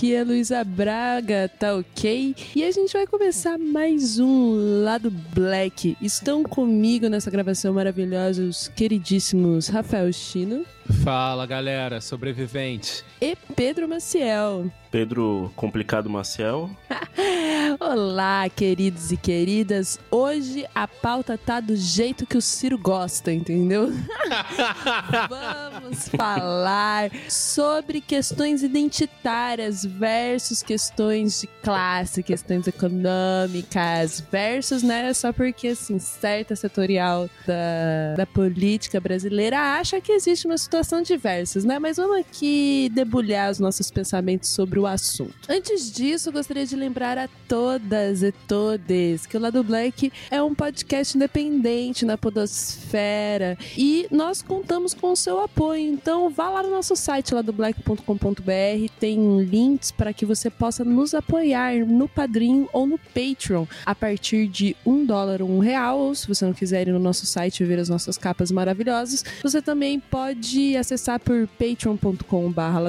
Aqui é Luísa Braga, tá ok? E a gente vai começar mais um Lado Black. Estão comigo nessa gravação maravilhosa os queridíssimos Rafael Chino. Fala, galera, sobrevivente. E Pedro Maciel. Pedro Complicado Maciel. Olá, queridos e queridas. Hoje a pauta tá do jeito que o Ciro gosta, entendeu? Vamos falar sobre questões identitárias versus questões de classe, questões econômicas, versus, né? Só porque, assim, certa setorial da, da política brasileira acha que existe uma situação diversa, né? Mas vamos aqui debulhar os nossos pensamentos sobre o assunto. Antes disso, gostaria de lembrar a todas e todes que o Lado Black é um podcast independente na podosfera e nós contamos com o seu apoio. Então vá lá no nosso site ladoblack.com.br, tem links para que você possa nos apoiar no Padrim ou no Patreon a partir de um dólar ou um real. Ou se você não quiser ir no nosso site ver as nossas capas maravilhosas, você também pode acessar por patreon.com/barra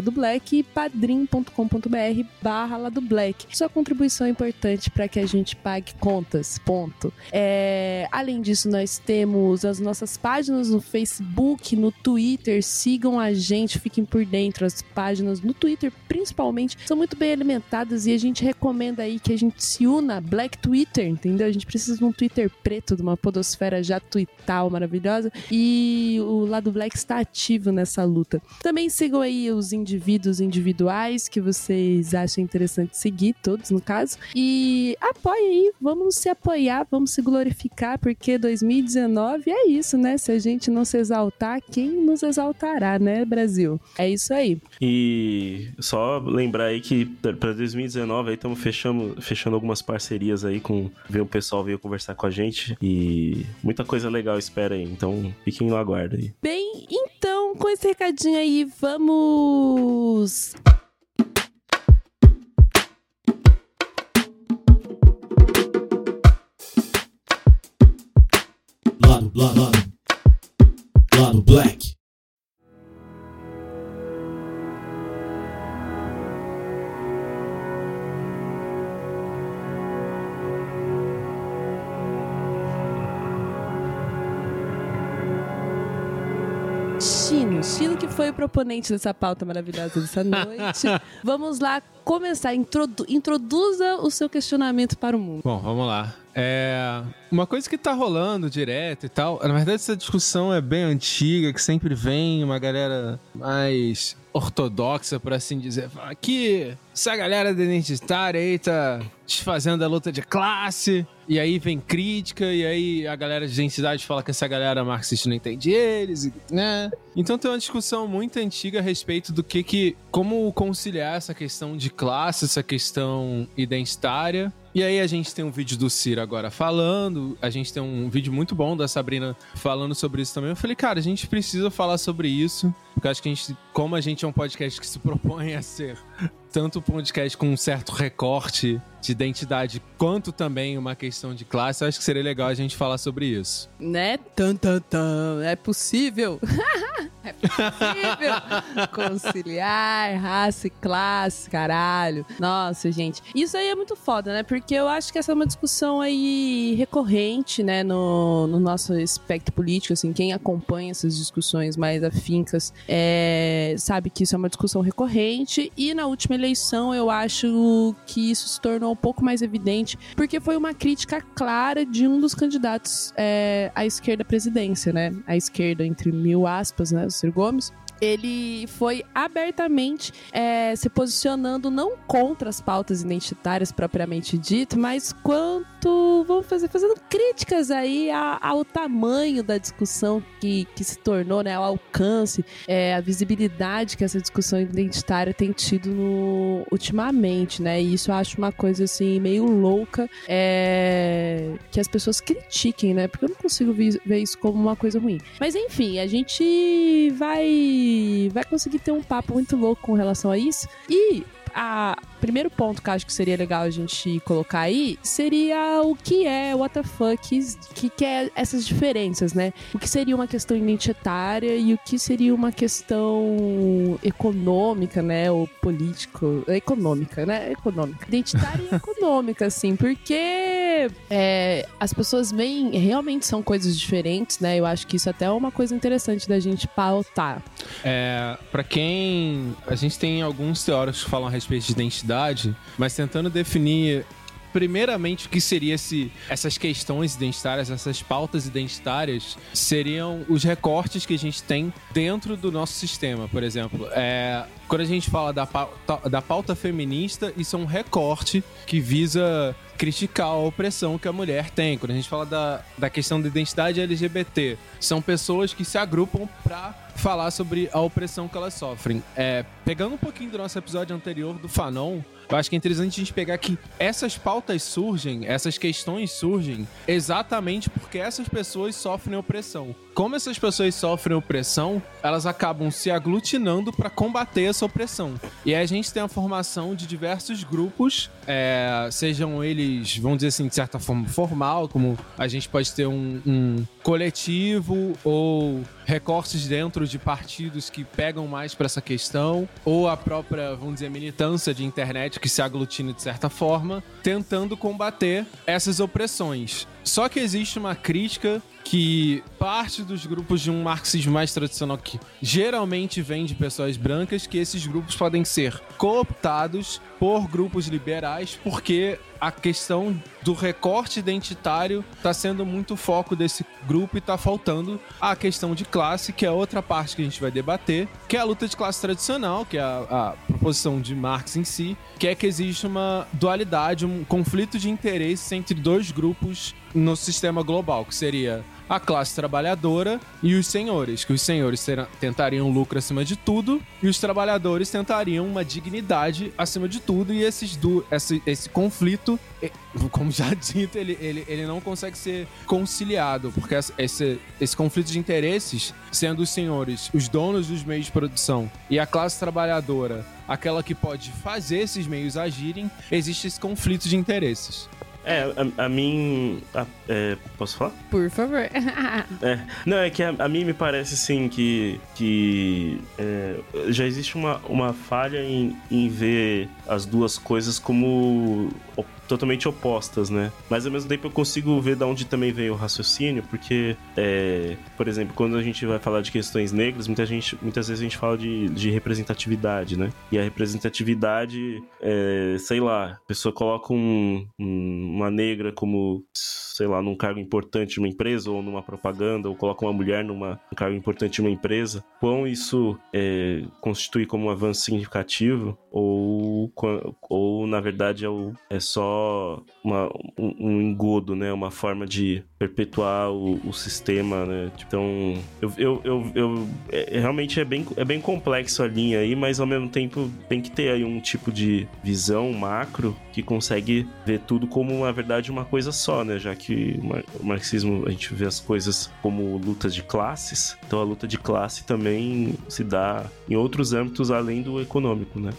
e padrim.com.br barra Sua contribuição é importante para que a gente pague contas, ponto. É, além disso, nós temos as nossas páginas no Facebook, no Twitter, sigam a gente, fiquem por dentro. As páginas no Twitter, principalmente, são muito bem alimentadas e a gente recomenda aí que a gente se una Black Twitter, entendeu? A gente precisa de um Twitter preto, de uma podosfera já tuital maravilhosa e o lado Black está ativo nessa luta. Também sigam aí os indivíduos individuais que vocês acham interessante seguir, todos no caso, e apoie aí, vamos se apoiar, vamos se glorificar, porque 2019 é isso, né? Se a gente não se exaltar, quem nos exaltará, né, Brasil? É isso aí. E só lembrar aí que para 2019 aí estamos fechando, fechando algumas parcerias aí com ver o pessoal veio conversar com a gente e muita coisa legal espera aí. Então, fiquem no aguardo aí. Bem, então, com esse recadinho aí, vamos lado, lado, lado, lado black. Foi o proponente dessa pauta maravilhosa dessa noite. Vamos lá começar. Introdu introduza o seu questionamento para o mundo. Bom, vamos lá. É, uma coisa que tá rolando direto e tal, na verdade essa discussão é bem antiga, que sempre vem uma galera mais ortodoxa, por assim dizer. Que essa galera identitária aí tá desfazendo a luta de classe, e aí vem crítica, e aí a galera de identidade fala que essa galera marxista não entende eles, né? Então tem uma discussão muito antiga a respeito do que que... Como conciliar essa questão de classe, essa questão identitária, e aí a gente tem um vídeo do Ciro agora falando, a gente tem um vídeo muito bom da Sabrina falando sobre isso também. Eu falei, cara, a gente precisa falar sobre isso, porque acho que a gente, como a gente é um podcast que se propõe a ser tanto um podcast com um certo recorte de identidade, quanto também uma questão de classe, eu acho que seria legal a gente falar sobre isso. Né? Tan, tan, tan. É possível. é possível conciliar raça e classe, caralho. Nossa, gente. Isso aí é muito foda, né? Porque eu acho que essa é uma discussão aí recorrente, né, no, no nosso espectro político, assim, quem acompanha essas discussões mais afincas é, sabe que isso é uma discussão recorrente e na última eleição eu acho que isso se tornou um pouco mais evidente, porque foi uma crítica clara de um dos candidatos é, à esquerda à presidência, né? À esquerda, entre mil aspas, né? Ciro Gomes ele foi abertamente é, se posicionando não contra as pautas identitárias propriamente dito, mas quanto vamos fazer fazendo críticas aí ao tamanho da discussão que, que se tornou, né, ao alcance, é, a visibilidade que essa discussão identitária tem tido no, ultimamente, né? E isso eu acho uma coisa assim meio louca é, que as pessoas critiquem, né? Porque eu não consigo ver isso como uma coisa ruim. Mas enfim, a gente vai vai conseguir ter um papo muito louco com relação a isso. E a primeiro ponto que eu acho que seria legal a gente colocar aí seria o que é the fuck, que, que é essas diferenças, né? O que seria uma questão identitária e o que seria uma questão econômica, né? Ou político, econômica, né? Econômica. Identitária e econômica, assim, porque é, as pessoas veem, realmente são coisas diferentes, né? Eu acho que isso até é uma coisa interessante da gente pautar. É, para quem. A gente tem alguns teóricos que falam a respeito de identidade, mas tentando definir primeiramente, o que seria esse, essas questões identitárias, essas pautas identitárias, seriam os recortes que a gente tem dentro do nosso sistema, por exemplo. É, quando a gente fala da pauta, da pauta feminista, isso é um recorte que visa criticar a opressão que a mulher tem. Quando a gente fala da, da questão da identidade LGBT, são pessoas que se agrupam para falar sobre a opressão que elas sofrem. É, pegando um pouquinho do nosso episódio anterior do Fanon, eu acho que é interessante a gente pegar que essas pautas surgem, essas questões surgem exatamente porque essas pessoas sofrem opressão. Como essas pessoas sofrem opressão, elas acabam se aglutinando para combater essa opressão. E aí a gente tem a formação de diversos grupos, é, sejam eles, vamos dizer assim, de certa forma formal, como a gente pode ter um, um coletivo ou recortes dentro de partidos que pegam mais para essa questão, ou a própria, vamos dizer, militância de internet que se aglutina de certa forma, tentando combater essas opressões. Só que existe uma crítica que parte dos grupos de um marxismo mais tradicional que geralmente vem de pessoas brancas, que esses grupos podem ser cooptados por grupos liberais, porque a questão do recorte identitário está sendo muito foco desse grupo e está faltando a questão de classe, que é outra parte que a gente vai debater, que é a luta de classe tradicional, que é a, a proposição de Marx em si, que é que existe uma dualidade, um conflito de interesses entre dois grupos no sistema global, que seria a classe trabalhadora e os senhores, que os senhores tentariam lucro acima de tudo e os trabalhadores tentariam uma dignidade acima de tudo e esses do, esse, esse conflito, como já dito, ele, ele, ele não consegue ser conciliado, porque esse, esse conflito de interesses, sendo os senhores os donos dos meios de produção e a classe trabalhadora aquela que pode fazer esses meios agirem, existe esse conflito de interesses. É, a, a mim. A, é, posso falar? Por favor. é, não, é que a, a, mim me parece assim que. que é, já existe uma, uma falha em, em ver as duas coisas como totalmente opostas, né? Mas ao mesmo tempo eu consigo ver de onde também veio o raciocínio, porque, é, por exemplo, quando a gente vai falar de questões negras, muita gente, muitas vezes a gente fala de, de representatividade, né? E a representatividade, é, sei lá, a pessoa coloca um, um, uma negra como, sei lá, num cargo importante de uma empresa ou numa propaganda, ou coloca uma mulher numa, num cargo importante de uma empresa, quão isso é, constitui como um avanço significativo, ou, ou na verdade é, o, é só uma, um, um, engodo, né? Uma forma de perpetuar o, o sistema, né? Então, eu, eu, eu, eu é, realmente é bem, é bem complexo a linha aí, mas ao mesmo tempo tem que ter aí um tipo de visão macro que consegue ver tudo como, na verdade, uma coisa só, né? Já que o marxismo, a gente vê as coisas como lutas de classes, então a luta de classe também se dá em outros âmbitos além do econômico, né?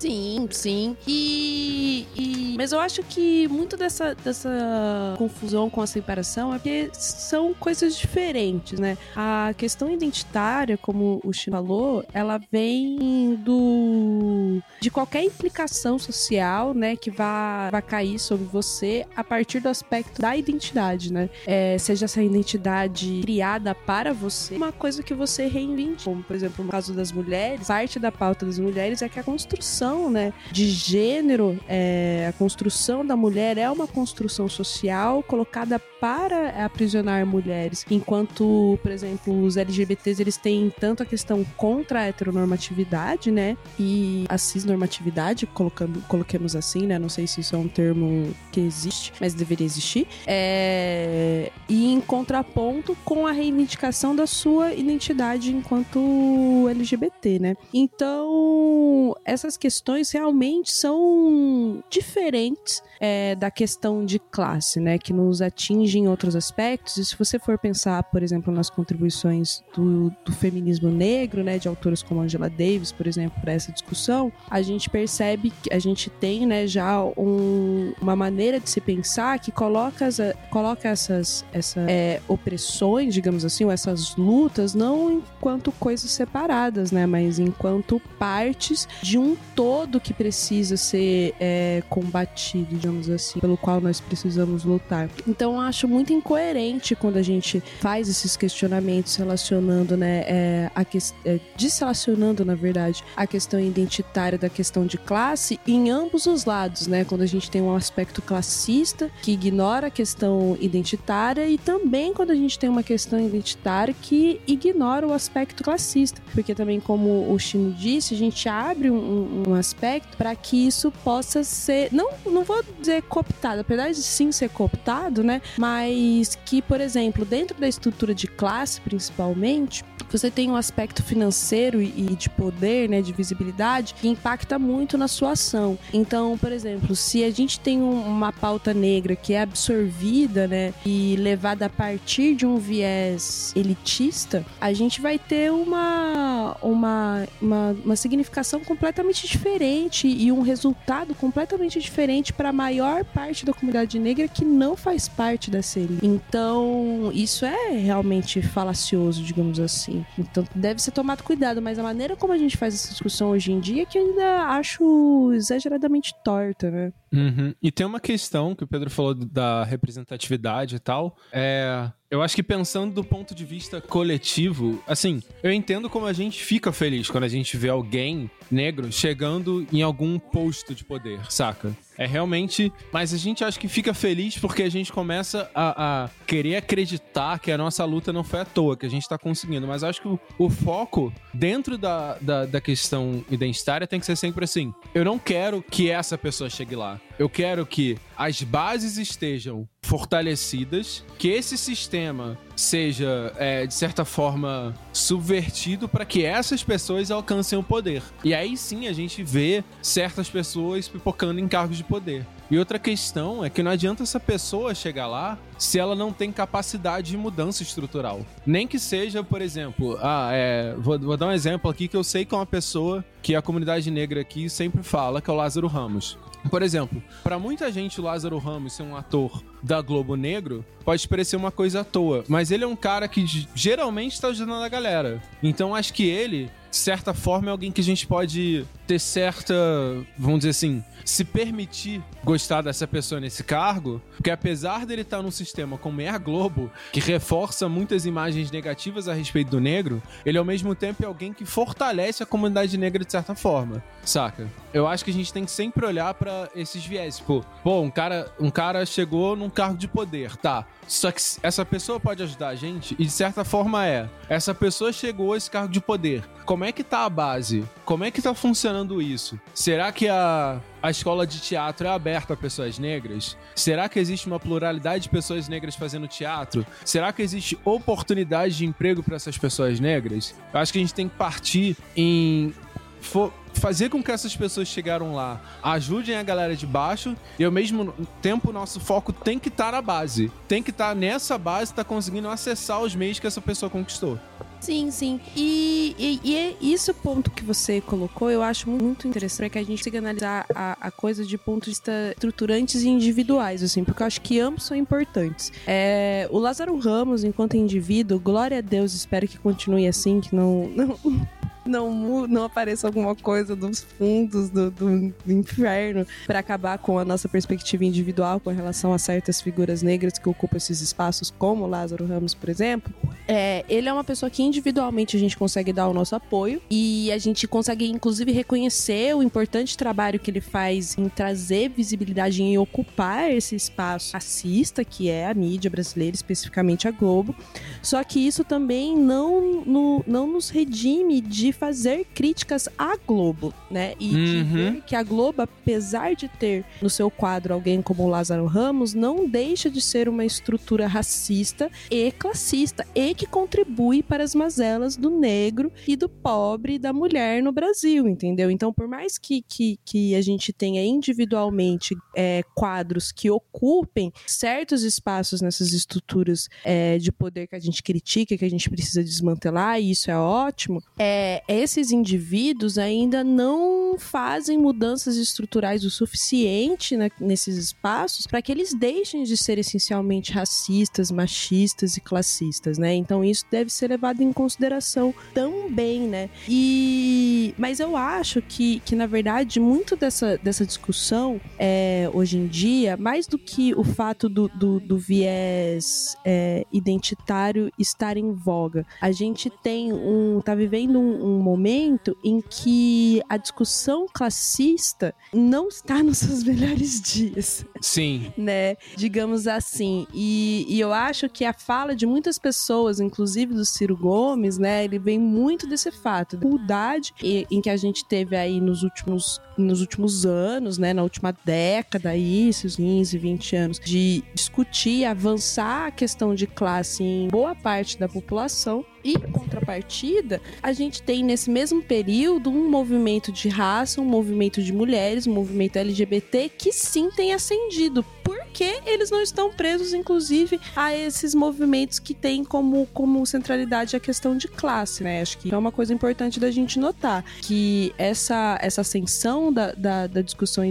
Sim, sim. E, e, Mas eu acho que muito dessa, dessa confusão com a separação é porque são coisas diferentes, né? A questão identitária, como o Chico falou, ela vem do de qualquer implicação social, né, que vá, vá cair sobre você a partir do aspecto da identidade, né? É, seja essa identidade criada para você, uma coisa que você reinvente. Como, por exemplo, no caso das mulheres, parte da pauta das mulheres é que a construção né, de gênero, é, a construção da mulher é uma construção social colocada para aprisionar mulheres, enquanto, por exemplo, os LGBTs eles têm tanto a questão contra a heteronormatividade, né, e a cisnormatividade, colocando, coloquemos assim, né, não sei se isso é um termo que existe, mas deveria existir, é, e em contraponto com a reivindicação da sua identidade enquanto LGBT, né. Então, essas questões realmente são diferentes é, da questão de classe, né? Que nos atinge em outros aspectos, e se você for pensar, por exemplo, nas contribuições do, do feminismo negro, né, de autores como Angela Davis, por exemplo, para essa discussão, a gente percebe que a gente tem, né, já um, uma maneira de se pensar que coloca, as, coloca essas, essas é, opressões, digamos assim, ou essas lutas, não enquanto coisas separadas, né, mas enquanto partes de um todo que precisa ser é, combatido, digamos assim, pelo qual nós precisamos lutar. Então, acho muito incoerente quando a gente faz esses questionamentos relacionando, né, é, a que, é, desrelacionando, na verdade, a questão identitária da questão de classe em ambos os lados, né? Quando a gente tem um aspecto classista que ignora a questão identitária e também quando a gente tem uma questão identitária que ignora o aspecto classista, porque também, como o Chino disse, a gente abre um, um aspecto para que isso possa ser, não, não vou dizer cooptado, apesar de sim ser cooptado, né? Mas que, por exemplo, dentro da estrutura de classe, principalmente, você tem um aspecto financeiro e de poder, né, de visibilidade, que impacta muito na sua ação. Então, por exemplo, se a gente tem um, uma pauta negra que é absorvida, né, e levada a partir de um viés elitista, a gente vai ter uma, uma, uma, uma significação completamente diferente e um resultado completamente diferente para a maior parte da comunidade negra que não faz parte dessa elite. Então, isso é realmente falacioso, digamos assim. Então, deve ser tomado cuidado, mas a maneira como a gente faz essa discussão hoje em dia é que eu ainda acho exageradamente torta, né? Uhum. E tem uma questão que o Pedro falou da representatividade e tal. É eu acho que pensando do ponto de vista coletivo, assim, eu entendo como a gente fica feliz quando a gente vê alguém negro chegando em algum posto de poder, saca? É realmente. Mas a gente acha que fica feliz porque a gente começa a, a, querer acreditar que a nossa luta não foi à toa, que a gente tá conseguindo. Mas acho que o, o foco dentro da, da, da questão identitária tem que ser sempre assim. Eu não quero que essa pessoa chegue lá. Eu quero que as bases estejam fortalecidas, que esse sistema seja, é, de certa forma, subvertido para que essas pessoas alcancem o poder. E aí sim a gente vê certas pessoas pipocando em cargos de poder. E outra questão é que não adianta essa pessoa chegar lá se ela não tem capacidade de mudança estrutural. Nem que seja, por exemplo, ah, é, vou, vou dar um exemplo aqui que eu sei que é uma pessoa que a comunidade negra aqui sempre fala, que é o Lázaro Ramos. Por exemplo, para muita gente o Lázaro Ramos ser um ator da Globo Negro pode parecer uma coisa à toa, mas ele é um cara que geralmente está ajudando a galera. Então acho que ele, de certa forma, é alguém que a gente pode ter certa, vamos dizer assim, se permitir gostar dessa pessoa nesse cargo, porque apesar dele estar num sistema como é a Globo, que reforça muitas imagens negativas a respeito do negro, ele ao mesmo tempo é alguém que fortalece a comunidade negra de certa forma, saca? Eu acho que a gente tem que sempre olhar para esses viés, tipo, pô, um cara, um cara chegou num cargo de poder, tá? Só que essa pessoa pode ajudar a gente e de certa forma é, essa pessoa chegou a esse cargo de poder. Como é que tá a base? Como é que tá funcionando isso? Será que a a escola de teatro é aberta a pessoas negras? Será que existe uma pluralidade de pessoas negras fazendo teatro? Será que existe oportunidade de emprego para essas pessoas negras? Eu acho que a gente tem que partir em fazer com que essas pessoas chegaram lá ajudem a galera de baixo e ao mesmo tempo nosso foco tem que estar tá na base. Tem que estar tá nessa base, tá conseguindo acessar os meios que essa pessoa conquistou. Sim, sim. E, e, e é isso ponto que você colocou, eu acho muito interessante para que a gente consiga analisar a, a, coisa de pontos de vista estruturantes e individuais, assim, porque eu acho que ambos são importantes. É, o Lázaro Ramos, enquanto indivíduo, glória a Deus, espero que continue assim, que não, não não, não apareça alguma coisa dos fundos do, do, inferno para acabar com a nossa perspectiva individual com relação a certas figuras negras que ocupam esses espaços, como Lázaro Ramos, por exemplo. É, ele é uma pessoa que individualmente a gente consegue dar o nosso apoio e a gente consegue, inclusive, reconhecer o importante trabalho que ele faz em trazer visibilidade em ocupar esse espaço racista, que é a mídia brasileira, especificamente a Globo. Só que isso também não, no, não nos redime de fazer críticas à Globo, né? E de Uhum. ver que a Globo, apesar de ter no seu quadro alguém como o Lázaro Ramos, não deixa de ser uma estrutura racista e classista e que contribui para as mazelas do negro e do pobre e da mulher no Brasil, entendeu? Então, por mais que, que, que a gente tenha individualmente é, quadros que ocupem certos espaços nessas estruturas é, de poder que a gente critica, que a gente precisa desmantelar, e isso é ótimo, é, esses indivíduos ainda não fazem mudanças estruturais o suficiente né, nesses espaços para que eles deixem de ser essencialmente racistas, machistas e classistas, né? Então isso deve ser levado em consideração também, né? E mas eu acho que, que na verdade muito dessa, dessa discussão é, hoje em dia, mais do que o fato do, do, do viés é, identitário estar em voga, a gente tem um tá vivendo um, um momento em que a discussão classista não está nos seus melhores dias Sim. né? Digamos assim. E, e eu acho que a fala de muitas pessoas, inclusive do Ciro Gomes, né? Ele vem muito desse fato, da dificuldade em que a gente teve aí nos últimos, nos últimos anos, né? Na última década esses 15, 20 anos, de discutir, avançar a questão de classe em boa parte da população. E, em contrapartida, a gente tem nesse mesmo período um movimento de raça, um movimento de mulheres, um movimento LGBT que sim tem ascendido. Porque eles não estão presos, inclusive, a esses movimentos que têm como, como centralidade a questão de classe, né? Acho que é uma coisa importante da gente notar que essa, essa ascensão da, da, da discussão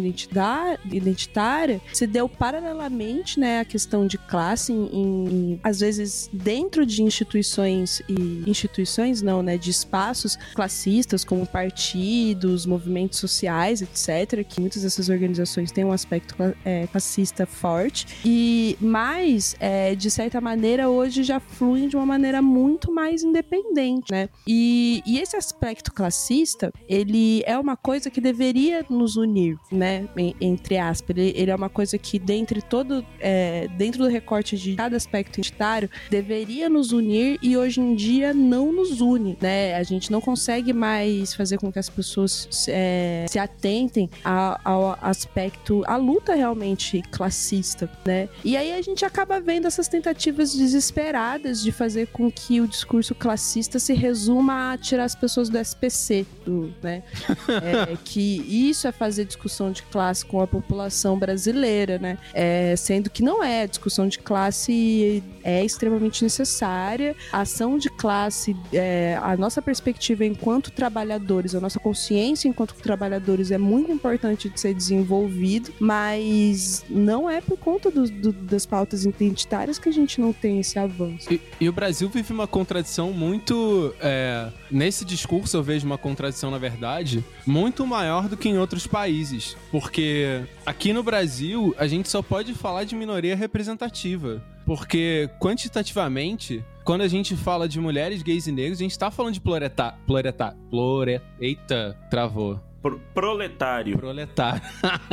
identitária se deu paralelamente, né, à questão de classe, em, em- às vezes dentro de instituições e instituições não, né, de espaços classistas como partidos, movimentos sociais, etc, que muitas dessas organizações têm um aspecto é, classista forte e mais é, de certa maneira hoje já fluem de uma maneira muito mais independente, né? E, e esse aspecto classista ele é uma coisa que deveria nos unir, né? En- Entre aspas, ele, ele é uma coisa que dentre todo é, dentro do recorte de cada aspecto identitário deveria nos unir e hoje em dia não nos une, né? A gente não consegue mais fazer com que as pessoas se, é, se atentem a- ao aspecto, à luta realmente classista, né? E aí a gente acaba vendo essas tentativas desesperadas de fazer com que o discurso classista se resuma a tirar as pessoas do SPC, do, né? É, que isso é fazer discussão de classe com a população brasileira, né? É, sendo que não é. Discussão de classe é extremamente necessária. A ação de classe, é, a nossa perspectiva enquanto trabalhadores, a nossa consciência enquanto trabalhadores é muito importante de ser desenvolvido, mas não é por conta do- do- das pautas identitárias que a gente não tem esse avanço. E, e o Brasil vive uma contradição muito. é, nesse discurso eu vejo uma contradição, na verdade, muito maior do que em outros países. Porque aqui no Brasil a gente só pode falar de minoria representativa. Porque quantitativamente. Quando a gente fala de mulheres, gays e negros, a gente tá falando de ploreta... Ploreta... Plore... Eita, travou. Pro- proletário. Proletário.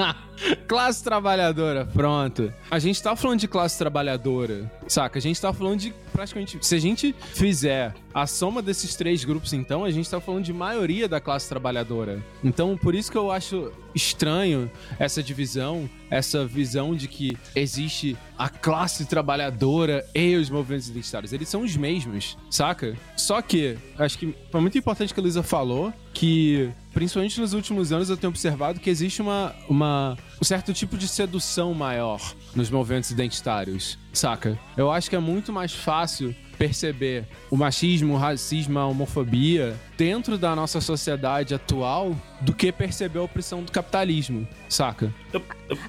classe trabalhadora, pronto. A gente tá falando de classe trabalhadora, saca? A gente tá falando de praticamente. Se a gente fizer a soma desses três grupos, então, a gente tá falando de maioria da classe trabalhadora. Então, por isso que eu acho estranho essa divisão, essa visão de que existe a classe trabalhadora e os movimentos identitários. Eles são os mesmos, saca? Só que, acho que foi muito importante que a Luísa falou que, principalmente nos últimos anos, eu tenho observado que existe uma, uma, um certo tipo de sedução maior nos movimentos identitários, saca? Eu acho que é muito mais fácil perceber o machismo, o racismo, a homofobia dentro da nossa sociedade atual do que perceber a opressão do capitalismo, saca?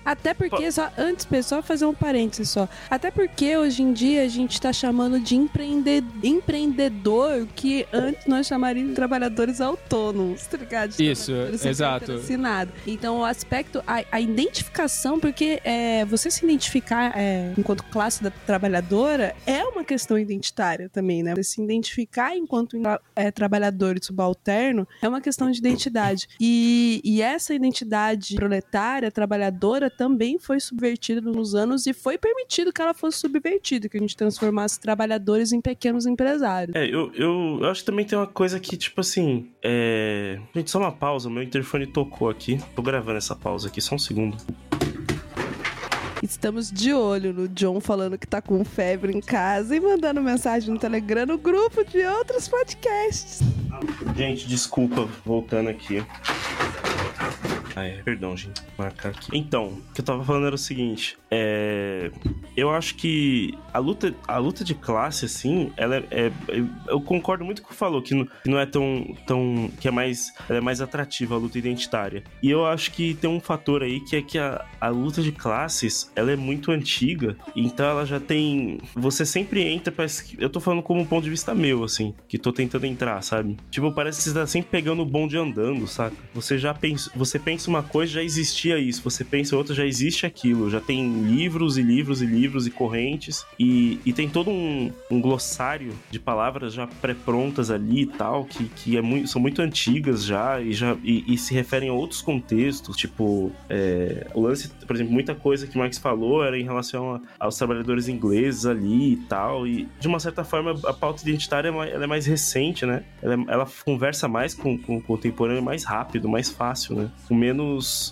Até porque, só, antes, pessoal, fazer um parênteses só. Até porque hoje em dia a gente tá chamando de empreende, empreendedor o que antes nós chamaríamos de trabalhadores autônomos, tá ligado? De Isso, exato. assinada. Então, o aspecto, a, a identificação, porque é, você se identificar é, enquanto classe da trabalhadora é uma questão identitária. identitária também, né? Você se identificar enquanto é, trabalhador e subalterno é uma questão de identidade. E, e essa identidade proletária, trabalhadora, também foi subvertida nos anos e foi permitido que ela fosse subvertida, que a gente transformasse trabalhadores em pequenos empresários. É, eu, eu, acho que também tem uma coisa que, tipo assim, é... Gente, só uma pausa, meu interfone tocou aqui. Tô gravando essa pausa aqui, só um segundo. Estamos de olho no John falando que tá com febre em casa e mandando mensagem no Telegram no grupo de outros podcasts. Gente, desculpa, voltando aqui. Ah, é. Perdão, gente. Marcar aqui. Então, o que eu tava falando era o seguinte. É... Eu acho que a luta, a luta de classe, assim, ela é, é Eu concordo muito com o que falou, que não, que não é tão, tão. que é mais. É mais atrativa a luta identitária. E eu acho que tem um fator aí que é que a, a luta de classes ela é muito antiga. Então ela já tem. Você sempre entra. Parece que, eu tô falando como um ponto de vista meu, assim. Que tô tentando entrar, sabe? Tipo, parece que você tá sempre pegando o bonde andando, saca? Você já pensa. Você pensa uma coisa, já existia isso. Você pensa outra, já existe aquilo. Já tem livros e livros e livros e correntes. E, e tem todo um, um glossário de palavras já pré-prontas ali e tal, que, que é muito, são muito antigas já e, já e, e se referem a outros contextos. Tipo, é, o lance, por exemplo, muita coisa que Marx falou era em relação a, aos trabalhadores ingleses ali e tal. E de uma certa forma, a pauta identitária ela é mais recente, né? Ela, ela conversa mais com, com o contemporâneo mais rápido, mais fácil, né? Com menos,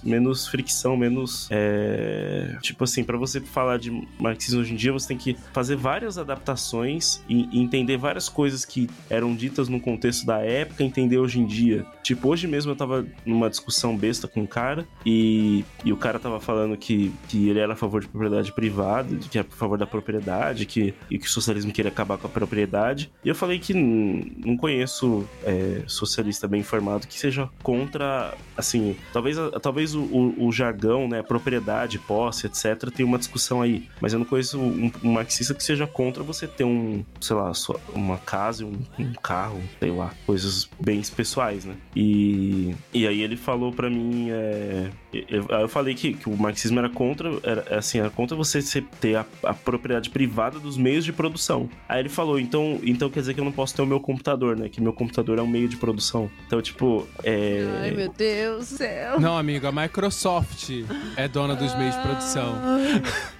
menos fricção, menos. É... Tipo assim, para você falar de marxismo hoje em dia, você tem que fazer várias adaptações e, entender várias coisas que eram ditas no contexto da época, entender hoje em dia. Tipo, hoje mesmo eu tava numa discussão besta com um cara e, e o cara tava falando que, que ele era a favor de propriedade privada, que era a favor da propriedade, que, e que o socialismo queria acabar com a propriedade. E eu falei que não conheço é, socialista bem informado que seja contra, assim, talvez, talvez o, o, o, jargão, né, propriedade, posse, etc, tenha uma discussão aí. Mas eu não conheço um, um marxista que seja contra você ter um, sei lá, uma casa, um, um carro, sei lá, coisas bem pessoais, né? E, e aí ele falou para mim, é, eu, eu falei que, que, o marxismo era contra, era assim, era contra você ter a, a, propriedade privada dos meios de produção. Aí ele falou, então, então quer dizer que eu não posso ter o meu computador, né? Que meu computador é um meio de produção. Então, tipo, é... Ai, meu Deus do céu. Não, amigo, a Microsoft é dona dos meios de produção.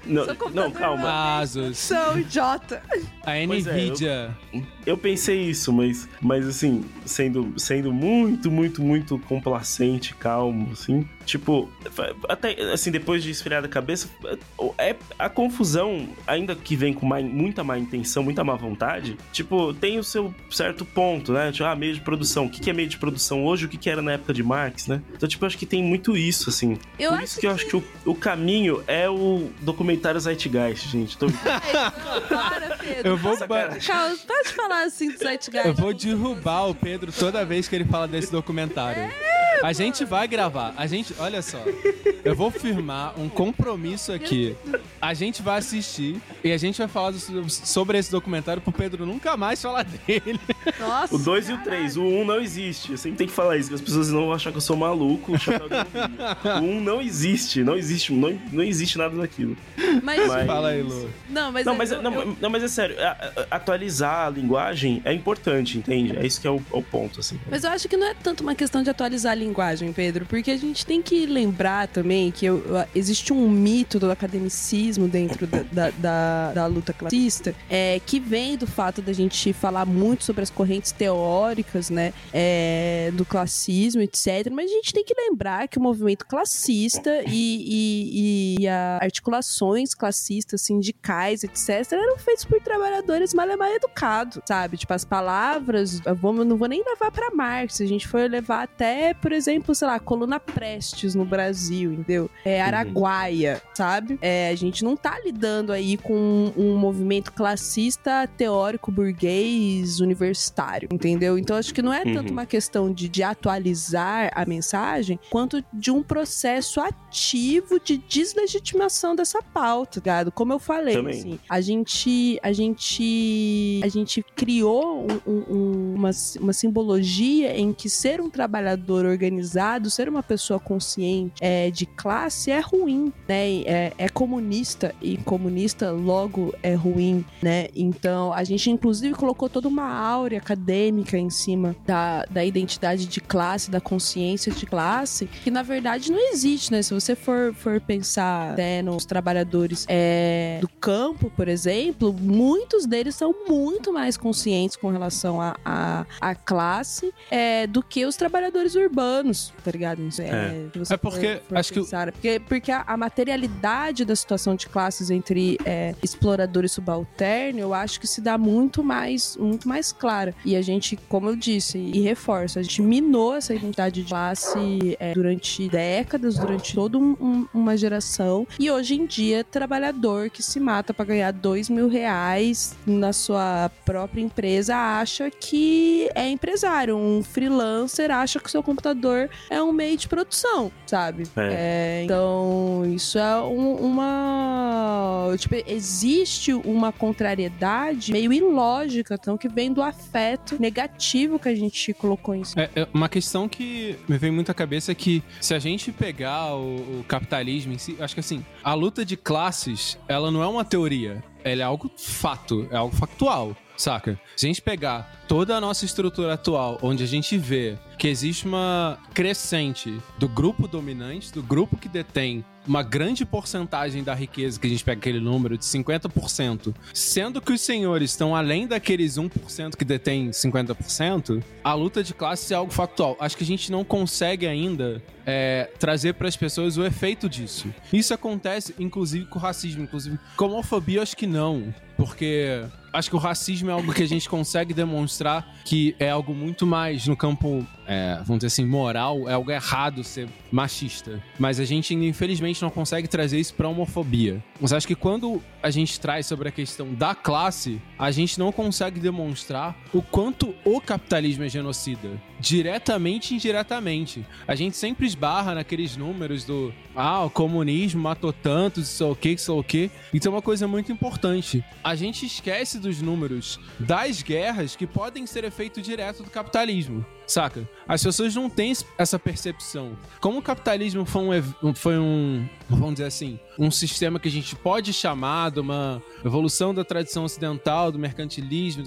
Não, não, calma. Asus. São idiota. A é, Nvidia. É, eu, eu, pensei isso, mas, mas assim, sendo, sendo muito, muito, muito complacente, calmo, assim, Tipo, até assim, depois de esfriar a cabeça, é a confusão, ainda que vem com má, muita má intenção, muita má vontade, tipo, tem o seu certo ponto, né? Tipo, ah, meio de produção. O que é meio de produção hoje? O que era na época de Marx, né? Então, tipo, acho que tem muito isso, assim. Eu Por isso que, que, eu acho que o, o, caminho é o documentário Zeitgeist, gente. Tô... Para, Pedro. Eu vou... Calma, pode falar assim do Zeitgeist. Eu vou derrubar o Pedro toda vez que ele fala desse documentário. É. A gente vai gravar. A gente, olha só. Eu vou firmar um compromisso aqui. A gente vai assistir e a gente vai falar sobre esse documentário pro Pedro nunca mais falar dele. Nossa. O 2 e o 3. O 1 um não existe. Eu sempre tenho que falar isso, que as pessoas não vão achar que eu sou maluco. O 1 um não existe. Não existe. Não, não existe nada daquilo. Mas, mas... Fala aí, Lu. Não, mas, não, mas, eu, não, eu... não, mas é sério. Atualizar a linguagem é importante, entende? É isso que é o, é o ponto, assim. Mas eu acho que não é tanto uma questão de atualizar a linguagem, Pedro, porque a gente tem que lembrar também que eu, existe um mito do academicismo dentro da, da, da, da luta classista é, que vem do fato da gente falar muito sobre as correntes teóricas, né, é, do classismo, etc. Mas a gente tem que lembrar que o movimento classista e, e, e as articulações classistas, sindicais, etc., eram feitos por trabalhadores mal e mal educados, sabe? Tipo, as palavras, eu vou, não vou nem levar para Marx, a gente foi levar até, por exemplo, sei lá, coluna Prestes no Brasil, entendeu? É uhum. Araguaia, sabe? É, a gente não tá lidando aí com um, um movimento classista teórico burguês universitário, entendeu? Então acho que não é uhum. tanto uma questão de, de atualizar a mensagem, quanto de um processo ativo de deslegitimação dessa pauta, tá ligado? Como eu falei, assim, a gente, a gente, a gente criou um, um, uma, uma simbologia em que ser um trabalhador organizado, ser uma pessoa consciente é, de classe é ruim, né? É, é comunista comunista e comunista logo é ruim, né? Então a gente inclusive colocou toda uma áurea acadêmica em cima da, da identidade de classe, da consciência de classe, que na verdade não existe, né? Se você for, for pensar né, nos trabalhadores é, do campo, por exemplo, muitos deles são muito mais conscientes com relação à a, a, a, classe é, do que os trabalhadores urbanos, tá ligado? É, é. é porque for, for acho pensar. que porque, porque a, a, materialidade da situação de classes entre é, explorador e subalterno, eu acho que se dá muito mais, muito mais clara. E a gente, como eu disse, e reforço, a gente minou essa identidade de classe é, durante décadas, durante toda um, uma geração. E hoje em dia, trabalhador que se mata para ganhar dois mil reais na sua própria empresa acha que é empresário. Um freelancer acha que o seu computador é um meio de produção, sabe? É. É, então, isso é um, uma. Tipo, existe uma contrariedade meio ilógica, então, que vem do afeto negativo que a gente colocou em cima. É, é uma questão que me vem muito à cabeça é que se a gente pegar o, o capitalismo em si, acho que assim, a luta de classes, ela não é uma teoria ela é algo fato, é algo factual. Saca? Se a gente pegar toda a nossa estrutura atual, onde a gente vê que existe uma crescente do grupo dominante, do grupo que detém uma grande porcentagem da riqueza, que a gente pega aquele número de 50%, sendo que os senhores estão além daqueles 1% que detém 50%, a luta de classes é algo factual. Acho que a gente não consegue ainda é, trazer para as pessoas o efeito disso. Isso acontece, inclusive, com o racismo. Inclusive, com a homofobia, acho que não. Porque acho que o racismo é algo que a gente consegue demonstrar que é algo muito mais no campo, é, vamos dizer assim, moral, é algo errado ser machista. Mas a gente, infelizmente, não consegue trazer isso pra homofobia. Mas acho que quando a gente traz sobre a questão da classe, a gente não consegue demonstrar o quanto o capitalismo é genocida. Diretamente e indiretamente. A gente sempre esbarra naqueles números do ah, o comunismo matou tantos, isso o que, isso o que. Então é uma coisa muito importante. A gente esquece dos números das guerras que podem ser efeito direto do capitalismo. Saca? As pessoas não têm essa percepção. Como o capitalismo foi um, foi um, vamos dizer assim, um sistema que a gente pode chamar de uma evolução da tradição ocidental, do mercantilismo,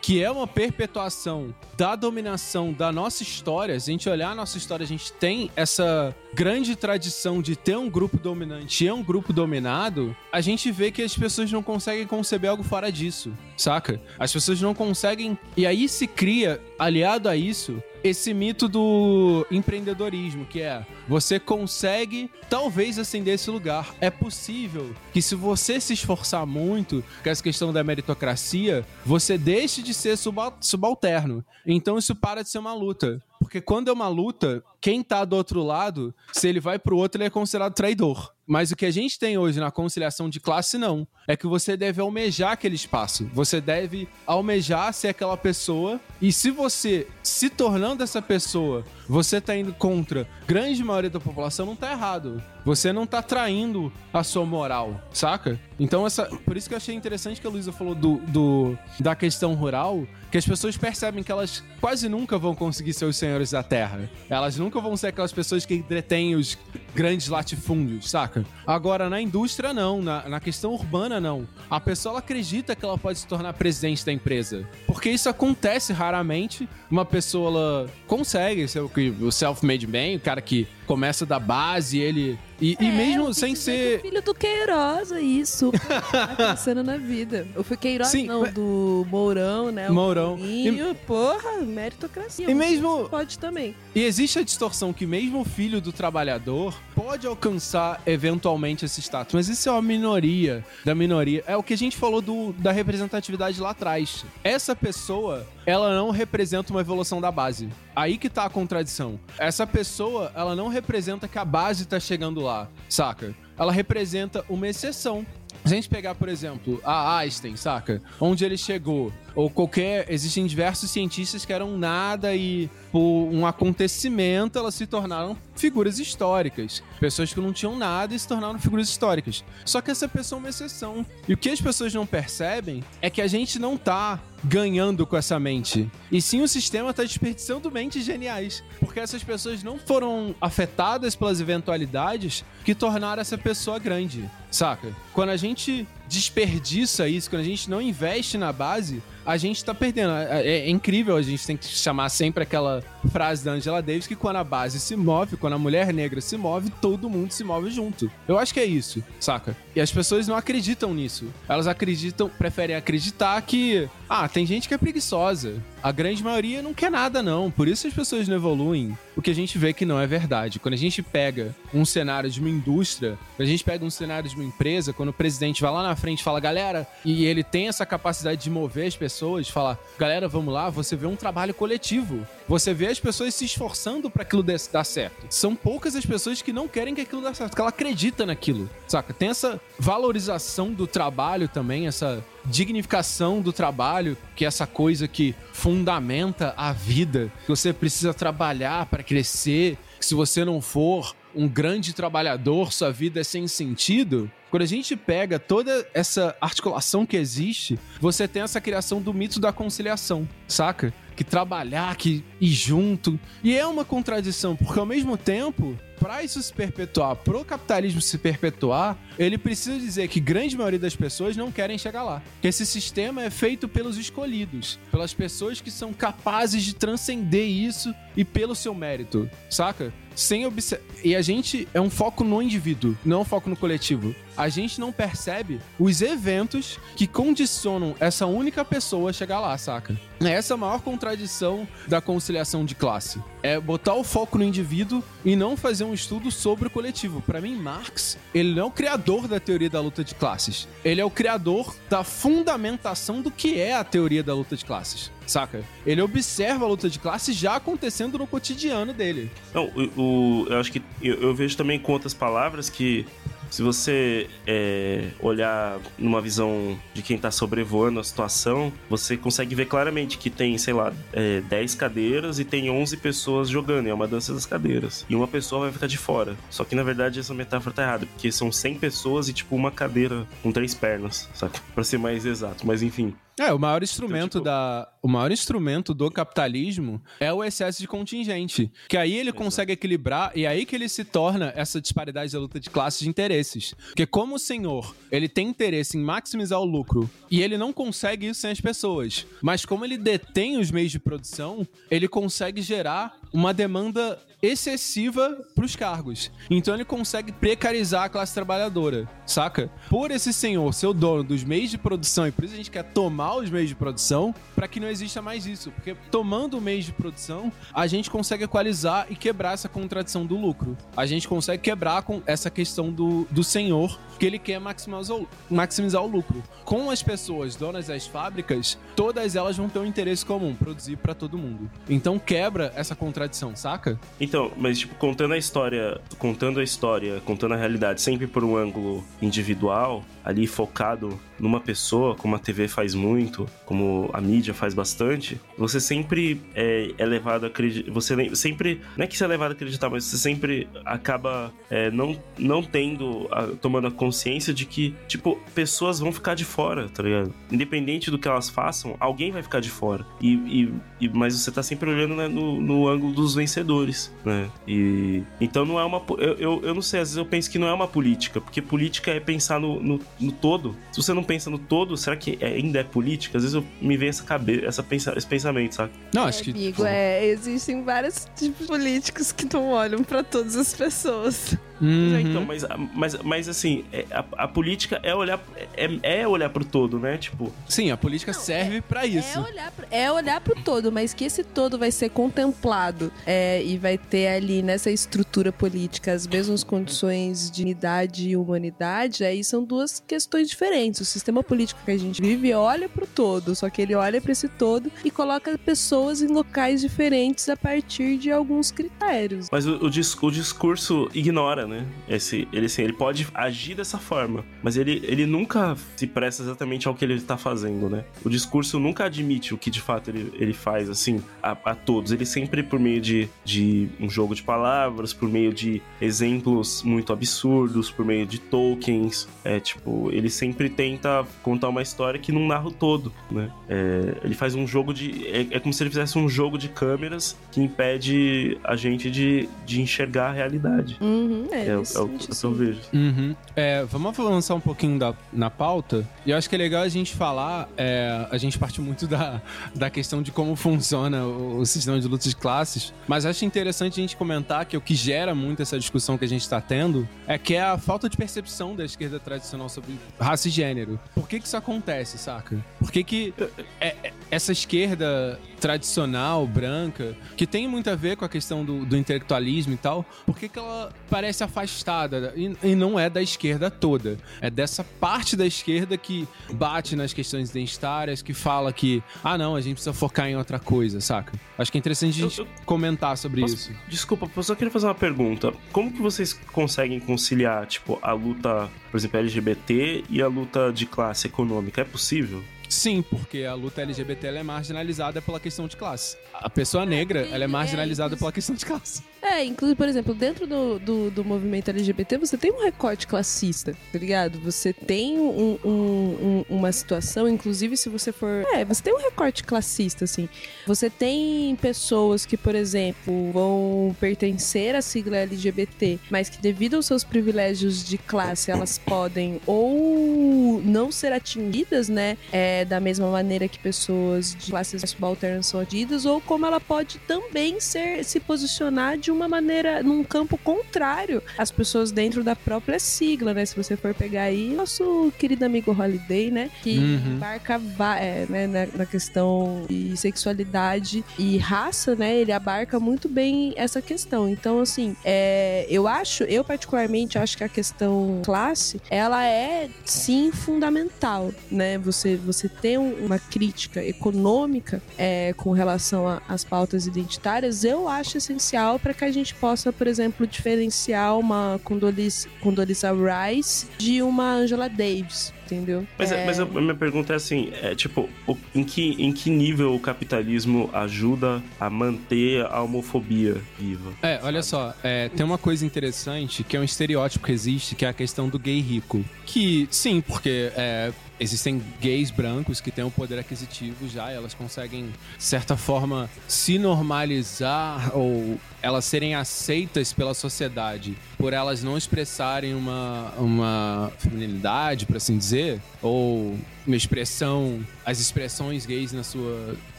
que é uma perpetuação da dominação da nossa história. Se a gente olhar a nossa história, a gente tem essa grande tradição de ter um grupo dominante e um grupo dominado. A gente vê que as pessoas não conseguem conceber algo fora disso, saca? As pessoas não conseguem. E aí se cria, aliado a isso, esse mito do empreendedorismo, que é você consegue talvez ascender esse lugar. É possível que se você se esforçar muito, com essa questão da meritocracia, você deixe de ser subalterno. Então isso para de ser uma luta. Porque quando é uma luta, quem tá do outro lado, se ele vai pro outro, ele é considerado traidor. Mas o que a gente tem hoje na conciliação de classe, não. É que você deve almejar aquele espaço. Você deve almejar ser aquela pessoa. E se você, se tornando essa pessoa, você tá indo contra grande maioria da população, não tá errado. Você não tá traindo a sua moral, saca? Então, essa, por isso que eu achei interessante que a Luísa falou do, do, da questão rural, que as pessoas percebem que elas quase nunca vão conseguir ser os senhores da terra. Elas nunca vão ser aquelas pessoas que detêm os grandes latifúndios, saca? Agora, na indústria, não. Na, na questão urbana, não. A pessoa acredita que ela pode se tornar presidente da empresa. Porque isso acontece raramente. Uma pessoa ela consegue ser o self-made man, o cara que começa da base, ele e, é, e mesmo sem ser. Filho do Queiroz, é isso. tá pensando na vida. Eu fui Queiroz, Sim, não, mas... do Mourão, né? Mourão. E... Porra, meritocracia. E mesmo. Pode também. E existe a distorção que mesmo o filho do trabalhador pode alcançar eventualmente esse status. Mas isso é uma minoria da minoria. É o que a gente falou do, da representatividade lá atrás. Essa pessoa, ela não representa uma evolução da base. Aí que tá a contradição. Essa pessoa, ela não representa que a base tá chegando lá, saca? Ela representa uma exceção. Se a gente pegar, por exemplo, a Einstein, saca? Onde ele chegou, ou qualquer. Existem diversos cientistas que eram nada e por um acontecimento elas se tornaram figuras históricas. Pessoas que não tinham nada e se tornaram figuras históricas. Só que essa pessoa é uma exceção. E o que as pessoas não percebem é que a gente não tá ganhando com essa mente. E sim o sistema tá desperdiçando mentes geniais. Porque essas pessoas não foram afetadas pelas eventualidades que tornaram essa pessoa grande, saca? Quando a gente desperdiça isso, quando a gente não investe na base, a gente tá perdendo. É, é, é, incrível, a gente tem que chamar sempre aquela frase da Angela Davis que quando a base se move, quando a mulher negra se move, todo mundo se move junto. Eu acho que é isso, saca? E as pessoas não acreditam nisso. Elas acreditam, preferem acreditar que, ah, tem gente que é preguiçosa. A grande maioria não quer nada, não. Por isso as pessoas não evoluem. O que a gente vê que não é verdade. Quando a gente pega um cenário de uma indústria, quando a gente pega um cenário de uma empresa, quando o presidente vai lá na frente e fala, galera, e ele tem essa capacidade de mover as pessoas, falar, galera, vamos lá, você vê um trabalho coletivo. Você vê as pessoas se esforçando para aquilo dar certo. São poucas as pessoas que não querem que aquilo dê certo, que ela acredita naquilo, saca? Tem essa valorização do trabalho também, essa dignificação do trabalho, que é essa coisa que fundamenta a vida, que você precisa trabalhar para crescer, que se você não for um grande trabalhador, sua vida é sem sentido. Quando a gente pega toda essa articulação que existe, você tem essa criação do mito da conciliação, saca? Que trabalhar, que ir junto. E é uma contradição, porque ao mesmo tempo, para isso se perpetuar, pro capitalismo se perpetuar, ele precisa dizer que grande maioria das pessoas não querem chegar lá. Que esse sistema é feito pelos escolhidos, pelas pessoas que são capazes de transcender isso e pelo seu mérito, saca? Sem observar. E a gente é um foco no indivíduo, não um foco no coletivo. A gente não percebe os eventos que condicionam essa única pessoa a chegar lá, saca? Essa é a maior contradição da conciliação de classe. É botar o foco no indivíduo e não fazer um estudo sobre o coletivo. Para mim, Marx, ele não é o criador da teoria da luta de classes. Ele é o criador da fundamentação do que é a teoria da luta de classes saca? Ele observa a luta de classe já acontecendo no cotidiano dele. Não, o, o eu acho que eu, eu, vejo também com outras palavras que se você é, olhar numa visão de quem tá sobrevoando a situação, você consegue ver claramente que tem, sei lá, é, 10 cadeiras e tem 11 pessoas jogando. É uma dança das cadeiras. E uma pessoa vai ficar de fora. Só que na verdade essa metáfora tá errada, porque são 100 pessoas e tipo uma cadeira com três pernas, saca? Pra ser mais exato. Mas enfim. É, o maior instrumento então, tipo... da. O maior instrumento do capitalismo é o excesso de contingente. Que aí ele Exato. consegue equilibrar e aí que ele se torna essa disparidade da luta de classes de interesses. Porque como o senhor, ele tem interesse em maximizar o lucro e ele não consegue isso sem as pessoas. Mas como ele detém os meios de produção, ele consegue gerar uma demanda excessiva para os cargos. Então ele consegue precarizar a classe trabalhadora, saca? Por esse senhor ser o dono dos meios de produção e por isso a gente quer tomar os meios de produção para que não exista mais isso, porque tomando o meio de produção, a gente consegue equalizar e quebrar essa contradição do lucro. A gente consegue quebrar com essa questão do, do senhor que ele quer maximizar o, maximizar o lucro. Com as pessoas donas das fábricas, todas elas vão ter um interesse comum, produzir para todo mundo. Então quebra essa contradição, saca? Então, mas tipo, contando a história, contando a história, contando a realidade sempre por um ângulo individual, ali focado numa pessoa, como a TV faz muito, como a mídia faz bastante, você sempre é, é levado a acreditar. Você sempre. Não é que você é levado a acreditar, mas você sempre acaba é, não, não tendo. A, tomando a consciência de que, tipo, pessoas vão ficar de fora, tá ligado? Independente do que elas façam, alguém vai ficar de fora. E, e, e mas você tá sempre olhando né, no, no ângulo dos vencedores, né? E. Então não é uma. Eu, eu, eu não sei, às vezes eu penso que não é uma política, porque política é pensar no, no, no todo. Se você não pensa no todo, será que ainda é política? Às vezes eu, me vem essa cabeça, essa pensa, esse pensamento, sabe? Não, acho é, que. Amigo, é, existem vários tipos de políticos que não olham para todas as pessoas. Uhum. É, então, mas, mas, mas assim, é, a, a política é olhar, é, é olhar pro todo, né? Tipo. Sim, a política não, serve é, para isso. É olhar, pro, é olhar pro todo, mas que esse todo vai ser contemplado é, e vai ter ali nessa estrutura política as mesmas condições de unidade e humanidade, aí são duas questões diferentes. O sistema político que a gente vive olha pro todo, só que ele olha para esse todo e coloca pessoas em locais diferentes a partir de alguns critérios. Mas o, o, o discurso ignora cara, né? Esse, ele, assim, ele pode agir dessa forma, mas ele, ele nunca se presta exatamente ao que ele está fazendo, né? O discurso nunca admite o que de fato ele, ele faz, assim, a, a todos. Ele sempre, por meio de, de um jogo de palavras, por meio de exemplos muito absurdos, por meio de tokens, é tipo, ele sempre tenta contar uma história que não narra o todo, né? É, ele faz um jogo de. É, é como se ele fizesse um jogo de câmeras que impede a gente de, de enxergar a realidade. Uhum, é, É, é, o- é que eu vejo. Uhum. É, vamos avançar um pouquinho da, na pauta. E eu acho que é legal a gente falar. é, a gente parte muito da, da questão de como funciona o, o sistema de lutas de classes. Mas acho interessante a gente comentar que o que gera muito essa discussão que a gente está tendo é que é a falta de percepção da esquerda tradicional sobre raça e gênero. Por que, que isso acontece, saca? Por que, que é- é- essa esquerda tradicional, branca, que tem muito a ver com a questão do, do intelectualismo e tal, por que, que ela parece afastada? E, e não é da esquerda toda. É dessa parte da esquerda que bate nas questões identitárias, que fala que, ah, não, a gente precisa focar em outra coisa, saca? Acho que é interessante a gente Eu- comentar sobre Posso- isso. Desculpa, eu só queria fazer uma pergunta. Como que vocês conseguem conciliar, tipo, a luta, por exemplo, LGBT e a luta de classe econômica? É possível? Sim, porque a luta LGBT ela é marginalizada pela questão de classe. A pessoa negra, ela é é, marginalizada pela questão de classe. É, inclusive, por exemplo, dentro do, do, do movimento LGBT, você tem um recorte classista, tá ligado? Você tem um- um- um- uma situação, inclusive se você for. É, você tem um recorte classista, assim. Você tem pessoas que, por exemplo, vão pertencer à sigla LGBT, mas que devido aos seus privilégios de classe, elas podem ou não ser atingidas, né? É, da mesma maneira que pessoas de classes subalternas são atingidas, ou como ela pode também ser se posicionar de uma maneira, num campo contrário às pessoas dentro da própria sigla, né? Se você for pegar aí, nosso querido amigo Holiday, né? Que Uhum. embarca é, né, na, na questão de sexualidade e raça, né? Ele abarca muito bem essa questão. Então, assim, é, eu acho, eu particularmente acho que a questão classe, ela é sim fundamental, né? Você, você ter um- uma crítica econômica é, com relação às pautas identitárias, eu acho essencial para que a gente possa, por exemplo, diferenciar uma Condoleezza, Condoleezza Rice de uma Angela Davis, entendeu? Mas, É, mas a minha pergunta é assim, é tipo, o- em, que, em que nível o capitalismo ajuda a manter a homofobia viva? É, olha só, é, tem uma coisa interessante que é um estereótipo que existe, que é a questão do gay rico. Que, sim, porque é, existem gays brancos que têm um poder aquisitivo já, e elas conseguem, de certa forma, se normalizar ou elas serem aceitas pela sociedade por elas não expressarem uma, uma feminilidade, por assim dizer, ou uma expressão, as expressões gays na sua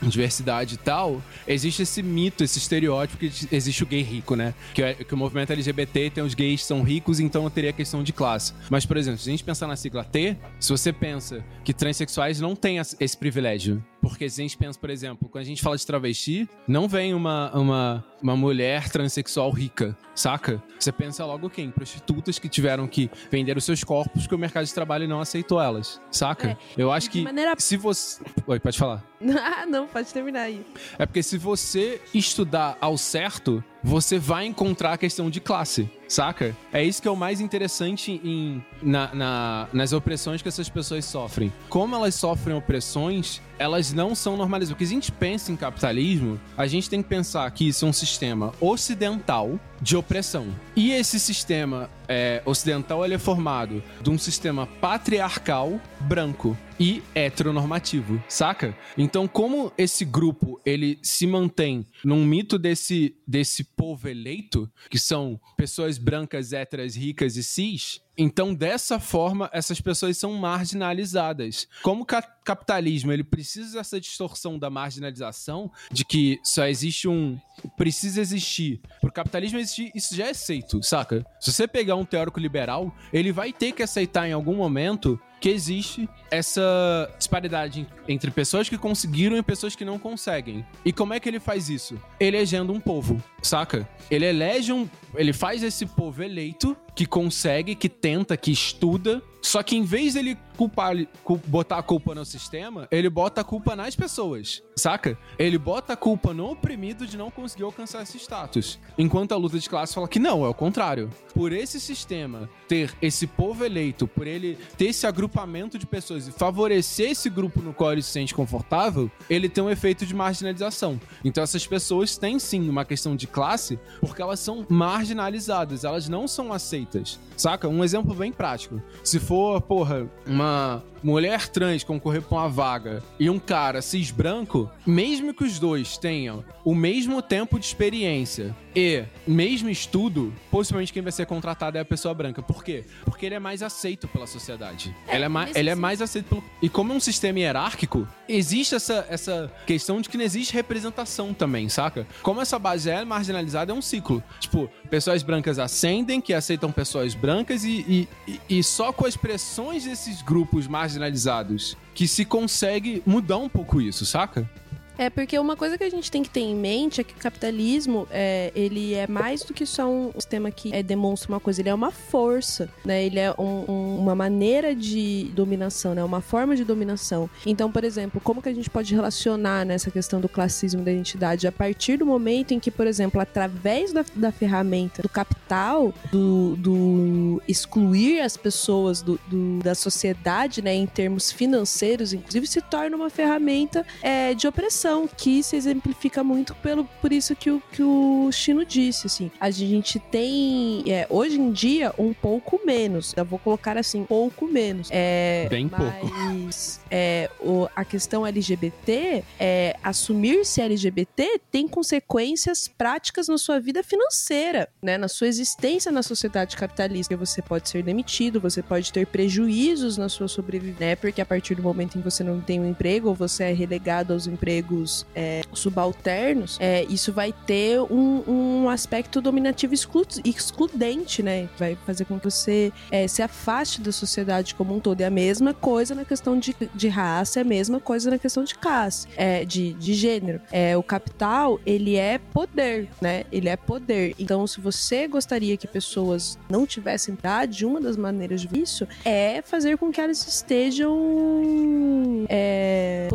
diversidade e tal, existe esse mito, esse estereótipo que existe o gay rico, né? Que, é- que o movimento LGBT tem os gays que são ricos, então teria a questão de classe. Mas, por exemplo, se a gente pensar na sigla T, se você pensa que transexuais não têm esse privilégio, porque se a gente pensa, por exemplo, quando a gente fala de travesti, não vem uma, uma, uma mulher transexual rica, saca? Você pensa logo quem? Prostitutas que tiveram que vender os seus corpos porque o mercado de trabalho não aceitou elas, saca? É, Eu acho que maneira- se você... Oi, pode falar. ah, não, pode terminar aí. É porque se você estudar ao certo, você vai encontrar a questão de classe, saca? É isso que é o mais interessante em, na- na- nas opressões que essas pessoas sofrem. Como elas sofrem opressões, elas não são normalizadas. Porque se a gente pensa em capitalismo, a gente tem que pensar que isso é um sistema ocidental de opressão. E esse sistema é, ocidental ele é formado de um sistema patriarcal branco e heteronormativo, saca? Então, como esse grupo ele se mantém num mito desse, desse povo eleito, que são pessoas brancas, héteras, ricas e cis, então dessa forma essas pessoas são marginalizadas. Como o ca- capitalismo ele precisa dessa distorção da marginalização, de que só existe um precisa existir. Pro capitalismo existir, isso já é aceito, saca? Se você pegar um teórico liberal, ele vai ter que aceitar em algum momento que existe essa disparidade en- entre pessoas que conseguiram e pessoas que não conseguem. E como é que ele faz isso? Elegendo um povo, saca? Ele elege um. Ele faz esse povo eleito que consegue, que tenta, que estuda, Só que em vez dele culpar, botar a culpa no sistema, ele bota a culpa nas pessoas, saca? Ele bota a culpa no oprimido de não conseguir alcançar esse status. Enquanto a luta de classe fala que não, é o contrário. Por esse sistema ter esse povo eleito, por ele ter esse agrupamento de pessoas e favorecer esse grupo no qual ele se sente confortável, ele tem um efeito de marginalização. Então essas pessoas têm sim uma questão de classe, porque elas são marginalizadas, elas não são aceitas. Saca? Um exemplo bem prático. Se for, porra, uma mulher trans concorrer pra uma vaga e um cara cis branco, mesmo que os dois tenham o mesmo tempo de experiência e mesmo estudo, possivelmente quem vai ser contratado é a pessoa branca. Por quê? Porque ele é mais aceito pela sociedade. É, ele, é mais, ele é mais aceito pelo. E como é um sistema hierárquico, existe essa, essa questão de que não existe representação também, saca? Como essa base é marginalizada, é um ciclo. Tipo, pessoas brancas ascendem, que aceitam pessoas brancas, e, e, e só com as pressões desses grupos marginalizados que se consegue mudar um pouco isso, saca? É, porque uma coisa que a gente tem que ter em mente é que o capitalismo, é, ele é mais do que só um sistema que é, demonstra uma coisa, ele é uma força, né? Ele é um, um, uma maneira de dominação, né? Uma forma de dominação. Então, por exemplo, como que a gente pode relacionar nessa questão do classismo da identidade? A partir do momento em que, por exemplo, através da, da ferramenta do capital, do, do excluir as pessoas do, do, da sociedade, né? Em termos financeiros, inclusive, se torna uma ferramenta é, de opressão que se exemplifica muito pelo, por isso que o, que o Chino disse, assim. A gente tem, é, hoje em dia, um pouco menos. Eu vou colocar assim, pouco menos. É, Bem mas, pouco. É, o, a questão LGBT, é, assumir-se LGBT tem consequências práticas na sua vida financeira, né? Na sua existência na sociedade capitalista. Você pode ser demitido, você pode ter prejuízos na sua sobrevivência, né? Porque a partir do momento em que você não tem um emprego ou você é relegado aos empregos é, subalternos, é, isso vai ter um, um aspecto dominativo exclu excludente, né? Vai fazer com que você é, se afaste da sociedade como um todo. É a mesma coisa na questão de, de raça, é a mesma coisa na questão de classe, é, de, de gênero. É, o capital, ele é poder, né? Ele é poder. Então, se você gostaria que pessoas não tivessem idade, uma das maneiras de isso é fazer com que elas estejam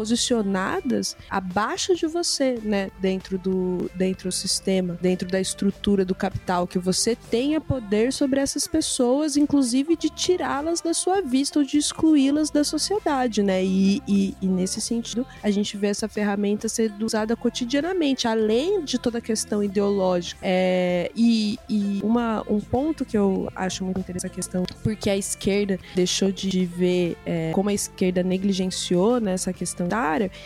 posicionadas abaixo de você, né? Dentro do, dentro do sistema, dentro da estrutura do capital, que você tenha poder sobre essas pessoas, inclusive de tirá-las da sua vista ou de excluí-las da sociedade, né? E, e, e, nesse sentido, a gente vê essa ferramenta sendo usada cotidianamente, além de toda a questão ideológica. É, e, e uma, um ponto que eu acho muito interessante a questão, porque a esquerda deixou de ver é, como a esquerda negligenciou nessa questão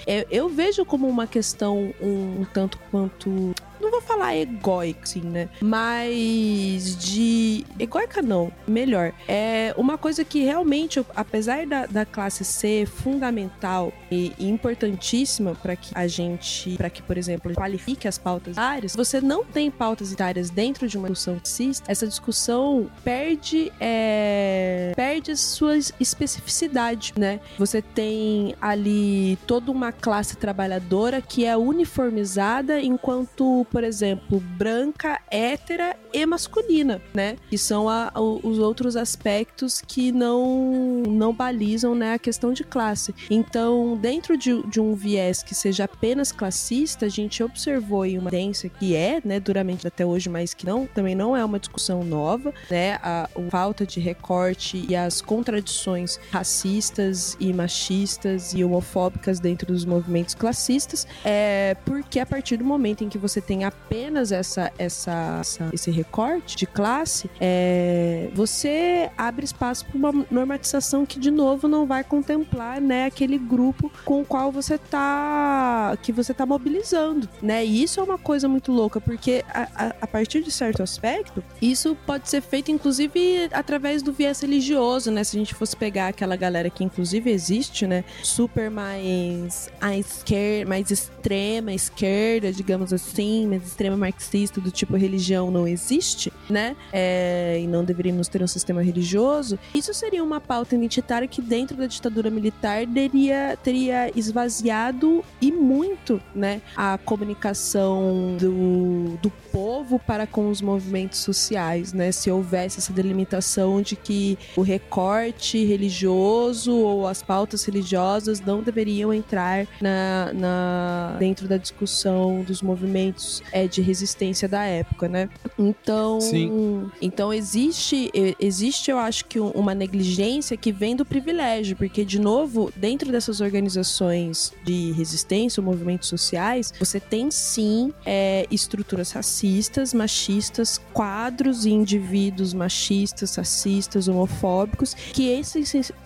é, eu vejo como uma questão um, um tanto quanto não vou falar egóica, assim, né? Mas de. Egóica não, melhor. É uma coisa que realmente, apesar da, da classe ser fundamental e, importantíssima para que a gente, para que, por exemplo, qualifique as pautas áreas, você não tem pautas áreas dentro de uma discussão cis, essa discussão perde, é, perde sua especificidade, né? Você tem ali toda uma classe trabalhadora que é uniformizada enquanto por exemplo, branca, hétera e masculina, né? Que são a, a, os outros aspectos que não, não balizam né, a questão de classe. Então, dentro de, de um viés que seja apenas classista, a gente observou em uma tendência que é, né, duramente até hoje, mas que não, também não é uma discussão nova, né? A, a falta de recorte e as contradições racistas e machistas e homofóbicas dentro dos movimentos classistas, é porque a partir do momento em que você tem apenas essa, essa, essa esse recorte de classe, é, você abre espaço para uma normatização que, de novo, não vai contemplar né, aquele grupo com o qual você tá que você tá mobilizando, né? E isso é uma coisa muito louca, porque a, a, a partir de certo aspecto, isso pode ser feito, inclusive, através do viés religioso, né? Se a gente fosse pegar aquela galera que, inclusive, existe, né? Super mais à esquerda, mais extrema esquerda, digamos assim, mais extrema marxista, do tipo religião não existe, né? É, e não deveríamos ter um sistema religioso. Isso seria uma pauta identitária que dentro da ditadura militar teria, teria esvaziado e muito, né, a comunicação do, do povo para com os movimentos sociais, né? Se houvesse essa delimitação de que o recorte religioso ou as pautas religiosas não deveriam entrar na, na dentro da discussão dos movimentos é, de resistência da época, né? Então, Sim. então existe, existe, eu acho que uma negligência que vem do privilégio, porque de novo, dentro dessas organizações de resistência, ou movimentos sociais, você tem sim é, estruturas racistas, machistas, quadros e indivíduos machistas, racistas, homofóbicos, que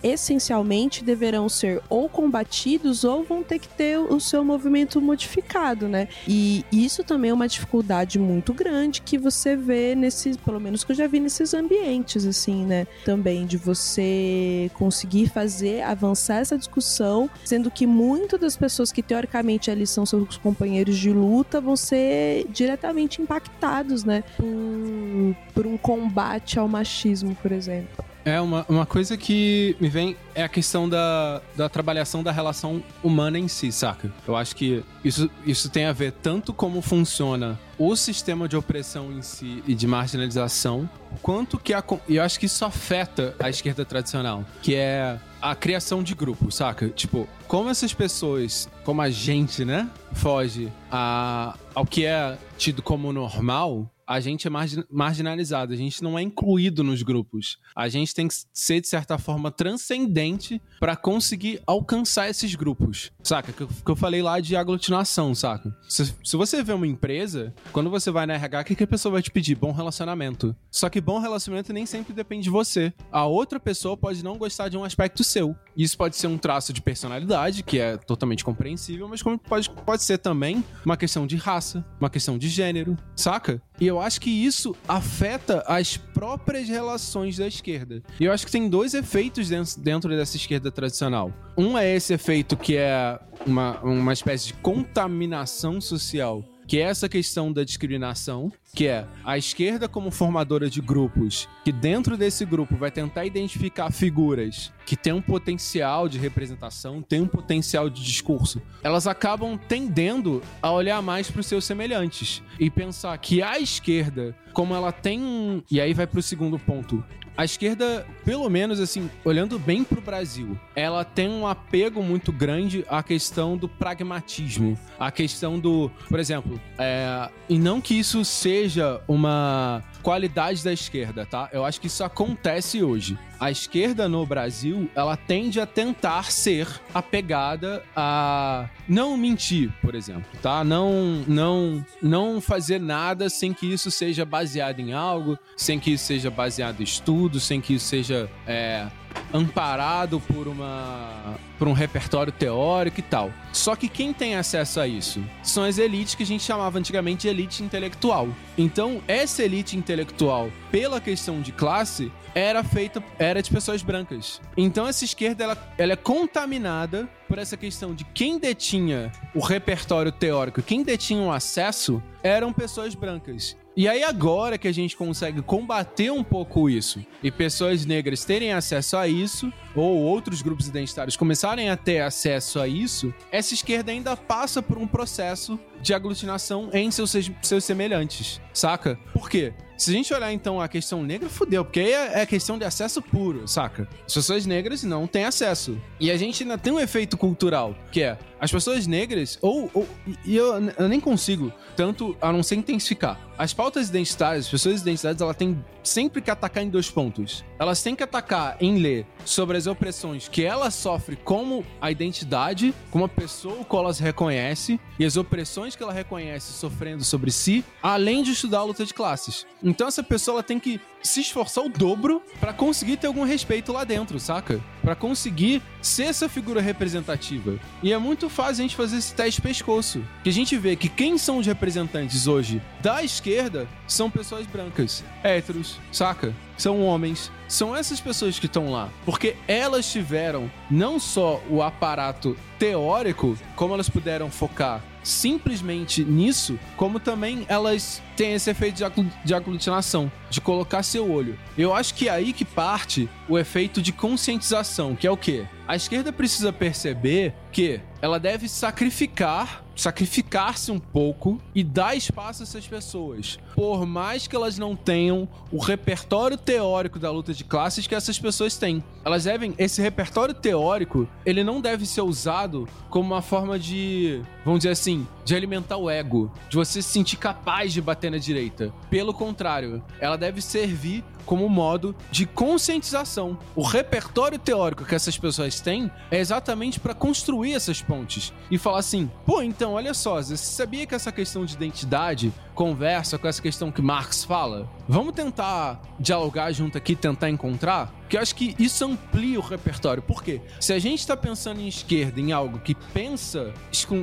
essencialmente deverão ser ou combatidos ou vão ter que ter o seu movimento modificado, né? E isso também é uma dificuldade muito grande que você vê nesses, pelo menos que eu já vi nesses ambientes, assim, né? Também de você conseguir fazer avançar essa discussão, sendo que muitas das pessoas que teoricamente ali são seus companheiros de luta vão ser diretamente impactados, né? Por, por um combate ao machismo, por exemplo. É, uma, uma coisa que me vem é a questão da, da trabalhação da relação humana em si, saca? Eu acho que isso, isso tem a ver tanto como funciona o sistema de opressão em si e de marginalização, quanto que a. E eu acho que isso afeta a esquerda tradicional, que é a criação de grupos, saca? Tipo, como essas pessoas, como a gente, né, foge a, ao que é tido como normal, a gente é marginalizado, a gente não é incluído nos grupos. A gente tem que ser, de certa forma, transcendente para conseguir alcançar esses grupos. Saca? Que eu, que eu falei lá de aglutinação, saca? Se, se, você vê uma empresa, quando você vai na RH, o que, que a pessoa vai te pedir? Bom relacionamento. Só que bom relacionamento nem sempre depende de você. A outra pessoa pode não gostar de um aspecto seu. Isso pode ser um traço de personalidade, que é totalmente compreensível, mas como pode, pode ser também uma questão de raça, uma questão de gênero, saca? E eu acho que isso afeta as próprias relações da esquerda. E eu acho que tem dois efeitos dentro dessa esquerda tradicional. Um é esse efeito que é uma, uma espécie de contaminação social que é essa questão da discriminação, que é a esquerda como formadora de grupos, que dentro desse grupo vai tentar identificar figuras que têm um potencial de representação, têm um potencial de discurso. Elas acabam tendendo a olhar mais para os seus semelhantes e pensar que a esquerda, como ela tem, e aí vai para o segundo ponto, a esquerda, pelo menos assim, olhando bem pro Brasil, ela tem um apego muito grande à questão do pragmatismo, à questão do, por exemplo, é, e não que isso seja uma qualidade da esquerda, tá? Eu acho que isso acontece hoje. A esquerda no Brasil, ela tende a tentar ser apegada a não mentir, por exemplo, tá? Não não não fazer nada sem que isso seja baseado em algo, sem que isso seja baseado em estudo, sem que isso seja é, amparado por uma por um repertório teórico e tal. Só que quem tem acesso a isso são as elites que a gente chamava antigamente de elite intelectual. Então, essa elite intelectual, pela questão de classe, era feita era de pessoas brancas. Então essa esquerda ela, ela é contaminada por essa questão de quem detinha o repertório teórico, quem detinha o acesso eram pessoas brancas. E aí agora que a gente consegue combater um pouco isso e pessoas negras terem acesso a isso, ou outros grupos identitários começarem a ter acesso a isso, essa esquerda ainda passa por um processo de aglutinação em seus, seus semelhantes, saca? Por quê? Se a gente olhar então a questão negra, fudeu, porque aí é, é questão de acesso puro, saca? As pessoas negras não têm acesso. E a gente ainda tem um efeito cultural, que é as pessoas negras, ou. ou e eu, eu, nem consigo tanto a não ser intensificar. As pautas identitárias, as pessoas identitárias, ela tem sempre que atacar em dois pontos. Elas têm que atacar em ler sobre as opressões que ela sofre como a identidade, como a pessoa que ela se reconhece, e as opressões que ela reconhece sofrendo sobre si, além de estudar a luta de classes. Então essa pessoa ela tem que se esforçar o dobro para conseguir ter algum respeito lá dentro, saca? Para conseguir ser essa figura representativa. E é muito fácil a gente fazer esse teste pescoço. Que a gente vê que quem são os representantes hoje da esquerda são pessoas brancas, héteros, saca? são homens, são essas pessoas que estão lá. Porque elas tiveram não só o aparato teórico, como elas puderam focar simplesmente nisso, como também elas têm esse efeito de, aglu de aglutinação, de colocar seu olho. Eu acho que é aí que parte o efeito de conscientização, que é o quê? A esquerda precisa perceber que ela deve sacrificar sacrificar-se um pouco e dar espaço a essas pessoas. Por mais que elas não tenham o repertório teórico da luta de classes que essas pessoas têm. Elas devem. Esse repertório teórico, ele não deve ser usado como uma forma de. Vamos dizer assim, de alimentar o ego, de você se sentir capaz de bater na direita. Pelo contrário, ela deve servir como modo de conscientização. O repertório teórico que essas pessoas têm é exatamente para construir essas pontes e falar assim: pô, então olha só, você sabia que essa questão de identidade conversa com essa questão que Marx fala? Vamos tentar dialogar junto aqui, tentar encontrar? Que eu acho que isso amplia o repertório. Por quê? Se a gente está pensando em esquerda, em algo que pensa,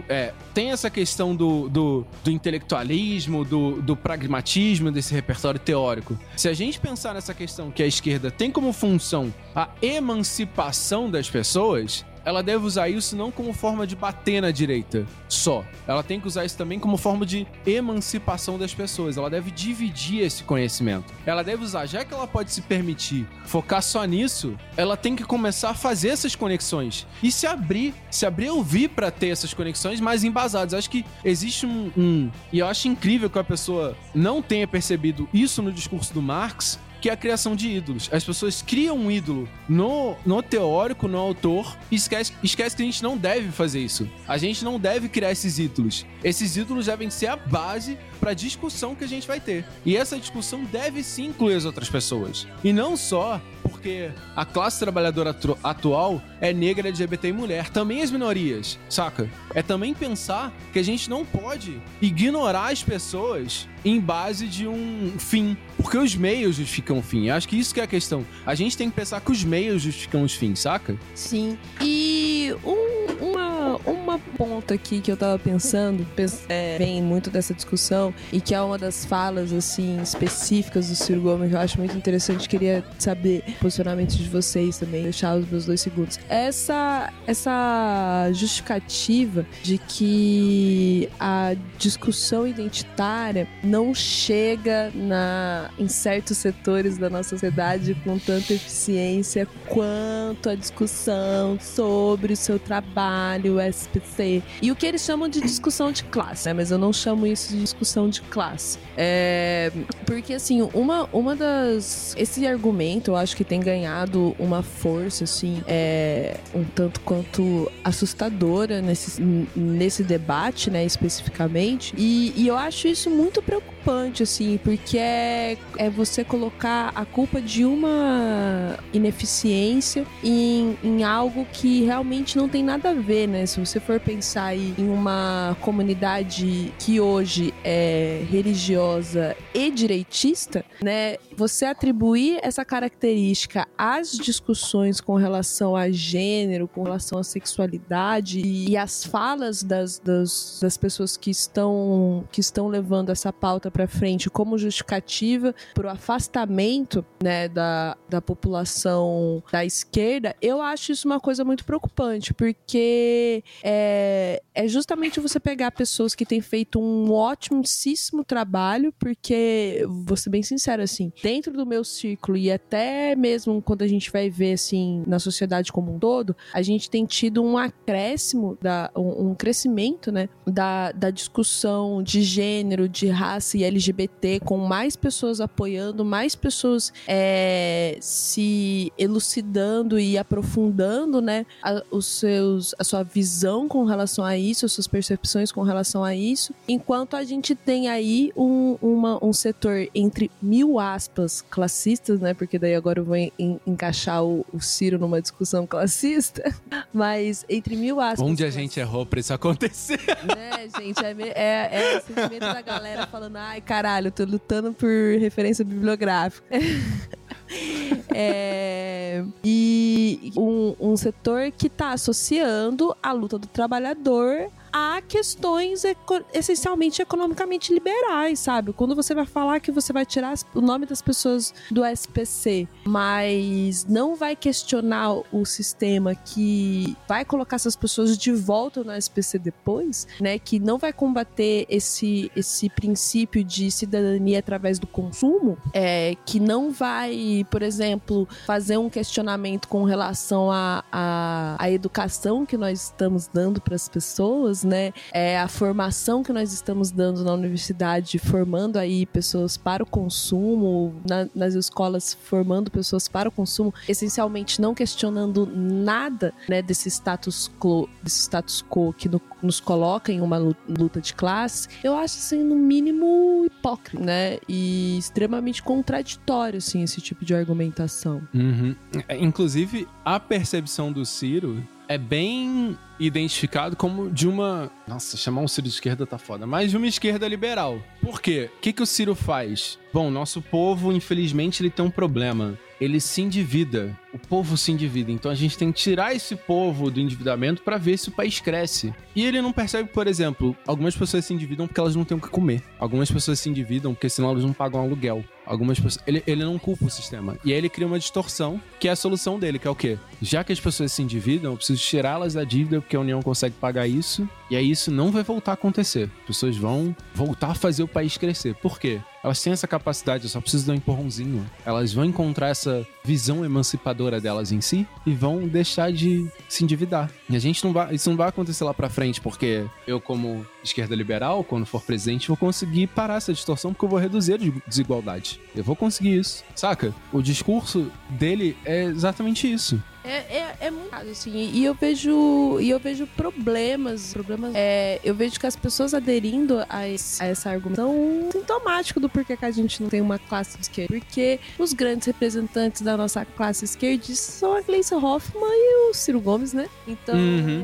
é, tem essa questão do, do, do intelectualismo, do, do pragmatismo desse repertório teórico. Se a gente pensar nessa questão que a esquerda tem como função a emancipação das pessoas, ela deve usar isso não como forma de bater na direita só. Ela tem que usar isso também como forma de emancipação das pessoas. Ela deve dividir esse conhecimento. Ela deve usar, já que ela pode se permitir focar só nisso, ela tem que começar a fazer essas conexões e se abrir, se abrir ouvir para ter essas conexões mais embasadas. Acho que existe um, um, e eu acho incrível que a pessoa não tenha percebido isso no discurso do Marx, que é a criação de ídolos. As pessoas criam um ídolo no, no teórico, no autor, e esquece, esquece que a gente não deve fazer isso. A gente não deve criar esses ídolos. Esses ídolos devem ser a base para a discussão que a gente vai ter. E essa discussão deve sim incluir as outras pessoas. E não só porque a classe trabalhadora atu atual é negra, LGBT e mulher, também as minorias, saca? É também pensar que a gente não pode ignorar as pessoas em base de um fim, porque os meios justificam o fim. Acho que isso que é a questão. A gente tem que pensar que os meios justificam os fins, saca? Sim. E um, uma, uma ponta aqui que eu tava pensando, é, vem muito dessa discussão, e que é uma das falas, assim, específicas do Ciro Gomes, eu acho muito interessante. Queria saber posicionamento de vocês também, deixar os meus dois segundos. Essa, essa justificativa de que a discussão identitária não chega na, em certos setores da nossa sociedade com tanta eficiência quanto a discussão sobre o seu trabalho, SPC. E o que eles chamam de discussão de classe, né? Mas eu não chamo isso de discussão de classe. É, porque, assim, uma, uma das. Esse argumento eu acho que tem ganhado uma força, assim, é, um tanto quanto assustadora nesse, nesse debate, né, especificamente. E, e eu acho isso muito preocupante, assim, porque é, é você colocar a culpa de uma ineficiência em, em algo que realmente não tem nada a ver, né? Se você for pensar aí em uma comunidade que hoje é religiosa e direitista, né? Você atribuir essa característica às discussões com relação a gênero, com relação à sexualidade e, as falas das, das, das pessoas que estão, que estão levando essa pauta para frente como justificativa para o afastamento né, da, da população da esquerda, eu acho isso uma coisa muito preocupante, porque é, é justamente você pegar pessoas que têm feito um ótimíssimo trabalho, porque, vou ser bem sincero, assim, dentro do meu círculo e até mesmo quando a gente vai ver, assim, na sociedade como um todo, a gente tem tido um acréscimo, da, um, um crescimento, né, da, da discussão de gênero, de raça e LGBT, com mais pessoas apoiando, mais pessoas é, se elucidando e aprofundando, né, a, os seus, a sua visão com relação a isso, as suas percepções com relação a isso, enquanto a gente tem aí um, uma, um setor entre mil aspas classistas, né, porque daí agora eu vou en, encaixar o, o, Ciro numa discussão classista, mas entre mil aspas. Onde a gente errou pra isso acontecer? Né, gente, é, é, é o sentimento da galera falando, ai caralho, eu tô lutando por referência bibliográfica. É, e um, um, setor que está associando a luta do trabalhador a questões essencialmente economicamente liberais, sabe? Quando você vai falar que você vai tirar o nome das pessoas do SPC, mas não vai questionar o sistema que vai colocar essas pessoas de volta no SPC depois, né? Que não vai combater esse, esse princípio de cidadania através do consumo, é, que não vai, por exemplo, fazer um questionamento com relação à a, a, a, educação que nós estamos dando para as pessoas, né? É, a formação que nós estamos dando na universidade, formando aí pessoas para o consumo, na, nas escolas formando pessoas para o consumo, essencialmente não questionando nada, né, desse status quo, desse status quo que no, nos coloca em uma luta de classe, eu acho assim no mínimo hipócrita, né? E extremamente contraditório assim esse tipo de argumentação. Uhum. É, inclusive a percepção do Ciro é bem identificado como de uma. Nossa, chamar um Ciro de esquerda tá foda. Mas de uma esquerda liberal. Por quê? O que, que o Ciro faz? Bom, nosso povo, infelizmente, ele tem um problema. Ele se endivida. O povo se endivida. Então a gente tem que tirar esse povo do endividamento para ver se o país cresce. E ele não percebe, por exemplo, algumas pessoas se endividam porque elas não têm o que comer. Algumas pessoas se endividam porque senão elas não pagam aluguel. Algumas pessoas. Ele, ele não culpa o sistema. E aí ele cria uma distorção, que é a solução dele, que é o quê? Já que as pessoas se endividam, eu preciso tirá-las da dívida porque a União consegue pagar isso. E aí isso não vai voltar a acontecer. As pessoas vão voltar a fazer o país crescer. Por quê? Elas têm essa capacidade, eu só preciso dar um empurrãozinho. Elas vão encontrar essa visão emancipadora delas em si e vão deixar de se endividar. E a gente não vai, isso não vai acontecer lá para frente, porque eu como esquerda liberal, quando for presidente, vou conseguir parar essa distorção porque eu vou reduzir a desigualdade. Eu vou conseguir isso, saca? O discurso dele é exatamente isso. É, é, é muito assim, e eu vejo e eu vejo problemas, problemas. É, eu vejo que as pessoas aderindo a, esse, a essa argumentação sintomático do porquê que a gente não tem uma classe esquerda, porque os grandes representantes da nossa classe esquerdista são a Gleice Hoffmann e o Ciro Gomes, né? Então, uhum.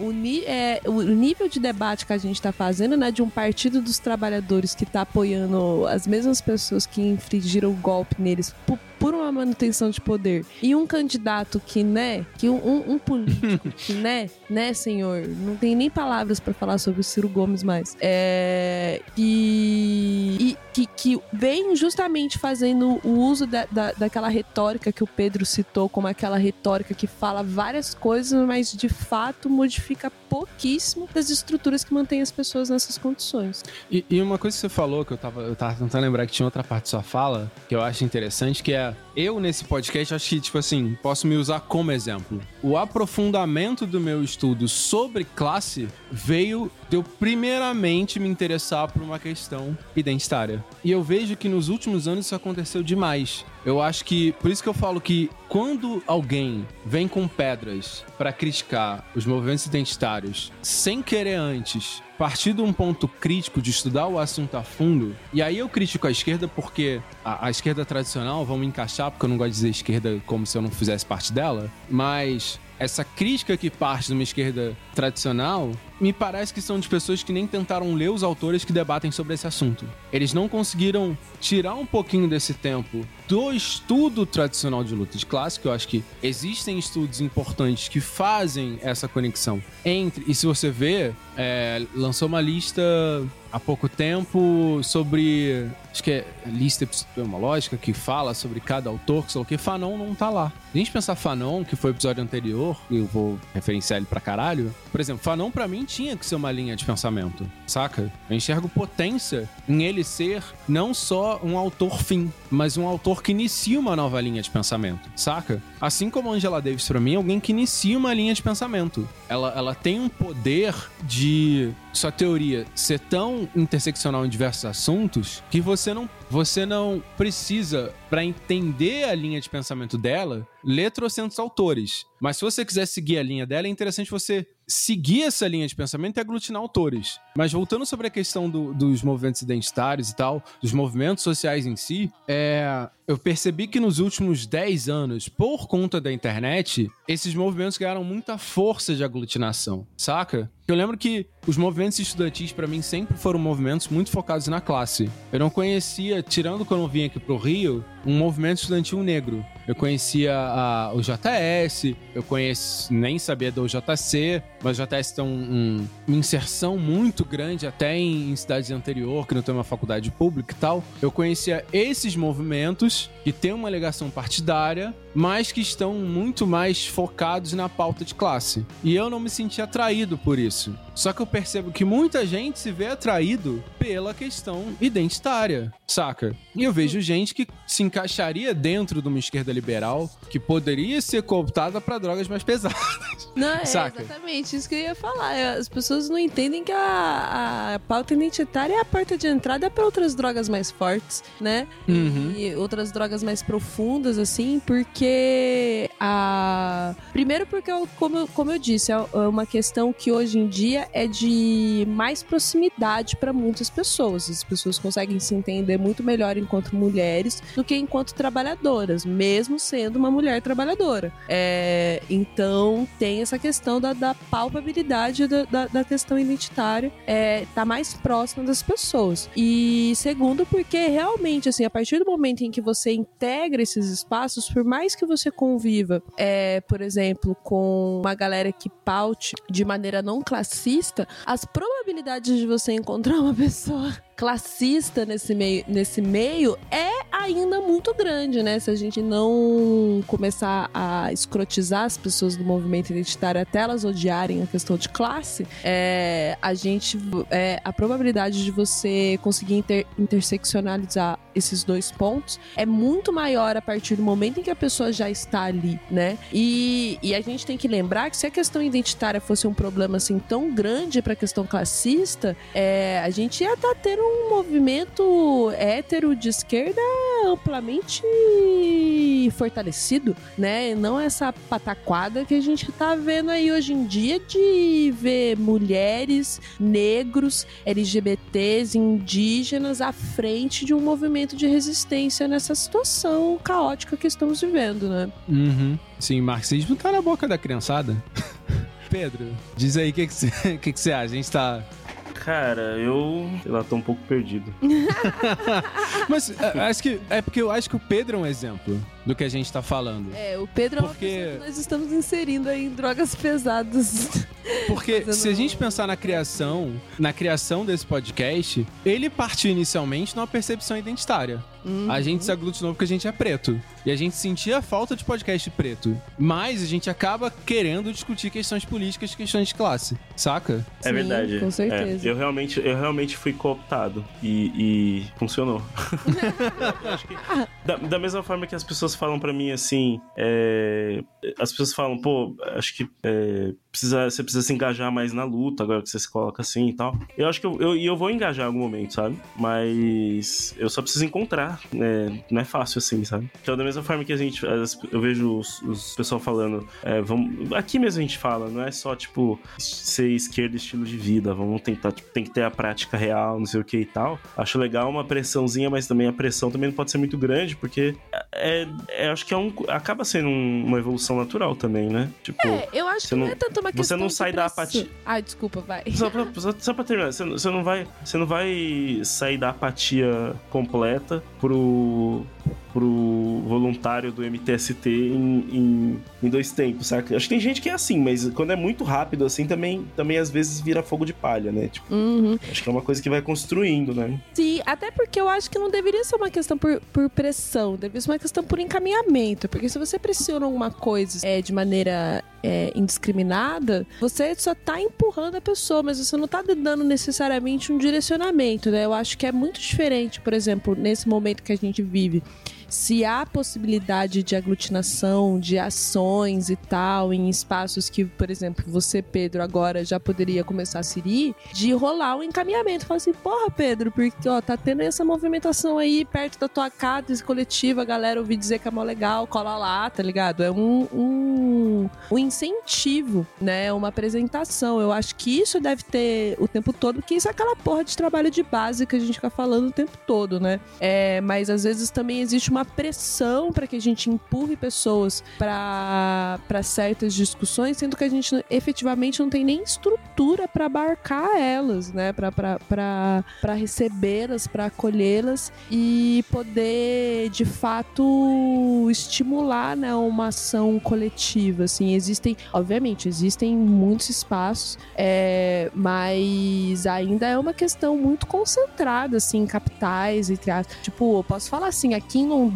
o, o, é, o nível de debate que a gente está fazendo, né, de um partido dos trabalhadores que está apoiando as mesmas pessoas que infringiram o golpe neles por uma manutenção de poder e um candidato que, né, que um, um político que, né, né, senhor, não tem nem palavras para falar sobre o Ciro Gomes mais, é, que, que, que vem justamente fazendo o uso da, da, daquela retórica que o Pedro citou, como aquela retórica que fala várias coisas, mas de fato modifica pouquíssimo das estruturas que mantêm as pessoas nessas condições. E, e uma coisa que você falou, que eu tava, eu tava tentando lembrar que tinha outra parte da sua fala, que eu acho interessante, que é eu nesse podcast acho que, tipo assim, posso me usar como exemplo. O aprofundamento do meu estudo sobre classe veio de eu primeiramente me interessar por uma questão identitária. E eu vejo que nos últimos anos isso aconteceu demais. Eu acho que, por isso que eu falo que quando alguém vem com pedras para criticar os movimentos identitários sem querer antes partir de um ponto crítico de estudar o assunto a fundo, e aí eu critico a esquerda porque a, a esquerda tradicional, vamos encaixar, porque eu não gosto de dizer esquerda como se eu não fizesse parte dela, mas essa crítica que parte de uma esquerda tradicional, me parece que são de pessoas que nem tentaram ler os autores que debatem sobre esse assunto. Eles não conseguiram tirar um pouquinho desse tempo do estudo tradicional de luta de classe, que eu acho que existem estudos importantes que fazem essa conexão entre. E se você vê, é, lançou uma lista há pouco tempo sobre. Acho que é lista epistemológica que fala sobre cada autor, que sei lá o que. Fanon não tá lá. Se a gente pensar Fanon, que foi o episódio anterior, eu vou referenciar ele pra caralho. Por exemplo, Fanon pra mim tinha que ser uma linha de pensamento, saca? Eu enxergo potência em ele ser não só um autor fim, mas um autor que inicia uma nova linha de pensamento, saca? Assim como Angela Davis pra mim é alguém que inicia uma linha de pensamento. Ela, ela tem um poder de sua teoria ser tão interseccional em diversos assuntos que você não, você não precisa, para entender a linha de pensamento dela, ler trocentos autores. Mas se você quiser seguir a linha dela, é interessante você seguir essa linha de pensamento e aglutinar autores. Mas voltando sobre a questão do, dos movimentos identitários e tal, dos movimentos sociais em si, é, eu percebi que nos últimos 10 anos, por conta da internet, esses movimentos ganharam muita força de aglutinação, saca? Eu lembro que os movimentos estudantis, para mim, sempre foram movimentos muito focados na classe. Eu não conhecia, tirando quando eu vim aqui pro Rio, um movimento estudantil negro. Eu conhecia a, o JS, eu conheço, nem sabia do JC, mas o JS tem um, um, uma inserção muito grande até em, em cidades anterior, que não tem uma faculdade pública e tal. Eu conhecia esses movimentos que têm uma ligação partidária, mas que estão muito mais focados na pauta de classe. E eu não me senti atraído por isso. Só que eu percebo que muita gente se vê atraído pela questão identitária, saca? E eu vejo gente que se encaixaria dentro de uma esquerda liberal que poderia ser cooptada para drogas mais pesadas. Não, é Saca? exatamente isso que eu ia falar. As pessoas não entendem que a, a pauta identitária é a porta de entrada para outras drogas mais fortes, né? Uhum. E outras drogas mais profundas, assim, porque a. Primeiro, porque, eu- como, como eu disse, é uma questão que hoje em dia é de mais proximidade para muitas pessoas. As pessoas conseguem se entender muito melhor enquanto mulheres do que enquanto trabalhadoras, mesmo sendo uma mulher trabalhadora. É, então, tem essa questão da, da palpabilidade da, da, da questão identitária, é, tá mais próxima das pessoas. E segundo, porque realmente, assim, a partir do momento em que você integra esses espaços, por mais que você conviva, é, por exemplo, com uma galera que paute de maneira não classista, as probabilidades de você encontrar uma pessoa classista nesse meio, nesse meio é ainda muito grande, né? Se a gente não começar a escrotizar as pessoas do movimento identitário até elas odiarem a questão de classe, é, a gente é, a probabilidade de você conseguir inter- interseccionalizar esses dois pontos é muito maior a partir do momento em que a pessoa já está ali, né? E, e a gente tem que lembrar que se a questão identitária fosse um problema assim tão grande para a questão classista, é, a gente ia estar tendo um movimento hétero de esquerda amplamente fortalecido, né? Não essa pataquada que a gente tá vendo aí hoje em dia de ver mulheres, negros, LGBTs, indígenas à frente de um movimento de resistência nessa situação caótica que estamos vivendo, né? Uhum. Sim, marxismo tá na boca da criançada. Pedro, diz aí o que que você que que você acha. A gente tá. Cara, eu, sei lá, tô um pouco perdido. Mas é, acho que. É porque eu acho que o Pedro é um exemplo do que a gente tá falando. É, o Pedro é uma Porque- pessoa que nós estamos inserindo aí em drogas pesadas. Porque Fazendo- se a gente pensar na criação, na criação desse podcast, ele partiu inicialmente numa percepção identitária. A gente se aglutinou porque a gente é preto. E a gente sentia falta de podcast preto. Mas a gente acaba querendo discutir questões políticas, questões de classe. Saca? É Sim, verdade. com certeza. É, eu, realmente, eu realmente fui cooptado. E, e funcionou. Acho que- da, da mesma forma que as pessoas falam pra mim assim, é, as pessoas falam, pô, acho que é, precisa, você precisa se engajar mais na luta agora que você se coloca assim e tal. Eu acho que eu, eu, e eu vou engajar em algum momento, sabe? Mas eu só preciso encontrar. né? Não é fácil assim, sabe? Então, da mesma forma que a gente. Eu vejo os, os pessoal falando. é, vamos, aqui mesmo a gente fala, não é só tipo ser esquerda estilo de vida. Vamos tentar, tipo, tem que ter a prática real, não sei o que e tal. Acho legal uma pressãozinha, mas também a pressão também não pode ser muito grande, porque é, é- acho que é um, acaba sendo um- uma evolução natural também, né? Tipo. É, eu acho que não, não- é tanto uma você questão não de sai da apatia. Ai, desculpa, vai. Só pra, só, só pra terminar, você, não- você não vai, você não vai sair da apatia completa pro, pro voluntário do MTST em, em, em dois tempos, saca? Acho que tem gente que é assim, mas quando é muito rápido assim, também, também às vezes vira fogo de palha, né? Tipo, Uhum. acho que é uma coisa que vai construindo, né? Sim, até porque eu acho que não deveria ser uma questão por, por pressão, deveria ser uma questão por encaminhamento. Porque se você pressiona alguma coisa é, de maneira é, indiscriminada, você só tá empurrando a pessoa, mas você não tá dando necessariamente um direcionamento, né? Eu acho que é muito diferente, por exemplo, nesse momento que a gente vive. Se há possibilidade de aglutinação, de ações e tal, em espaços que, por exemplo, você, Pedro, agora já poderia começar a se ir, de rolar um encaminhamento. Falar assim, porra, Pedro, porque ó, tá tendo essa movimentação aí perto da tua casa, esse coletivo, a galera ouvir dizer que é mó legal, cola lá, tá ligado? É um, um, um incentivo, né? Uma apresentação. Eu acho que isso deve ter o tempo todo, porque isso é aquela porra de trabalho de base que a gente fica falando o tempo todo, né? É, mas às vezes também existe uma uma pressão para que a gente empurre pessoas para certas discussões, sendo que a gente efetivamente não tem nem estrutura para abarcar elas, né? Para recebê-las, para acolhê-las e poder de fato estimular né, uma ação coletiva. Assim, existem, obviamente, existem muitos espaços, é, mas ainda é uma questão muito concentrada assim, em capitais, as. Tipo, eu posso falar assim, aqui em Londrina,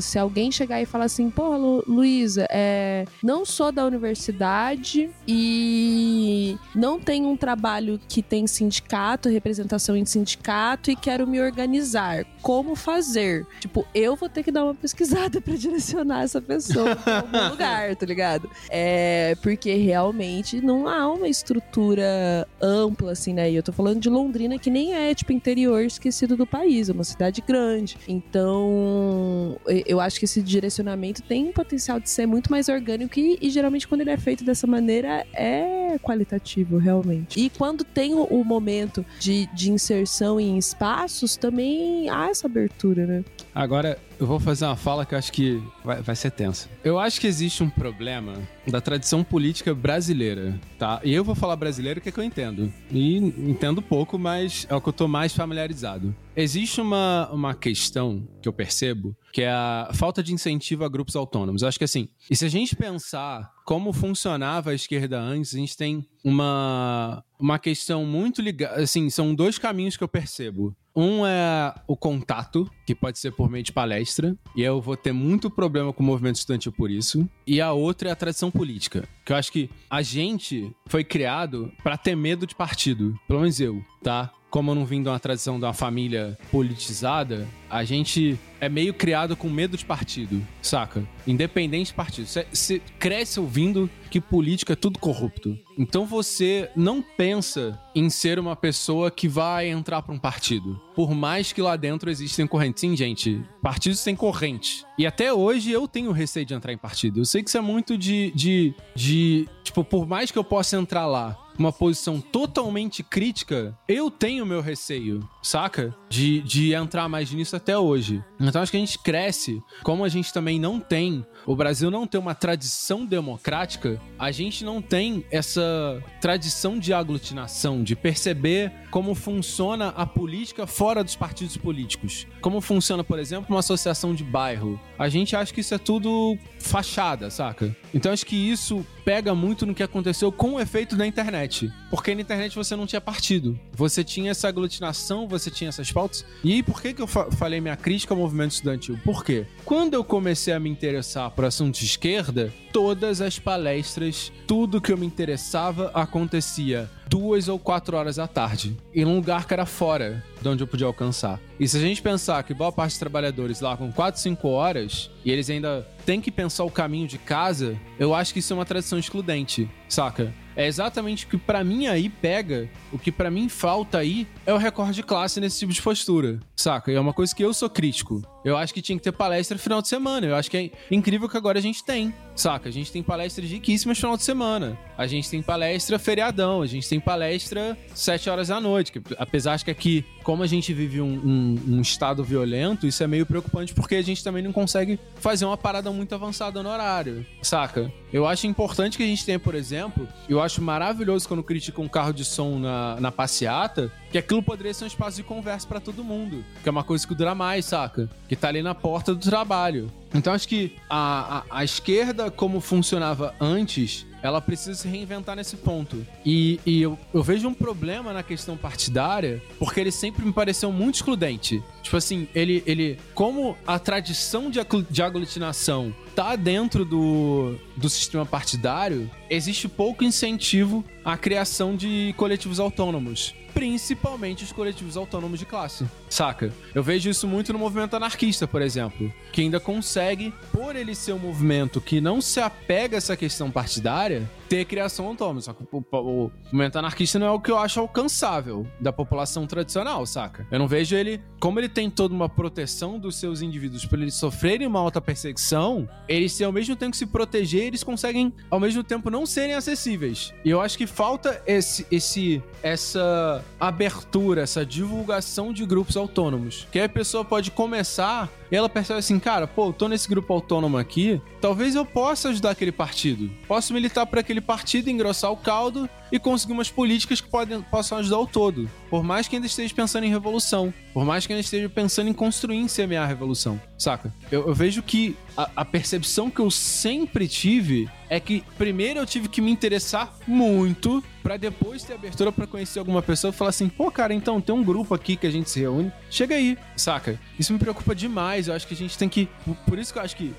se alguém chegar e falar assim, pô, Lu, Luísa, é, não sou da universidade e não tenho um trabalho que tem sindicato, representação em sindicato e quero me organizar. Como fazer? Tipo, eu vou ter que dar uma pesquisada para direcionar essa pessoa pra algum lugar, tá ligado? É, porque realmente não há uma estrutura ampla, assim, né? E eu tô falando de Londrina, que nem é, tipo, interior esquecido do país, é uma cidade grande. Então, eu acho que esse direcionamento tem um potencial de ser muito mais orgânico e, e geralmente quando ele é feito dessa maneira é qualitativo, realmente. E quando tem o, o momento de, de inserção em espaços, também há essa abertura, né? Agora, eu vou fazer uma fala que eu acho que vai, vai ser tensa. Eu acho que existe um problema da tradição política brasileira, tá? E eu vou falar brasileiro que é que eu entendo. E entendo pouco, mas é o que eu tô mais familiarizado. Existe uma, uma questão que eu percebo, que é a falta de incentivo a grupos autônomos. Eu acho que assim, e se a gente pensar como funcionava a esquerda antes, a gente tem uma, uma questão muito ligada. Assim, são dois caminhos que eu percebo. Um é o contato, que pode ser por meio de palestra, e eu vou ter muito problema com o movimento estudantil por isso. E a outra é a tradição política, que eu acho que a gente foi criado para ter medo de partido, pelo menos eu, tá? como eu não vim de uma tradição de uma família politizada, a gente é meio criado com medo de partido, saca? Independente de partido. Você cresce ouvindo que política é tudo corrupto. Então você não pensa em ser uma pessoa que vai entrar para um partido. Por mais que lá dentro existem correntes. Sim, gente, partidos têm corrente. E até hoje eu tenho receio de entrar em partido. Eu sei que isso é muito de. de, de tipo, por mais que eu possa entrar lá uma posição totalmente crítica, eu tenho meu receio, saca? De, de entrar mais nisso até hoje. Então acho que a gente cresce, como a gente também não tem, o Brasil não tem uma tradição democrática, a gente não tem essa tradição de aglutinação, de perceber como funciona a política fora dos partidos políticos. Como funciona, por exemplo, uma associação de bairro. A gente acha que isso é tudo fachada, saca? Então acho que isso pega muito no que aconteceu com o efeito da internet. Porque na internet você não tinha partido. Você tinha essa aglutinação, você tinha essas pautas. E por que, que eu fa falei minha crítica ao movimento estudantil? Por quê? Quando eu comecei a me interessar por assuntos de esquerda, todas as palestras, tudo que eu me interessava acontecia duas ou quatro horas da tarde, em um lugar que era fora de onde eu podia alcançar. E se a gente pensar que boa parte dos trabalhadores lá com 4, 5 horas, e eles ainda têm que pensar o caminho de casa, eu acho que isso é uma tradição excludente, saca? É exatamente o que para mim aí pega, o que para mim falta aí é o recorde de classe nesse tipo de postura, saca? E é uma coisa que eu sou crítico. Eu acho que tinha que ter palestra final de semana. Eu acho que é incrível que agora a gente tem, saca? A gente tem palestras riquíssimas final de semana. A gente tem palestra feriadão. A gente tem palestra sete horas da noite. Que, apesar de que aqui, como a gente vive um, um, um, estado violento, isso é meio preocupante porque a gente também não consegue fazer uma parada muito avançada no horário, saca? Eu acho importante que a gente tenha, por exemplo, eu acho maravilhoso quando critica um carro de som na, na passeata, que aquilo poderia ser um espaço de conversa para todo mundo. Que é uma coisa que dura mais, saca? Que tá ali na porta do trabalho. Então acho que a, a, a esquerda, como funcionava antes, ela precisa se reinventar nesse ponto. E, e eu, eu, vejo um problema na questão partidária, porque ele sempre me pareceu muito excludente. Tipo assim, ele, ele como a tradição de, de aglutinação tá dentro do, do sistema partidário, existe pouco incentivo à criação de coletivos autônomos principalmente os coletivos autônomos de classe, saca? Eu vejo isso muito no movimento anarquista, por exemplo, que ainda consegue, por ele ser um movimento que não se apega a essa questão partidária, ter criação autônoma. Só que o, o, o movimento anarquista não é o que eu acho alcançável da população tradicional, saca? Eu não vejo ele, como ele tem toda uma proteção dos seus indivíduos por eles sofrerem uma alta perseguição, eles, ao mesmo tempo se proteger, eles conseguem, ao mesmo tempo, não serem acessíveis. E eu acho que falta esse, esse, essa abertura, essa divulgação de grupos autônomos. Que a pessoa pode começar E ela percebe assim, cara, pô, eu tô nesse grupo autônomo aqui, talvez eu possa ajudar aquele partido. Posso militar para aquele partido, engrossar o caldo e conseguir umas políticas que podem, possam ajudar o todo. Por mais que ainda esteja pensando em revolução. Por mais que ainda esteja pensando em construir, em semear a revolução. Saca? Eu, eu vejo que a, a, percepção que eu sempre tive é que primeiro eu tive que me interessar muito para depois ter abertura para conhecer alguma pessoa e falar assim, pô, cara, então tem um grupo aqui que a gente se reúne, chega aí, saca? Isso me preocupa demais. Eu acho que a gente tem que. Por isso que eu acho que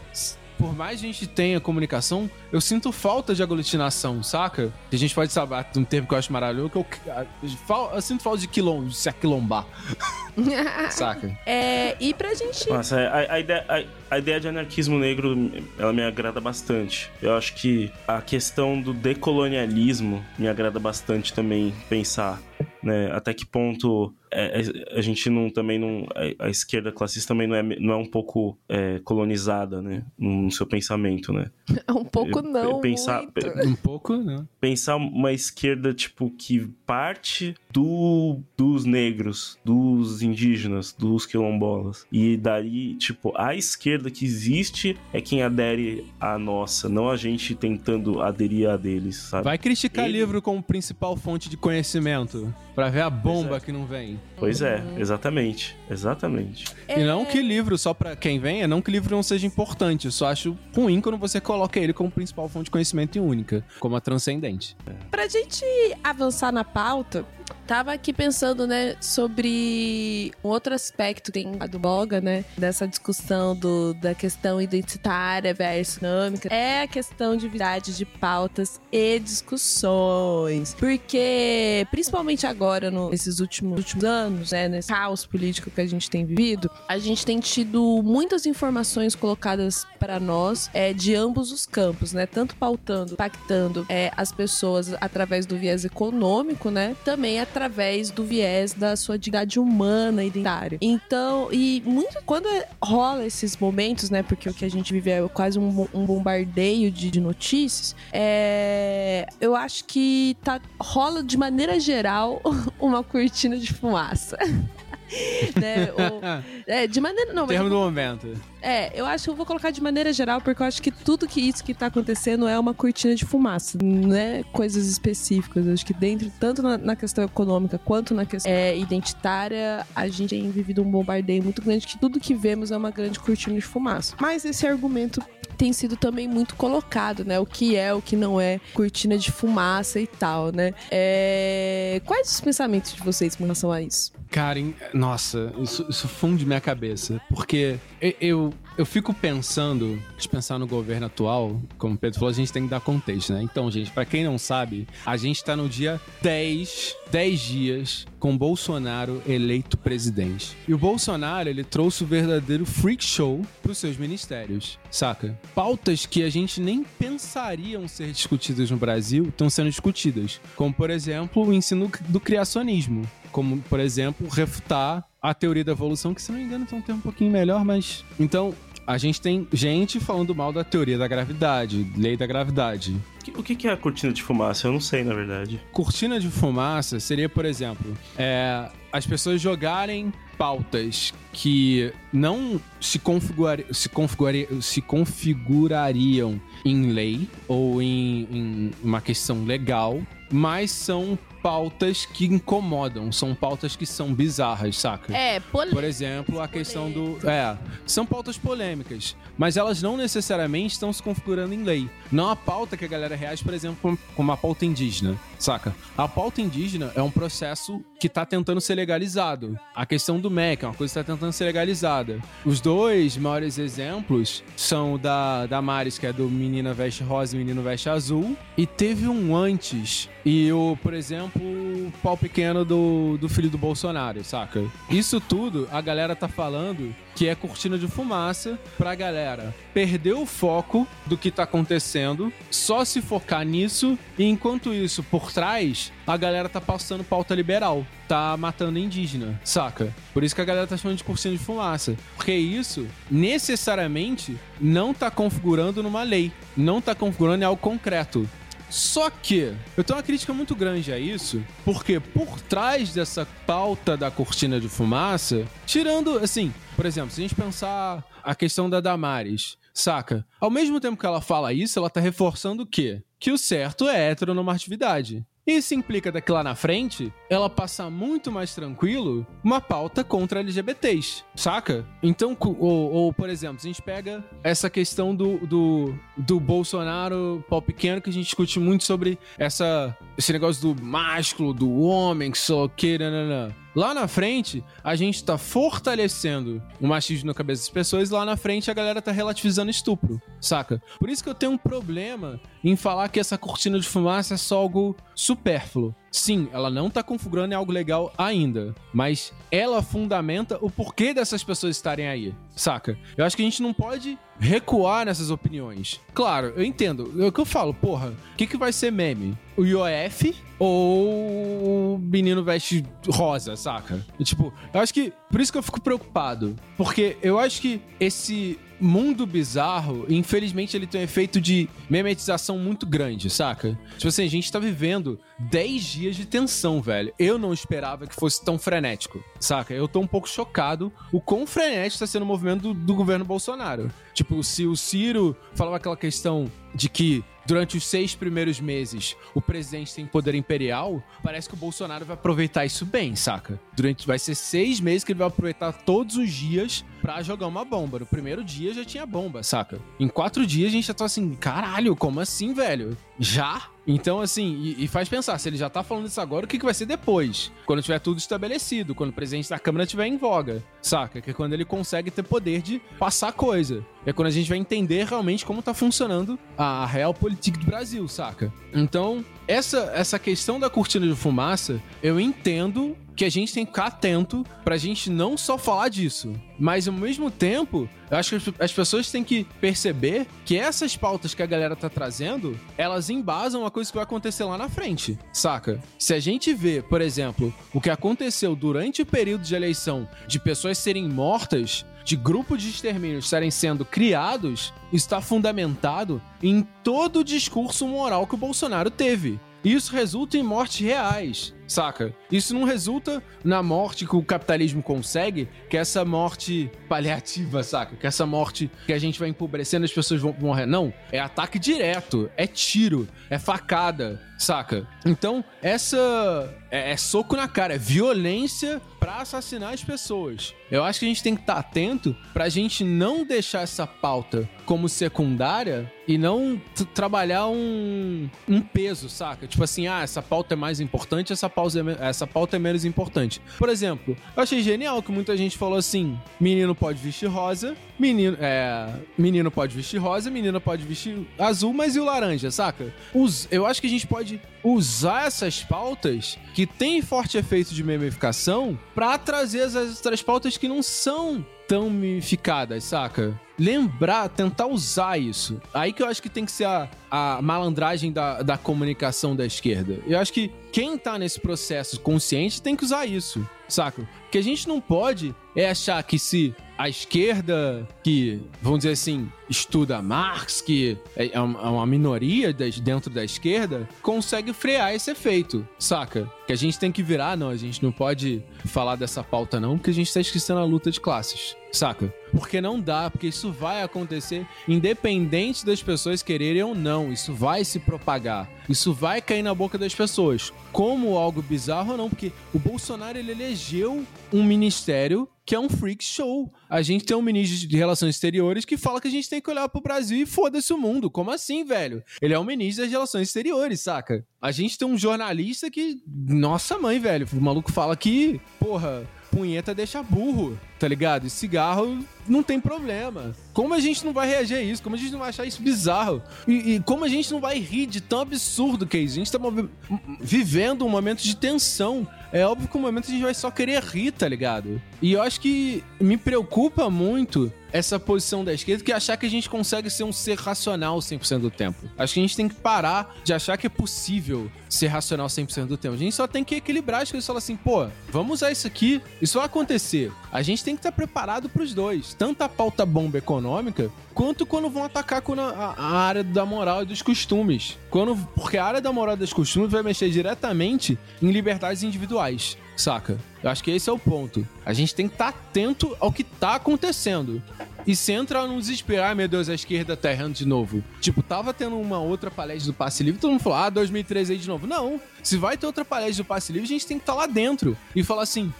por mais a gente tenha comunicação, eu sinto falta de aglutinação, saca? A gente pode saber um termo que eu acho maravilhoso, que eu, eu, eu sinto falta de quilombo, de se aquilombar. saca? É, e pra gente. Nossa, a, a, ideia, a, a, ideia de anarquismo negro, ela me agrada bastante. Eu acho que a questão do decolonialismo me agrada bastante também pensar. Né? Até que ponto é, é, a gente não também não a, a, esquerda classista também não é, não é um pouco é, colonizada, né, no seu pensamento, né? Um pouco não, pensar muito. um pouco, né? Pensar uma esquerda tipo que parte do dos negros, dos indígenas, dos quilombolas e daí tipo a esquerda que existe é quem adere à nossa, não a gente tentando aderir a deles, sabe? Vai criticar Ele... livro como principal fonte de conhecimento para ver a bomba é. que não vem. Pois é, exatamente. Exatamente. É... E não que livro, só para quem vem, é não que livro não seja importante. Eu só acho ruim quando você coloca ele como principal fonte de conhecimento e única, como a transcendente. É. Pra gente avançar na pauta, Tava aqui pensando, né, sobre um outro aspecto tem do Boga, né, dessa discussão do, da questão identitária versus dinâmica, é a questão de verdade de pautas e discussões. Porque, principalmente agora, no, nesses últimos, últimos anos, né, nesse caos político que a gente tem vivido, a gente tem tido muitas informações colocadas para nós é, de ambos os campos, né, tanto pautando, impactando é, as pessoas através do viés econômico, né, também através do viés da sua dignidade humana identitária. Então, e muito quando rola esses momentos, né? Porque o que a gente vive é quase um, um bombardeio de, de, notícias. É, eu acho que tá, rola de maneira geral uma cortina de fumaça. né? Ou, é, de maneira. Não, Termo do momento. É, eu acho que eu vou colocar de maneira geral, porque eu acho que tudo que isso que tá acontecendo é uma cortina de fumaça, não é coisas específicas. Eu acho que dentro, tanto na, na questão econômica quanto na questão é, identitária, a gente tem vivido um bombardeio muito grande, que tudo que vemos é uma grande cortina de fumaça. Mas esse argumento tem sido também muito colocado, né? O que é, o que não é cortina de fumaça e tal, né? É... Quais os pensamentos de vocês com relação a isso? Karen, nossa, isso, isso funde minha cabeça. Porque eu, eu fico pensando, de pensar no governo atual, como o Pedro falou, a gente tem que dar contexto, né? Então, gente, para quem não sabe, a gente tá no dia 10, 10 dias com Bolsonaro eleito presidente. E o Bolsonaro, ele trouxe o verdadeiro freak show pros seus ministérios, saca? Pautas que a gente nem pensariam ser discutidas no Brasil estão sendo discutidas. Como, por exemplo, o ensino do criacionismo como, por exemplo, refutar a teoria da evolução, que se não me engano tem um termo um pouquinho melhor, mas. Então, a gente tem gente falando mal da teoria da gravidade, lei da gravidade. O que é a cortina de fumaça? Eu não sei, na verdade. Cortina de fumaça seria, por exemplo, é, as pessoas jogarem pautas que não se, se, se configurariam em lei ou em, em uma questão legal, mas são pautas que incomodam, são pautas que são bizarras, saca? É, polêmicas. Por exemplo, a questão do. É, são pautas polêmicas, mas elas não necessariamente estão se configurando em lei. Não a pauta que a galera reage, por exemplo, como a pauta indígena, saca? A pauta indígena é um processo que tá tentando ser legalizado. A questão do MEC é uma coisa que tá tentando ser legalizada. Os dois maiores exemplos são da, da Maris, que é do Menina Veste Rosa e Menino Veste Azul, e teve um antes. E o, por exemplo, o pau pequeno do, do filho do Bolsonaro, saca? Isso tudo a galera tá falando que é cortina de fumaça pra galera perder o foco do que tá acontecendo, só se focar nisso, e enquanto isso, por trás, a galera tá passando pauta liberal, tá matando indígena, saca? Por isso que a galera tá chamando de cortina de fumaça. Porque isso, necessariamente, não tá configurando numa lei, não tá configurando em algo concreto. Só que eu tenho uma crítica muito grande a isso, porque por trás dessa pauta da cortina de fumaça, tirando, assim, por exemplo, se a gente pensar a questão da Damares, saca? Ao mesmo tempo que ela fala isso, ela tá reforçando o quê? Que o certo é heteronormatividade. Isso implica daqui lá na frente ela passar muito mais tranquilo uma pauta contra LGBTs, saca? Então, ou, ou, por exemplo, a gente pega essa questão do, do, do Bolsonaro pau pequeno, que a gente discute muito sobre essa, esse negócio do másculo, do homem, que só queira, nananã. Lá na frente, a gente tá fortalecendo o machismo na cabeça das pessoas lá na frente a galera tá relativizando estupro, saca? Por isso que eu tenho um problema em falar que essa cortina de fumaça é só algo supérfluo. Sim, ela não tá configurando algo legal ainda, mas ela fundamenta o porquê dessas pessoas estarem aí, saca? Eu acho que a gente não pode recuar nessas opiniões. Claro, eu entendo. É o que eu falo, porra, o que, que vai ser meme? O IOF ou o menino veste rosa, saca? Tipo, eu acho que. Por isso que eu fico preocupado. Porque eu acho que esse mundo bizarro, infelizmente, ele tem um efeito de memetização muito grande, saca? Tipo assim, a gente tá vivendo 10 dias de tensão, velho. Eu não esperava que fosse tão frenético, saca? Eu tô um pouco chocado o quão frenético tá sendo o movimento do, do governo Bolsonaro. Tipo, se o Ciro falava aquela questão de que durante os seis primeiros meses o presidente tem poder imperial, parece que o Bolsonaro vai aproveitar isso bem, saca? Durante vai ser seis meses que ele vai aproveitar todos os dias pra jogar uma bomba. No primeiro dia já tinha bomba, saca? Em quatro dias a gente já tá assim, caralho, como assim, velho? Já? Então, assim, e, e, faz pensar, se ele já tá falando isso agora, o que, que vai ser depois? Quando tiver tudo estabelecido, quando o presidente da Câmara estiver em voga, saca? Que é quando ele consegue ter poder de passar coisa. É quando a gente vai entender realmente como tá funcionando a real política do Brasil, saca? Então, essa, essa questão da cortina de fumaça, eu entendo que a gente tem que ficar atento pra gente não só falar disso, mas ao mesmo tempo, eu acho que as pessoas têm que perceber que essas pautas que a galera tá trazendo, elas embasam uma coisa que vai acontecer lá na frente, saca? Se a gente vê, por exemplo, o que aconteceu durante o período de eleição de pessoas serem mortas, de grupos de extermínio estarem sendo criados, está fundamentado em todo o discurso moral que o Bolsonaro teve. Isso resulta em mortes reais saca? Isso não resulta na morte que o capitalismo consegue, que é essa morte paliativa, saca? Que é essa morte que a gente vai empobrecendo, as pessoas vão morrer. Não, é ataque direto, é tiro, é facada, saca? Então, essa é, é soco na cara, é violência para assassinar as pessoas. Eu acho que a gente tem que estar tá atento pra gente não deixar essa pauta como secundária e não trabalhar um, um peso, saca? Tipo assim, ah, essa pauta é mais importante, essa pauta, é, essa pauta é menos importante. Por exemplo, eu achei genial que muita gente falou assim: menino pode vestir rosa, menino, é, menino pode vestir rosa, menina pode vestir azul, mas e o laranja, saca? Os, eu acho que a gente pode usar essas pautas que têm forte efeito de memificação para trazer as outras pautas que não são tão mimificadas, saca? Lembrar, tentar usar isso. Aí que eu acho que tem que ser a, a malandragem da, da comunicação da esquerda. Eu acho que quem tá nesse processo consciente tem que usar isso, saca? Que a gente não pode é achar que se a esquerda, que, vamos dizer assim, estuda Marx, que é, é uma minoria dentro da esquerda, consegue frear esse efeito, saca? Que a gente tem que virar, não, a gente não pode falar dessa pauta não, porque a gente tá esquecendo a luta de classes, saca? Porque não dá, porque isso vai acontecer independente das pessoas quererem ou não, isso vai se propagar, isso vai cair na boca das pessoas, como algo bizarro ou não, porque o Bolsonaro ele elegeu um ministério que é um freak show. A gente tem um ministro de Relações Exteriores que fala que a gente tem que olhar pro Brasil e foda-se o mundo. Como assim, velho? Ele é o ministro das Relações Exteriores, saca? A gente tem um jornalista que. Nossa mãe, velho. O maluco fala que, porra, punheta deixa burro, tá ligado? E cigarro não tem problema. Como a gente não vai reagir a isso? Como a gente não vai achar isso bizarro? E, e como a gente não vai rir de tão absurdo que é isso? A gente tá vivendo um momento de tensão é óbvio que um momento a gente vai só querer rir, tá ligado? E eu acho que me preocupa muito essa posição da esquerda que é achar que a gente consegue ser um ser racional 100% do tempo. Acho que a gente tem que parar de achar que é possível ser racional 100% do tempo. A gente só tem que equilibrar as coisas e falar assim, pô, vamos usar isso aqui, isso vai acontecer. A gente tem que estar preparado para os dois. Tanto a pauta bomba econômica, quanto quando vão atacar com a, a, área da moral e dos costumes. Quando, porque a área da moral e dos costumes vai mexer diretamente em liberdades individuais, saca? Eu acho que esse é o ponto. A gente tem que estar atento ao que está acontecendo. E se entra no desespero, ai meu Deus, a esquerda tá errando de novo. Tipo, tava tendo uma outra palestra do passe livre, todo mundo falou, ah, 2013 aí de novo. Não, se vai ter outra palestra do passe livre, a gente tem que estar tá lá dentro e falar assim: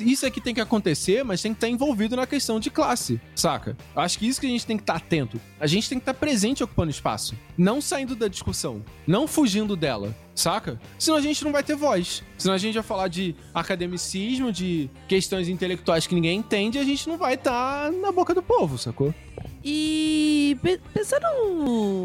isso aqui tem que acontecer, mas tem que estar tá envolvido na questão de classe, saca? Acho que isso que a gente tem que estar tá atento. A gente tem que estar tá presente ocupando espaço, não saindo da discussão, não fugindo dela saca? Senão a gente não vai ter voz. Senão a gente vai falar de academicismo, de questões intelectuais que ninguém entende e a gente não vai estar tá na boca do povo, sacou? E pensando,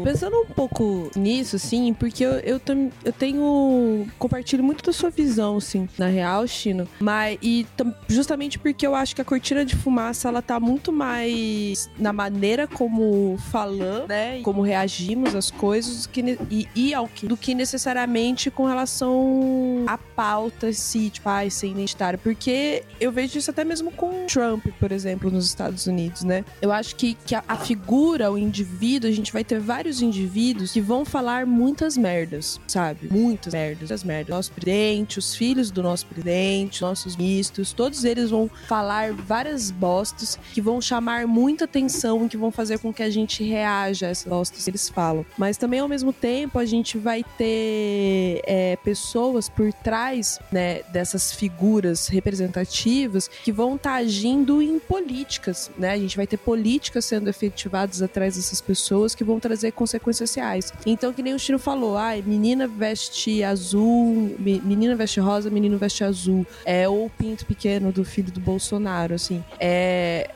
pensando um pouco nisso, assim, porque eu, eu, eu tenho. compartilho muito da sua visão, assim, na real, Chino. Mas, e justamente porque eu acho que a cortina de fumaça ela tá muito mais na maneira como falamos, né? Como reagimos às coisas que, e, e ao que, do que necessariamente com relação à pauta, se, tipo, ai, ser identitário. Porque eu vejo isso até mesmo com Trump, por exemplo, nos Estados Unidos, né? Eu acho que, que a, a figura, o indivíduo, a gente vai ter vários indivíduos que vão falar muitas merdas, sabe? Muitas merdas, muitas merdas. Nosso presidente, os filhos do nosso presidente, nossos mistos, todos eles vão falar várias bostas que vão chamar muita atenção, que vão fazer com que a gente reaja a essas bostas que eles falam. Mas também, ao mesmo tempo, a gente vai ter é, pessoas por trás né, dessas figuras representativas que vão estar tá agindo em políticas, né? A gente vai ter políticas sendo efetivados atrás dessas pessoas que vão trazer consequências reais. Então, que nem o Chiro falou, ai, menina veste azul, menina veste rosa, menino veste azul. É, ou o pinto pequeno do filho do Bolsonaro, assim. É,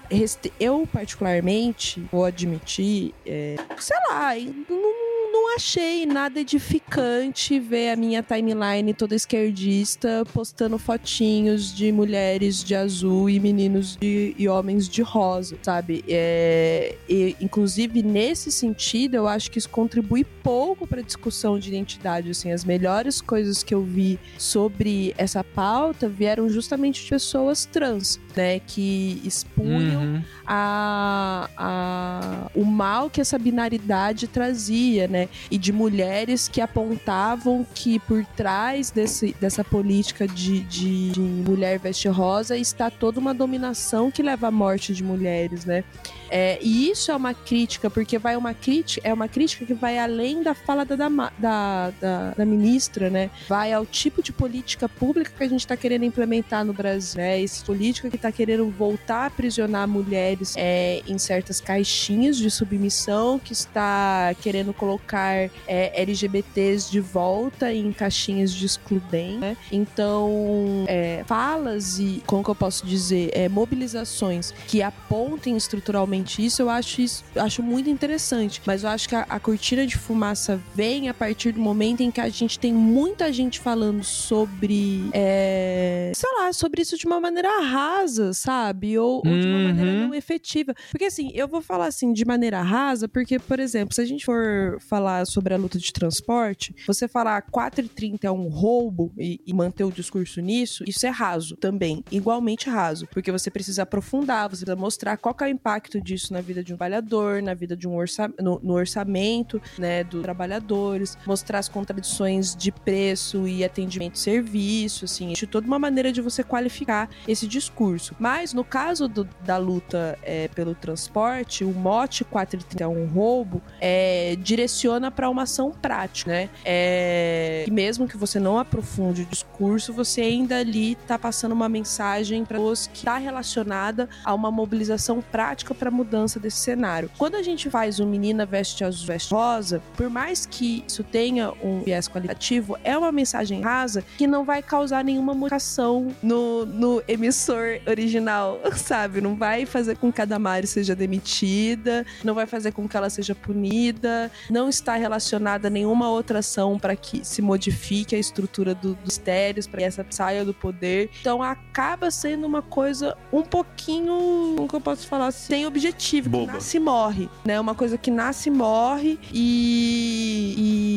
eu, particularmente, vou admitir, é, sei lá, não não achei nada edificante ver a minha timeline toda esquerdista postando fotinhos de mulheres de azul e meninos de, e homens de rosa, sabe? É, e, inclusive, nesse sentido, eu acho que isso contribui pouco para a discussão de identidade. Assim, as melhores coisas que eu vi sobre essa pauta vieram justamente de pessoas trans, né? Que expunham uhum. a, a, o mal que essa binaridade trazia, né? E de mulheres que apontavam que por trás desse, dessa política de, de, de mulher veste rosa está toda uma dominação que leva à morte de mulheres, né? É, e isso é uma crítica, porque vai uma crítica, é uma crítica que vai além da fala da, da, da, da ministra, né? Vai ao tipo de política pública que a gente está querendo implementar no Brasil, né? Essa política que está querendo voltar a aprisionar mulheres é, em certas caixinhas de submissão, que está querendo colocar é, LGBTs de volta em caixinhas de excludente, né? Então, é, falas e, como que eu posso dizer, é, mobilizações que apontem estruturalmente isso, eu acho isso acho muito interessante. Mas eu acho que a, a cortina de fumaça vem a partir do momento em que a gente tem muita gente falando sobre, é, sei lá, sobre isso de uma maneira rasa, sabe? Ou, ou de uma uhum. maneira não efetiva. Porque assim, eu vou falar assim de maneira rasa, porque, por exemplo, se a gente for falar sobre a luta de transporte, você falar 4,30 é um roubo e, e manter o discurso nisso, isso é raso também, igualmente raso, porque você precisa aprofundar, você precisa mostrar qual é o impacto disso na vida de um trabalhador, na vida de um orçamento, no, no, orçamento, né, dos trabalhadores, mostrar as contradições de preço e atendimento de serviço, assim, de toda uma maneira de você qualificar esse discurso. Mas no caso do, da luta é, pelo transporte, o mote 431 roubo é, direciona para uma ação prática, né? É, e mesmo que você não aprofunde o discurso, você ainda ali tá passando uma mensagem para os que está relacionada a uma mobilização prática para mudança desse cenário. Quando a gente faz o Menina Veste Azul, Veste Rosa, por mais que isso tenha um viés qualitativo, é uma mensagem rasa que não vai causar nenhuma modificação no, no emissor original, sabe? Não vai fazer com que a Damari seja demitida, não vai fazer com que ela seja punida, não está relacionada a nenhuma outra ação para que se modifique a estrutura do, dos mistérios, para que essa saia do poder. Então acaba sendo uma coisa um pouquinho, como que eu posso falar, sem objetivo subjetivo, Boba. que nasce e morre, né? Uma coisa que nasce e morre e, e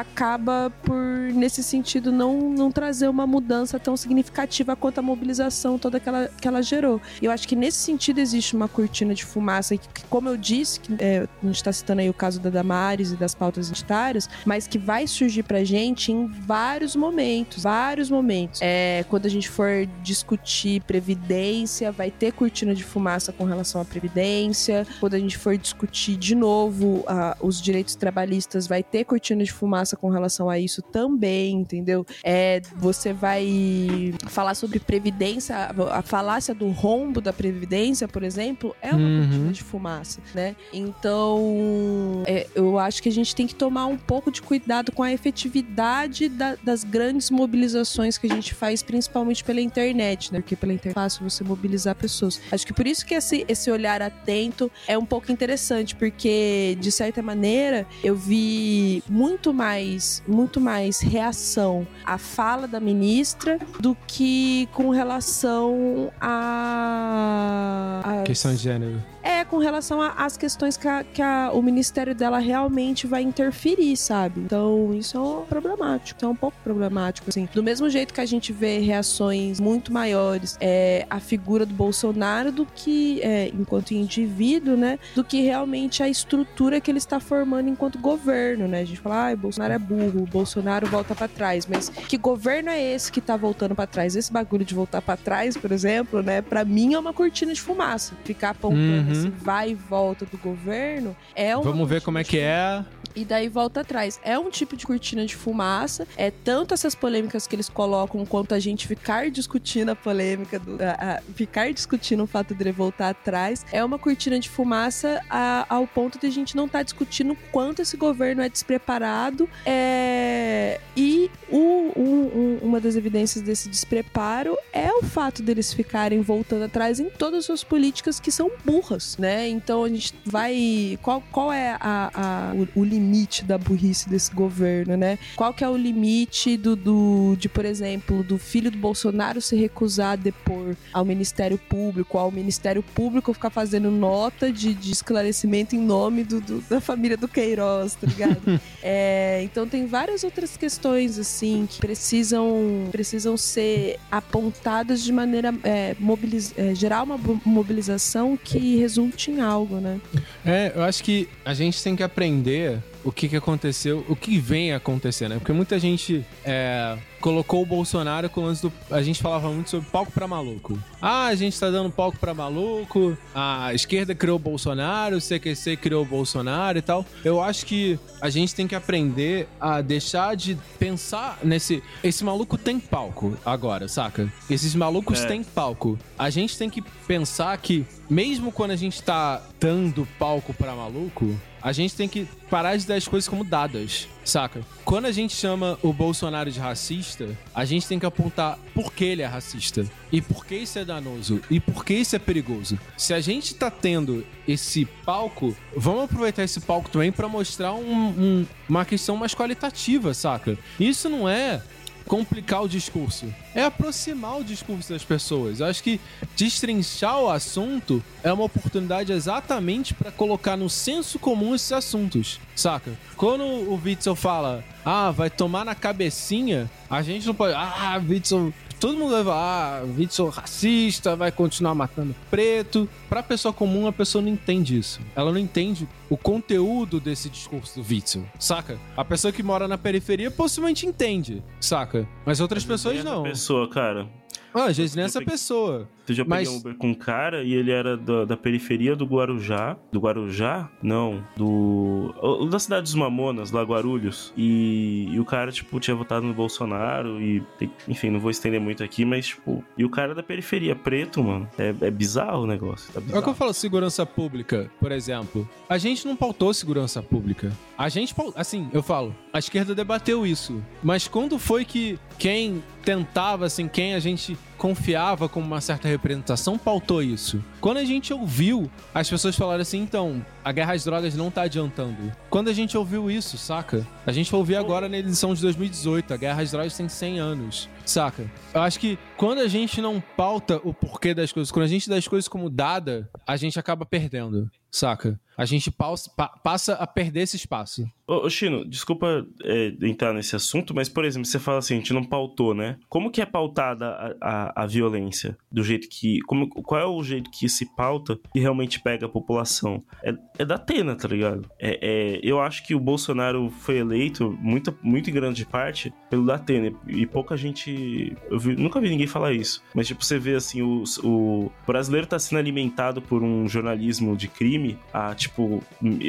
acaba por, nesse sentido, não, não trazer uma mudança tão significativa quanto a mobilização toda que ela, que ela gerou. E eu acho que nesse sentido existe uma cortina de fumaça que, como eu disse, que, é, a gente está citando aí o caso da Damares e das pautas identitárias, mas que vai surgir pra gente em vários momentos, vários momentos. É, quando a gente for discutir previdência, vai ter cortina de fumaça com relação à previdência. Quando a gente for discutir de novo uh, os direitos trabalhistas, vai ter cortina de fumaça com relação a isso também, entendeu? É, você vai falar sobre previdência, a, a falácia do rombo da previdência, por exemplo, é uma Uhum. cortina de fumaça, né? Então, é, eu acho que a gente tem que tomar um pouco de cuidado com a efetividade da- das grandes mobilizações que a gente faz, principalmente pela internet, né? Porque pela internet é fácil você mobilizar pessoas. Acho que por isso que esse, esse olhar atento é um pouco interessante, porque, de certa maneira, eu vi muito mais, muito mais reação à fala da ministra do que com relação a... a Questão de gênero. É, com relação às questões que, a- que a- o ministério dela realmente vai interferir, sabe? Então, isso é problemático. Isso é um pouco problemático, assim. Do mesmo jeito que a gente vê reações muito maiores é, à figura do Bolsonaro do que, é, enquanto indivíduo, né? Do que realmente a estrutura que ele está formando enquanto governo, né? A gente fala, ah, Bolsonaro é burro, Bolsonaro volta pra trás. Mas que governo é esse que tá voltando pra trás? Esse bagulho de voltar pra trás, por exemplo, né? Pra mim é uma cortina de fumaça. Ficar apontando Uhum. Esse vai e volta do governo é uma Vamos ver como é que é. E daí volta atrás. É um tipo de cortina de fumaça. É tanto essas polêmicas que eles colocam quanto a gente ficar discutindo a polêmica, do, a- a- ficar discutindo o fato dele voltar atrás. É uma cortina de fumaça a- ao ponto de a gente não estar discutindo o quanto esse governo é despreparado. É, e o- um- uma das evidências desse despreparo é o fato deles ficarem voltando atrás em todas as suas políticas que são burras, né? Então a gente vai. Qual, qual é a- a- o, o limite da burrice desse governo, né? Qual que é o limite do, do- de, por exemplo, do filho do Bolsonaro se recusar a depor ao Ministério Público, ao Ministério Público ficar fazendo nota de, de esclarecimento em nome do- do- da família do Queiroz, tá ligado? É, então tem várias outras questões assim que precisam precisam ser apontadas de maneira é, mobiliz- é, gerar uma mobilização que resulte em algo, né? É, eu acho que a gente tem que aprender o que, que aconteceu, o que vem acontecendo, né? Porque muita gente é, colocou o Bolsonaro com o lance do. A gente falava muito sobre palco pra maluco. Ah, a gente tá dando palco pra maluco, a esquerda criou o Bolsonaro, o CQC criou o Bolsonaro e tal. Eu acho que a gente tem que aprender a deixar de pensar nesse. Esse maluco tem palco agora, saca? Esses malucos É. têm palco. A gente tem que pensar que, mesmo quando a gente tá dando palco pra maluco, a gente tem que parar de dar as coisas como dadas, saca? Quando a gente chama o Bolsonaro de racista, a gente tem que apontar por que ele é racista. E por que isso é danoso. E por que isso é perigoso. Se a gente tá tendo esse palco, vamos aproveitar esse palco também pra mostrar um- um- uma questão mais qualitativa, saca? Isso não é complicar o discurso. É aproximar o discurso das pessoas. Eu acho que destrinchar o assunto é uma oportunidade exatamente para colocar no senso comum esses assuntos, saca? Quando o Witzel fala, ah, vai tomar na cabecinha, a gente não pode, ah, Witzel. Todo mundo vai falar, ah, Witzel racista, vai continuar matando preto. Pra pessoa comum, a pessoa não entende isso. Ela não entende o conteúdo desse discurso do Witzel, saca? A pessoa que mora na periferia possivelmente entende, saca? Mas outras pessoas não. pessoa, cara. Ah, às vezes nem Eu essa peguei- pessoa. Eu já Mas- peguei um Uber com um cara e ele era da, da periferia do Guarujá. Do Guarujá? Não. Do. o- Da cidade dos Mamonas, lá Guarulhos. E, e o cara, tipo, tinha votado no Bolsonaro. E. Enfim, não vou estender muito aqui, mas, tipo. E o cara da periferia, preto, mano. É, é bizarro o negócio. Tá É o que bizarro. eu falo, segurança pública, por exemplo. A gente não pautou segurança pública. A gente, assim, eu falo, a esquerda debateu isso. Mas quando foi que quem tentava, assim, quem a gente confiava como uma certa representação pautou isso. Quando a gente ouviu as pessoas falarem assim, então, a guerra às drogas não tá adiantando. Quando a gente ouviu isso, saca? A gente vai ouvir agora na edição de 2018, a guerra às drogas tem 100 anos, saca? Eu acho que quando a gente não pauta o porquê das coisas, quando a gente dá as coisas como dada, a gente acaba perdendo, saca? A gente pausa, pa, passa a perder esse espaço. Ô Chino, desculpa é, entrar nesse assunto, mas, por exemplo, você fala assim, a gente não pautou, né? Como que é pautada a, a, a violência? Do jeito que... Como, qual é o jeito que se pauta e realmente pega a população? É, é da Atena, tá ligado? É, é, eu acho que o Bolsonaro foi eleito, muito, muito em grande parte, pelo da Atena. E pouca gente... Eu vi, nunca vi ninguém falar isso. Mas, tipo, você vê, assim, o, o brasileiro tá sendo alimentado por um jornalismo de crime a, tipo,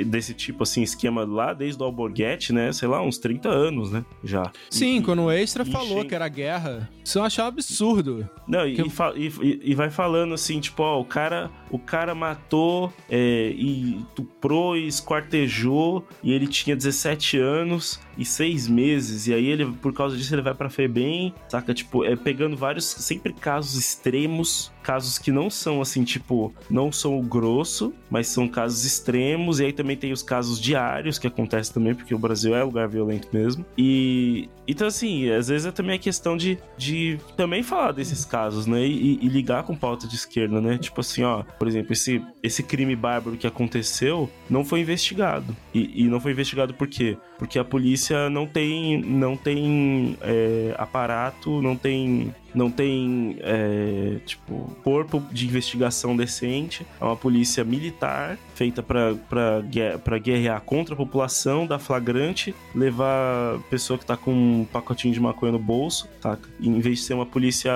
desse tipo, assim, esquema lá desde o Alborguete, né? Sei lá, uns 30 anos, né? Já. Sim, e, quando o Extra falou que era guerra, isso eu achava absurdo. Não, e, eu... e, vai falando assim, tipo, ó, o cara, o cara matou é, e tuprou e esquartejou e ele tinha 17 anos e 6 meses, e aí ele, por causa disso, ele vai pra FEBEM, saca? Tipo, é pegando vários, sempre casos extremos casos que não são assim, tipo, não são o grosso, mas são casos extremos. E aí também tem os casos diários que acontecem também, porque o Brasil é lugar violento mesmo. E então, assim, às vezes é também a questão de, de também falar desses casos, né? E, e, ligar com pauta de esquerda, né? Tipo assim, ó, por exemplo, esse, esse crime bárbaro que aconteceu não foi investigado. E, e não foi investigado por quê? Porque a polícia não tem, não tem é, aparato, não tem não tem, é, tipo, corpo de investigação decente. É uma polícia militar feita para guerrear contra a população, dar flagrante, levar pessoa que tá com um pacotinho de maconha no bolso, tá? Em vez de ser uma polícia,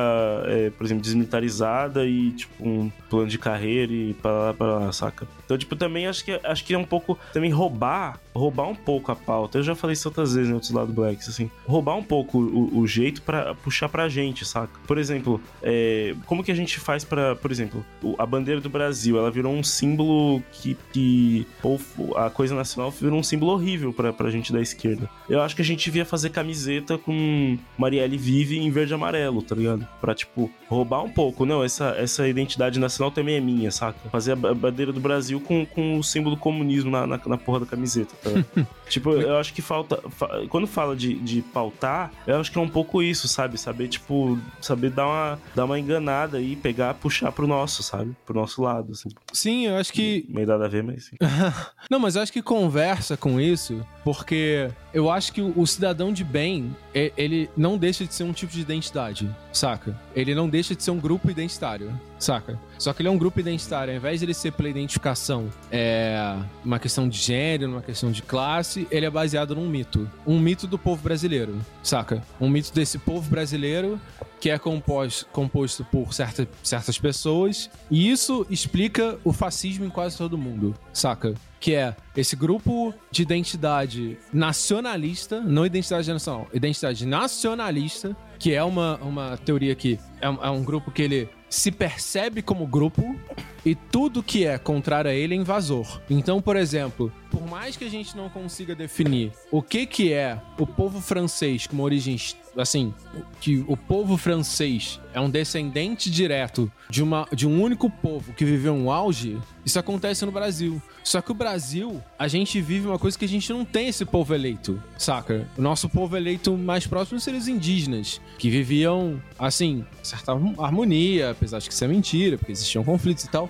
é, por exemplo, desmilitarizada e, tipo, um plano de carreira e para lá, pra lá, saca? Então, tipo, também acho que, acho que é um pouco. Também roubar, roubar um pouco a pauta. Eu já falei isso outras vezes em outros lados Blacks, assim. Roubar um pouco o, o jeito para puxar pra gente, saca? Por exemplo, é, como que a gente faz para Por exemplo, a bandeira do Brasil, ela virou um símbolo que. que ou a coisa nacional virou um símbolo horrível pra, pra gente da esquerda. Eu acho que a gente devia fazer camiseta com Marielle Vive em verde e amarelo, tá ligado? Pra, tipo, roubar um pouco. Não, essa, essa identidade nacional também é minha, saca? Fazer a bandeira do Brasil com, com o símbolo comunismo na, na, na porra da camiseta, tá? tipo, eu acho que falta. Fa, quando fala de, de pautar, eu acho que é um pouco isso, sabe? Saber, tipo, saber dar uma, dar uma enganada e pegar, puxar pro nosso, sabe? Pro nosso lado, assim. Sim, eu acho que. Meio nada a ver, mas sim. Não, mas eu acho que conversa com isso, porque eu acho que o cidadão de bem, ele não deixa de ser um tipo de identidade, saca? Ele não deixa de ser um grupo identitário, saca? Só que ele é um grupo identitário, ao invés de ele ser pela identificação, é uma questão de gênero, uma questão de classe, ele é baseado num mito. Um mito do povo brasileiro, saca? Um mito desse povo brasileiro que é composto, por certa, certas pessoas, e isso explica o fascismo em quase todo mundo, saca? Que é esse grupo de identidade nacionalista, não identidade nacional, identidade nacionalista, que é uma, uma teoria que é, é um grupo que ele se percebe como grupo e tudo que é contrário a ele é invasor. Então, por exemplo, por mais que a gente não consiga definir o que que é o povo francês com origem assim, que o povo francês é um descendente direto de, uma, de um único povo que viveu um auge, isso acontece no Brasil. Só que o Brasil, a gente vive uma coisa que a gente não tem esse povo eleito, saca? O nosso povo eleito mais próximo seria os indígenas, que viviam, assim, certa harmonia, apesar de que isso é mentira, porque existiam conflitos e tal.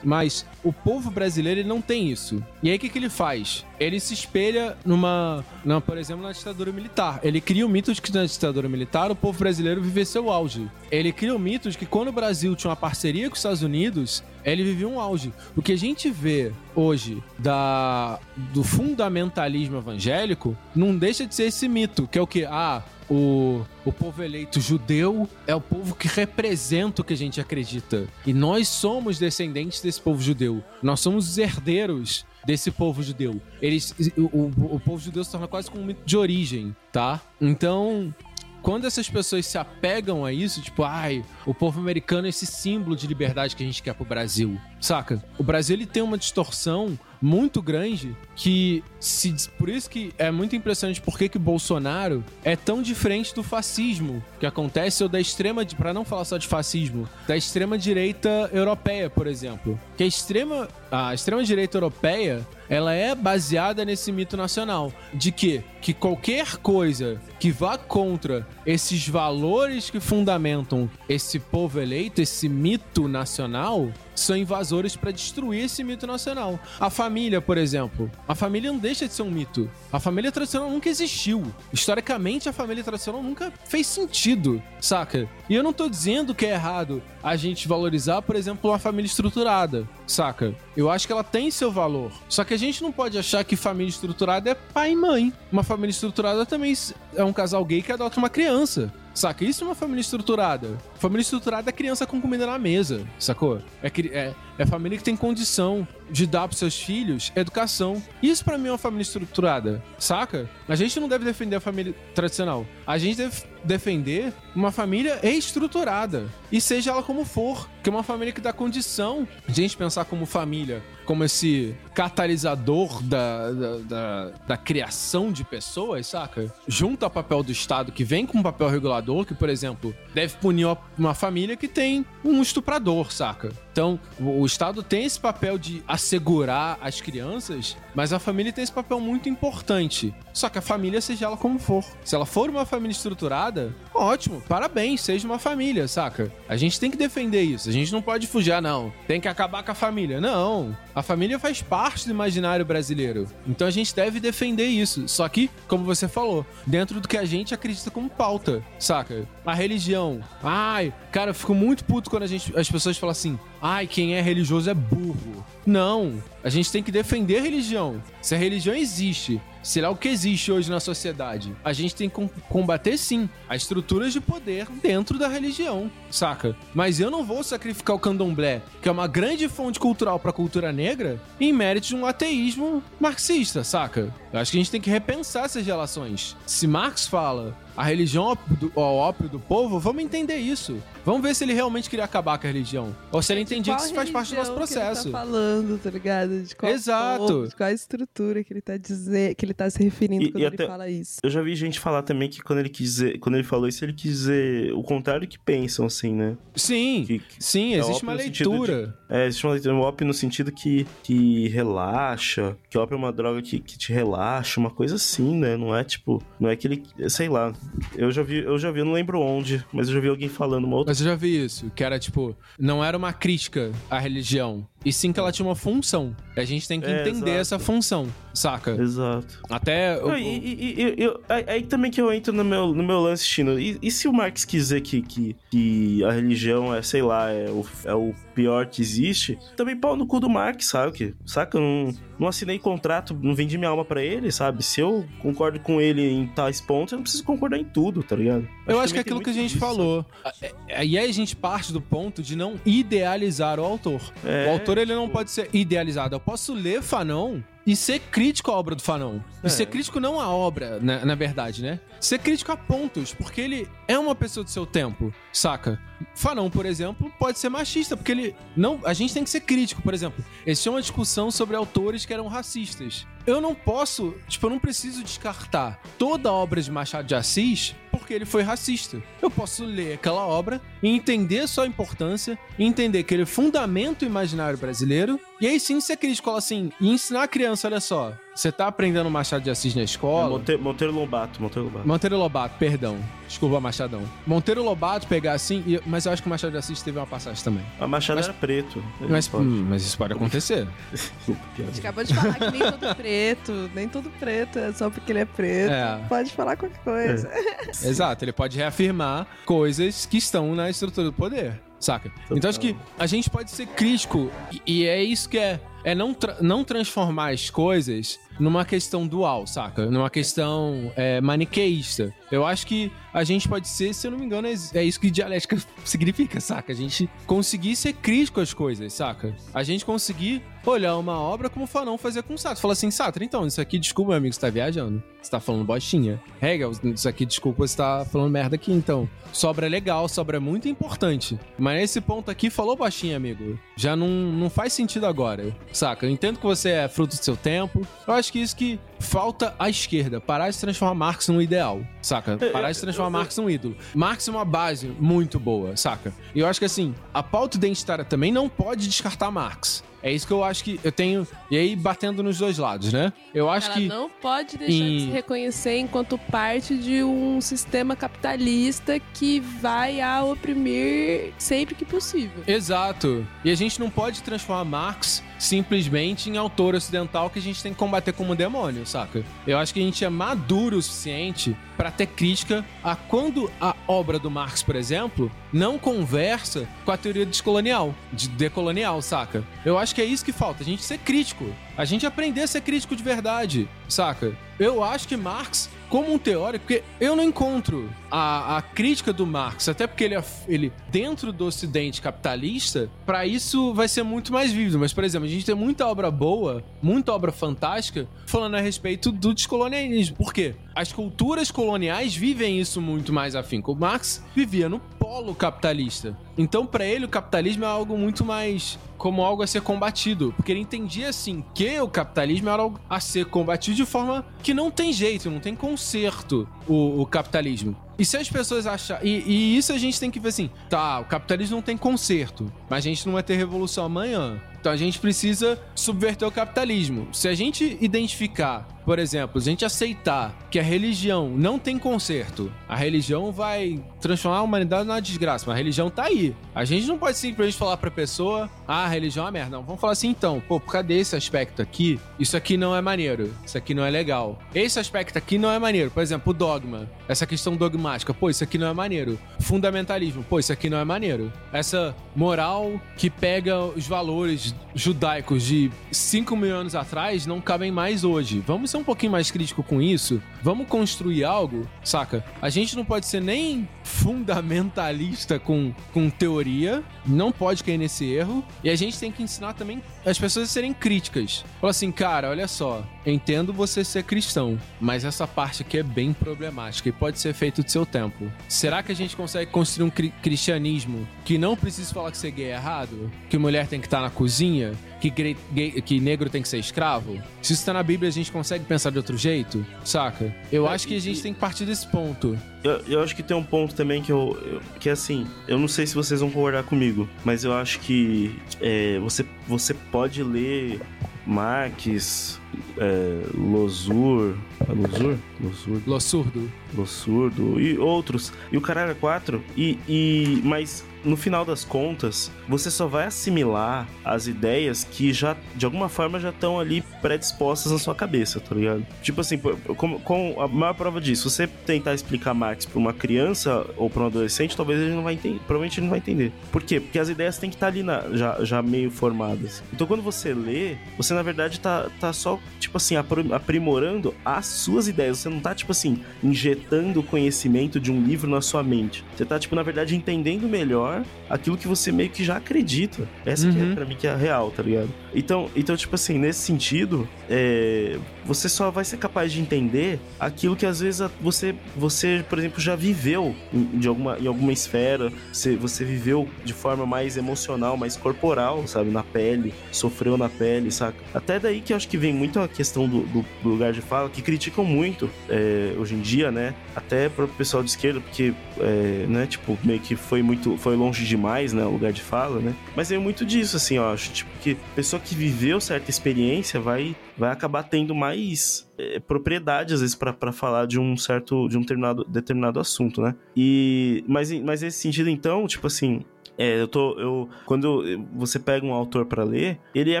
Mas o povo brasileiro ele não tem isso. E aí o que, que ele faz? Ele se espelha numa, numa, por exemplo, na ditadura militar. Ele cria o mito de que na ditadura militar o povo brasileiro vivia seu auge. Ele cria o mito de que quando o Brasil tinha uma parceria com os Estados Unidos, ele vivia um auge. O que a gente vê hoje da, do fundamentalismo evangélico não deixa de ser esse mito, que é o que? Ah, o, o povo eleito judeu é o povo que representa o que a gente acredita. E nós somos descendentes desse povo judeu. Nós somos os herdeiros desse povo judeu. Eles, o, o, o povo judeu se torna quase como um mito de origem, tá? Então, quando essas pessoas se apegam a isso, tipo, ai, o povo americano é esse símbolo de liberdade que a gente quer pro Brasil, saca? O Brasil ele tem uma distorção muito grande que se por isso que é muito impressionante porque que Bolsonaro é tão diferente do fascismo que acontece ou da extrema para não falar só de fascismo, da extrema direita europeia, por exemplo. Que a extrema a extrema direita europeia ela é baseada nesse mito nacional de que que qualquer coisa que vá contra esses valores que fundamentam esse povo eleito, esse mito nacional, são invasores para destruir esse mito nacional. A família, por exemplo, a família não deixa de ser um mito. A família tradicional nunca existiu. Historicamente, a família tradicional nunca fez sentido, saca? E eu não tô dizendo que é errado a gente valorizar, por exemplo, uma família estruturada, saca? Eu acho que ela tem seu valor. Só que a gente não pode achar que família estruturada é pai e mãe. Uma família estruturada também é um casal gay que adota uma criança. Saca? Isso é uma família estruturada. Família estruturada é criança com comida na mesa, sacou? É, é, é família que tem condição de dar pros seus filhos educação. Isso para mim é uma família estruturada, saca? A gente não deve defender a família tradicional. A gente deve defender uma família estruturada. E seja ela como for. Que é uma família que dá condição de a gente pensar como família, como esse catalisador da, da, da, da criação de pessoas, saca? Junto ao papel do Estado, que vem com um papel regulador, que, por exemplo, deve punir uma família que tem um estuprador, saca? Então, o Estado tem esse papel de assegurar as crianças, mas a família tem esse papel muito importante. Só que a família, seja ela como for. Se ela for uma família estruturada, ótimo, parabéns, seja uma família, saca? A gente tem que defender isso. A gente não pode fugir, não. Tem que acabar com a família. Não. A família faz parte do imaginário brasileiro. Então a gente deve defender isso. Só que, como você falou, dentro do que a gente acredita como pauta, saca? A religião. Ai, cara, eu fico muito puto quando gente, as pessoas falam assim: ai, quem é religioso é burro. Não, a gente tem que defender a religião. Se a religião existe, se é o que existe hoje na sociedade, a gente tem que combater sim as estruturas de poder dentro da religião, saca? Mas eu não vou sacrificar o candomblé, que é uma grande fonte cultural para a cultura negra, em mérito de um ateísmo marxista, saca? Eu acho que a gente tem que repensar essas relações. Se Marx fala a religião ao ópio do povo, vamos entender isso. Vamos ver se ele realmente queria acabar com a religião. Ou se ele entendia que isso faz parte do nosso processo. Que ele tá falando, tá ligado? De qual Exato. Povo, de qual estrutura que ele tá dizendo, que ele tá se referindo e, quando e ele até, fala isso. Eu já vi gente falar também que quando ele quis dizer, quando ele falou isso, ele quis dizer o contrário que pensam, assim, né? Sim, que, que sim, é existe uma leitura. De, é, existe uma leitura, um ópio no sentido que, que relaxa, que ópio é uma droga que, que te relaxa, uma coisa assim, né? Não é tipo, não é que ele, sei lá, eu já vi, eu já vi, eu não lembro onde, mas eu já vi alguém falando uma outra. Mas eu já vi isso, que era tipo, não era uma crítica à religião, e sim que ela tinha uma função. A gente tem que é, entender exato. essa função, saca? Exato. Até. Não, e, e, e, eu, aí também que eu entro no meu, no meu lance, Chino. E, e se o Marx quiser que, que, que a religião é, sei lá, é o, é o pior que existe, também pau no cu do Marx, sabe? Que, saca? Eu não, não assinei contrato, não vendi minha alma para ele, sabe? Se eu concordo com ele em tais pontos, eu não preciso concordar em tudo, tá ligado? Eu acho que é aquilo que a gente disso, falou. É, é, aí a gente parte do ponto de não idealizar o autor. É, o autor, ele não pode ser idealizado. Eu posso ler Fanon e ser crítico à obra do Fanon. É. E ser crítico não à obra, na, na, verdade, né? Ser crítico a pontos, porque ele é uma pessoa do seu tempo, saca? Fanon, por exemplo, pode ser machista, porque ele não, a gente tem que ser crítico, por exemplo. Existe uma discussão sobre autores que eram racistas. Eu não posso, tipo, eu não preciso descartar toda a obra de Machado de Assis porque ele foi racista. Eu posso ler aquela obra e entender sua importância, entender que ele fundamenta o imaginário brasileiro, e aí sim ser crítico, assim, e ensinar a criança, olha só, você tá aprendendo Machado de Assis na escola. É Monteiro, Monteiro Lobato, Monteiro Lobato. Monteiro Lobato, perdão. Desculpa, Machadão. Monteiro Lobato pegar assim, e, mas eu acho que o Machado de Assis teve uma passagem também. A Machado mas, era preto. Mas, hum, mas isso pode acontecer. a gente acabou de falar que nem tudo preto, nem tudo preto é só porque ele é preto. É. Pode falar qualquer coisa. É. Exato, ele pode reafirmar coisas que estão na estrutura do poder. Saca? Total. Então acho que a gente pode ser crítico e, e é isso que é é não, tra não transformar as coisas numa questão dual, saca? Numa questão é, maniqueísta. Eu acho que a gente pode ser, se eu não me engano, é, é isso que dialética significa, saca? A gente conseguir ser crítico às coisas, saca? A gente conseguir olhar uma obra como o Fanon fazia com o Sartre. Fala assim, Sartre, então, isso aqui, desculpa, meu amigo, você tá viajando. Você tá falando bostinha. Hegel, isso aqui, desculpa, você tá falando merda aqui, então. Sobra é legal, sobra é muito importante. Mas nesse ponto aqui, falou bostinha, amigo. Já não, não faz sentido agora, saca? Eu entendo que você é fruto do seu tempo. Eu acho que isso que falta à esquerda. Parar de transformar Marx num ideal, saca? Parar de transformar Marx num ídolo. Marx é uma base muito boa, saca? E eu acho que assim, a pauta identitária também não pode descartar Marx. É isso que eu acho que eu tenho. E aí, batendo nos dois lados, né? Eu acho Ela que. não pode deixar em- de se reconhecer enquanto parte de um sistema capitalista que vai a oprimir sempre que possível. Exato. E a gente não pode transformar Marx simplesmente em autor ocidental que a gente tem que combater como demônio, saca? Eu acho que a gente é maduro o suficiente pra ter crítica a quando a obra do Marx, por exemplo, não conversa com a teoria descolonial, de decolonial, saca? Eu acho que é isso que falta, a gente ser crítico. A gente aprender a ser crítico de verdade, saca? Eu acho que Marx, como um teórico, porque eu não encontro a, a crítica do Marx, até porque ele, é, ele dentro do ocidente capitalista, pra isso vai ser muito mais vívido. Mas, por exemplo, a gente tem muita obra boa, muita obra fantástica, falando a respeito do descolonialismo. Por quê? As culturas coloniais vivem isso muito mais afinco. O Marx vivia no polo capitalista. Então, pra ele, o capitalismo é algo muito mais como algo a ser combatido, porque ele entendia assim que o capitalismo era algo a ser combatido de forma que não tem jeito, não tem conserto o, o capitalismo. E se as pessoas acham. E, e isso a gente tem que ver assim: tá, o capitalismo não tem conserto, mas a gente não vai ter revolução amanhã. Então a gente precisa subverter o capitalismo. Se a gente identificar, por exemplo, se a gente aceitar que a religião não tem conserto, a religião vai transformar a humanidade numa desgraça, mas a religião tá aí. A gente não pode simplesmente falar pra pessoa, ah, a religião é uma merda. Não, vamos falar assim então, pô, cadê esse aspecto aqui? Isso aqui não é maneiro, isso aqui não é legal. Esse aspecto aqui não é maneiro. Por exemplo, o dogma, essa questão dogmática, pô, isso aqui não é maneiro. Fundamentalismo, pô, isso aqui não é maneiro. Essa moral que pega os valores judaicos de 5 mil anos atrás não cabem mais hoje. Vamos ser um pouquinho mais crítico com isso. Vamos construir algo, saca? A gente não pode ser nem fundamentalista com, com teoria, não pode cair nesse erro. E a gente tem que ensinar também as pessoas a serem críticas. Fala assim, cara, olha só, entendo você ser cristão, mas essa parte aqui é bem problemática e pode ser feito do seu tempo. Será que a gente consegue construir um cri- cristianismo que não precisa falar que ser gay é errado? Que mulher tem que estar na cozinha? Que, gay- gay- que negro tem que ser escravo? Se isso tá na Bíblia, a gente consegue pensar de outro jeito? Saca? Eu É, acho que a gente e- tem que partir desse ponto. Eu, eu acho que tem um ponto também que eu, eu- que é assim, eu não sei se vocês vão concordar comigo, mas eu acho que é, você, você pode ler Marx, é, Losur, é Losur? Losur? Lo surdo. Lossurdo e outros, e o Caralho 4, e, e mas no final das contas, você só vai assimilar as ideias que já, de alguma forma, já estão ali predispostas na sua cabeça, tá ligado? Tipo assim, com, com a maior prova disso, você tentar explicar Marx pra uma criança ou pra um adolescente, talvez ele não vai entender, provavelmente ele não vai entender. Por quê? Porque as ideias têm que estar ali na- já, já meio formadas. Então quando você lê, você na verdade tá, tá só, tipo assim, aprimorando as suas ideias. Você não tá, tipo assim, injetando o conhecimento de um livro na sua mente. Você tá, tipo, na verdade, entendendo melhor aquilo que você meio que já acredita. Essa que é, Uhum. pra mim, que é a real, tá ligado? Então, então tipo assim, nesse sentido, é, você só vai ser capaz de entender aquilo que às vezes você, você por exemplo, já viveu em, de alguma, em alguma esfera, você, você viveu de forma mais emocional, mais corporal, sabe? Na pele, sofreu na pele, saca? Até daí que eu acho que vem muito a questão do, do- do lugar de fala, que criticam muito é, hoje em dia, né? Até pro pessoal de esquerda, porque, é, né, tipo, meio que foi muito, foi longe demais, né, o lugar de fala, né? Mas é muito disso, assim, ó, acho, tipo, que pessoa que viveu certa experiência vai, vai acabar tendo mais é, propriedade, às vezes, pra falar de um certo, de um determinado, determinado assunto, né? E, mas, mas nesse sentido, então, tipo assim, é, eu tô. Eu, quando você pega um autor pra ler, ele é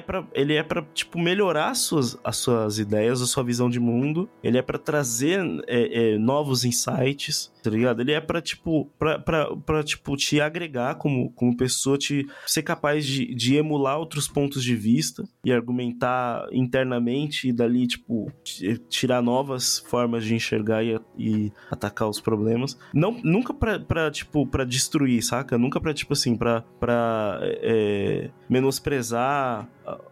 pra, ele é pra tipo, melhorar as suas, as suas ideias, a sua visão de mundo. Ele é pra trazer é, é, novos insights, tá ligado? Ele é pra, tipo, pra, pra, pra, tipo, te agregar como, como pessoa, te ser capaz de, de emular outros pontos de vista e argumentar internamente e dali, tipo, ti- tirar novas formas de enxergar e, e atacar os problemas. Não, nunca pra, pra, tipo, pra destruir, saca? Nunca pra, tipo assim, pra, pra é, menosprezar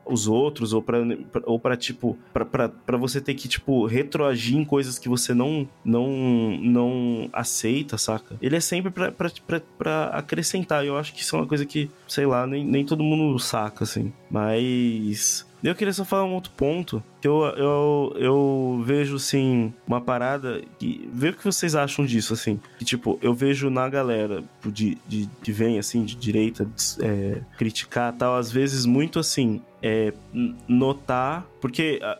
os outros, ou pra, ou pra tipo, pra você ter que, tipo, retroagir em coisas que você não, não, não aceita, saca? Ele é sempre pra, pra, pra, pra acrescentar. Eu acho que isso é uma coisa que, sei lá, nem, nem todo mundo saca, assim. Mas. Eu queria só falar um outro ponto, que eu, eu, eu vejo, assim, uma parada que... Vê o que vocês acham disso, assim. Que, tipo, eu vejo na galera de, de, que vem, assim, de direita, é, criticar tal, às vezes muito, assim, é, notar... Porque a,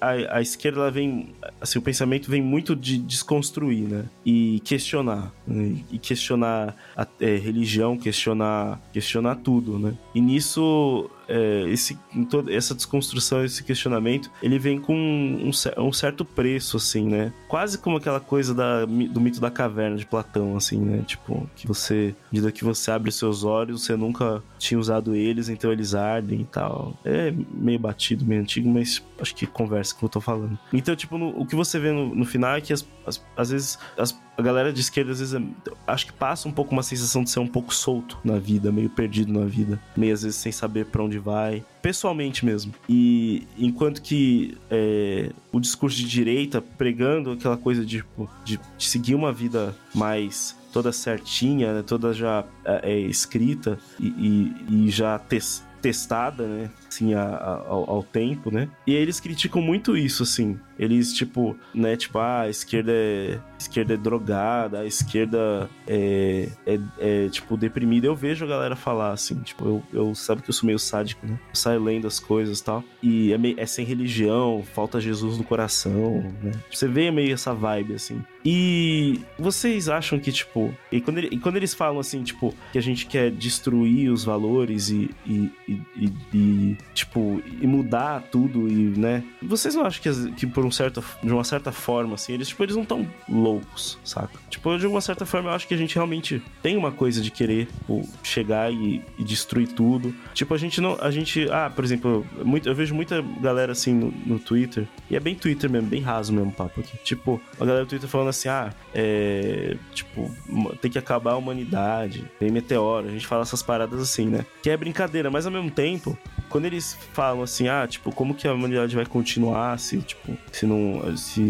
a, a, esquerda, vem... Assim, o pensamento vem muito de desconstruir, né? E questionar. Né? E questionar a é, religião, questionar, questionar tudo, né? E nisso... É, esse, toda essa desconstrução, esse questionamento, ele vem com um, um, certo preço, assim, né? Quase como aquela coisa da, do mito da caverna de Platão, assim, né? Tipo, que você, à medida que você abre seus olhos, você nunca tinha usado eles, então eles ardem e tal. É meio batido, meio antigo, mas acho que conversa com o que eu tô falando. Então, tipo, no, o que você vê no, no final é que as, as, às vezes as, a galera de esquerda às vezes é, acho que passa um pouco uma sensação de ser um pouco solto na vida, meio perdido na vida, meio às vezes sem saber para onde vai, pessoalmente mesmo. E enquanto que é, o discurso de direita pregando aquela coisa de, tipo, de, de seguir uma vida mais toda certinha, né, toda já é, é escrita e, e, e já testada, né? Assim, a, a, ao, ao, tempo, né? E eles criticam muito isso, assim. Eles, tipo, né? Tipo, ah, a esquerda é, a esquerda é drogada, a esquerda é, é, é, tipo, deprimida. Eu vejo a galera falar, assim, tipo, eu, eu sabe que eu sou meio sádico, né? Eu saio lendo as coisas e tal. E é, meio, é sem religião, falta Jesus no coração, né? Você vê meio essa vibe, assim. E vocês acham que, tipo, e quando, ele, e quando eles falam assim, tipo, que a gente quer destruir os valores e, e, e, e, tipo, e mudar tudo e, né? Vocês não acham que, que por um certo, de uma certa forma, assim, eles, tipo, eles não tão loucos, saca? Tipo, de uma certa forma, eu acho que a gente realmente tem uma coisa de querer tipo, chegar e, e, destruir tudo. Tipo, a gente não, a gente, ah, por exemplo, muito, eu vejo muita galera, assim, no, no Twitter, e é bem Twitter mesmo, bem raso mesmo papo aqui. Tipo, a galera do Twitter falando assim, ah, é. Tipo, tem que acabar a humanidade, tem meteoro, a gente fala essas paradas assim, né? Que é brincadeira, mas ao mesmo tempo, quando eles falam assim, ah, tipo, como que a humanidade vai continuar se, tipo, se não. Se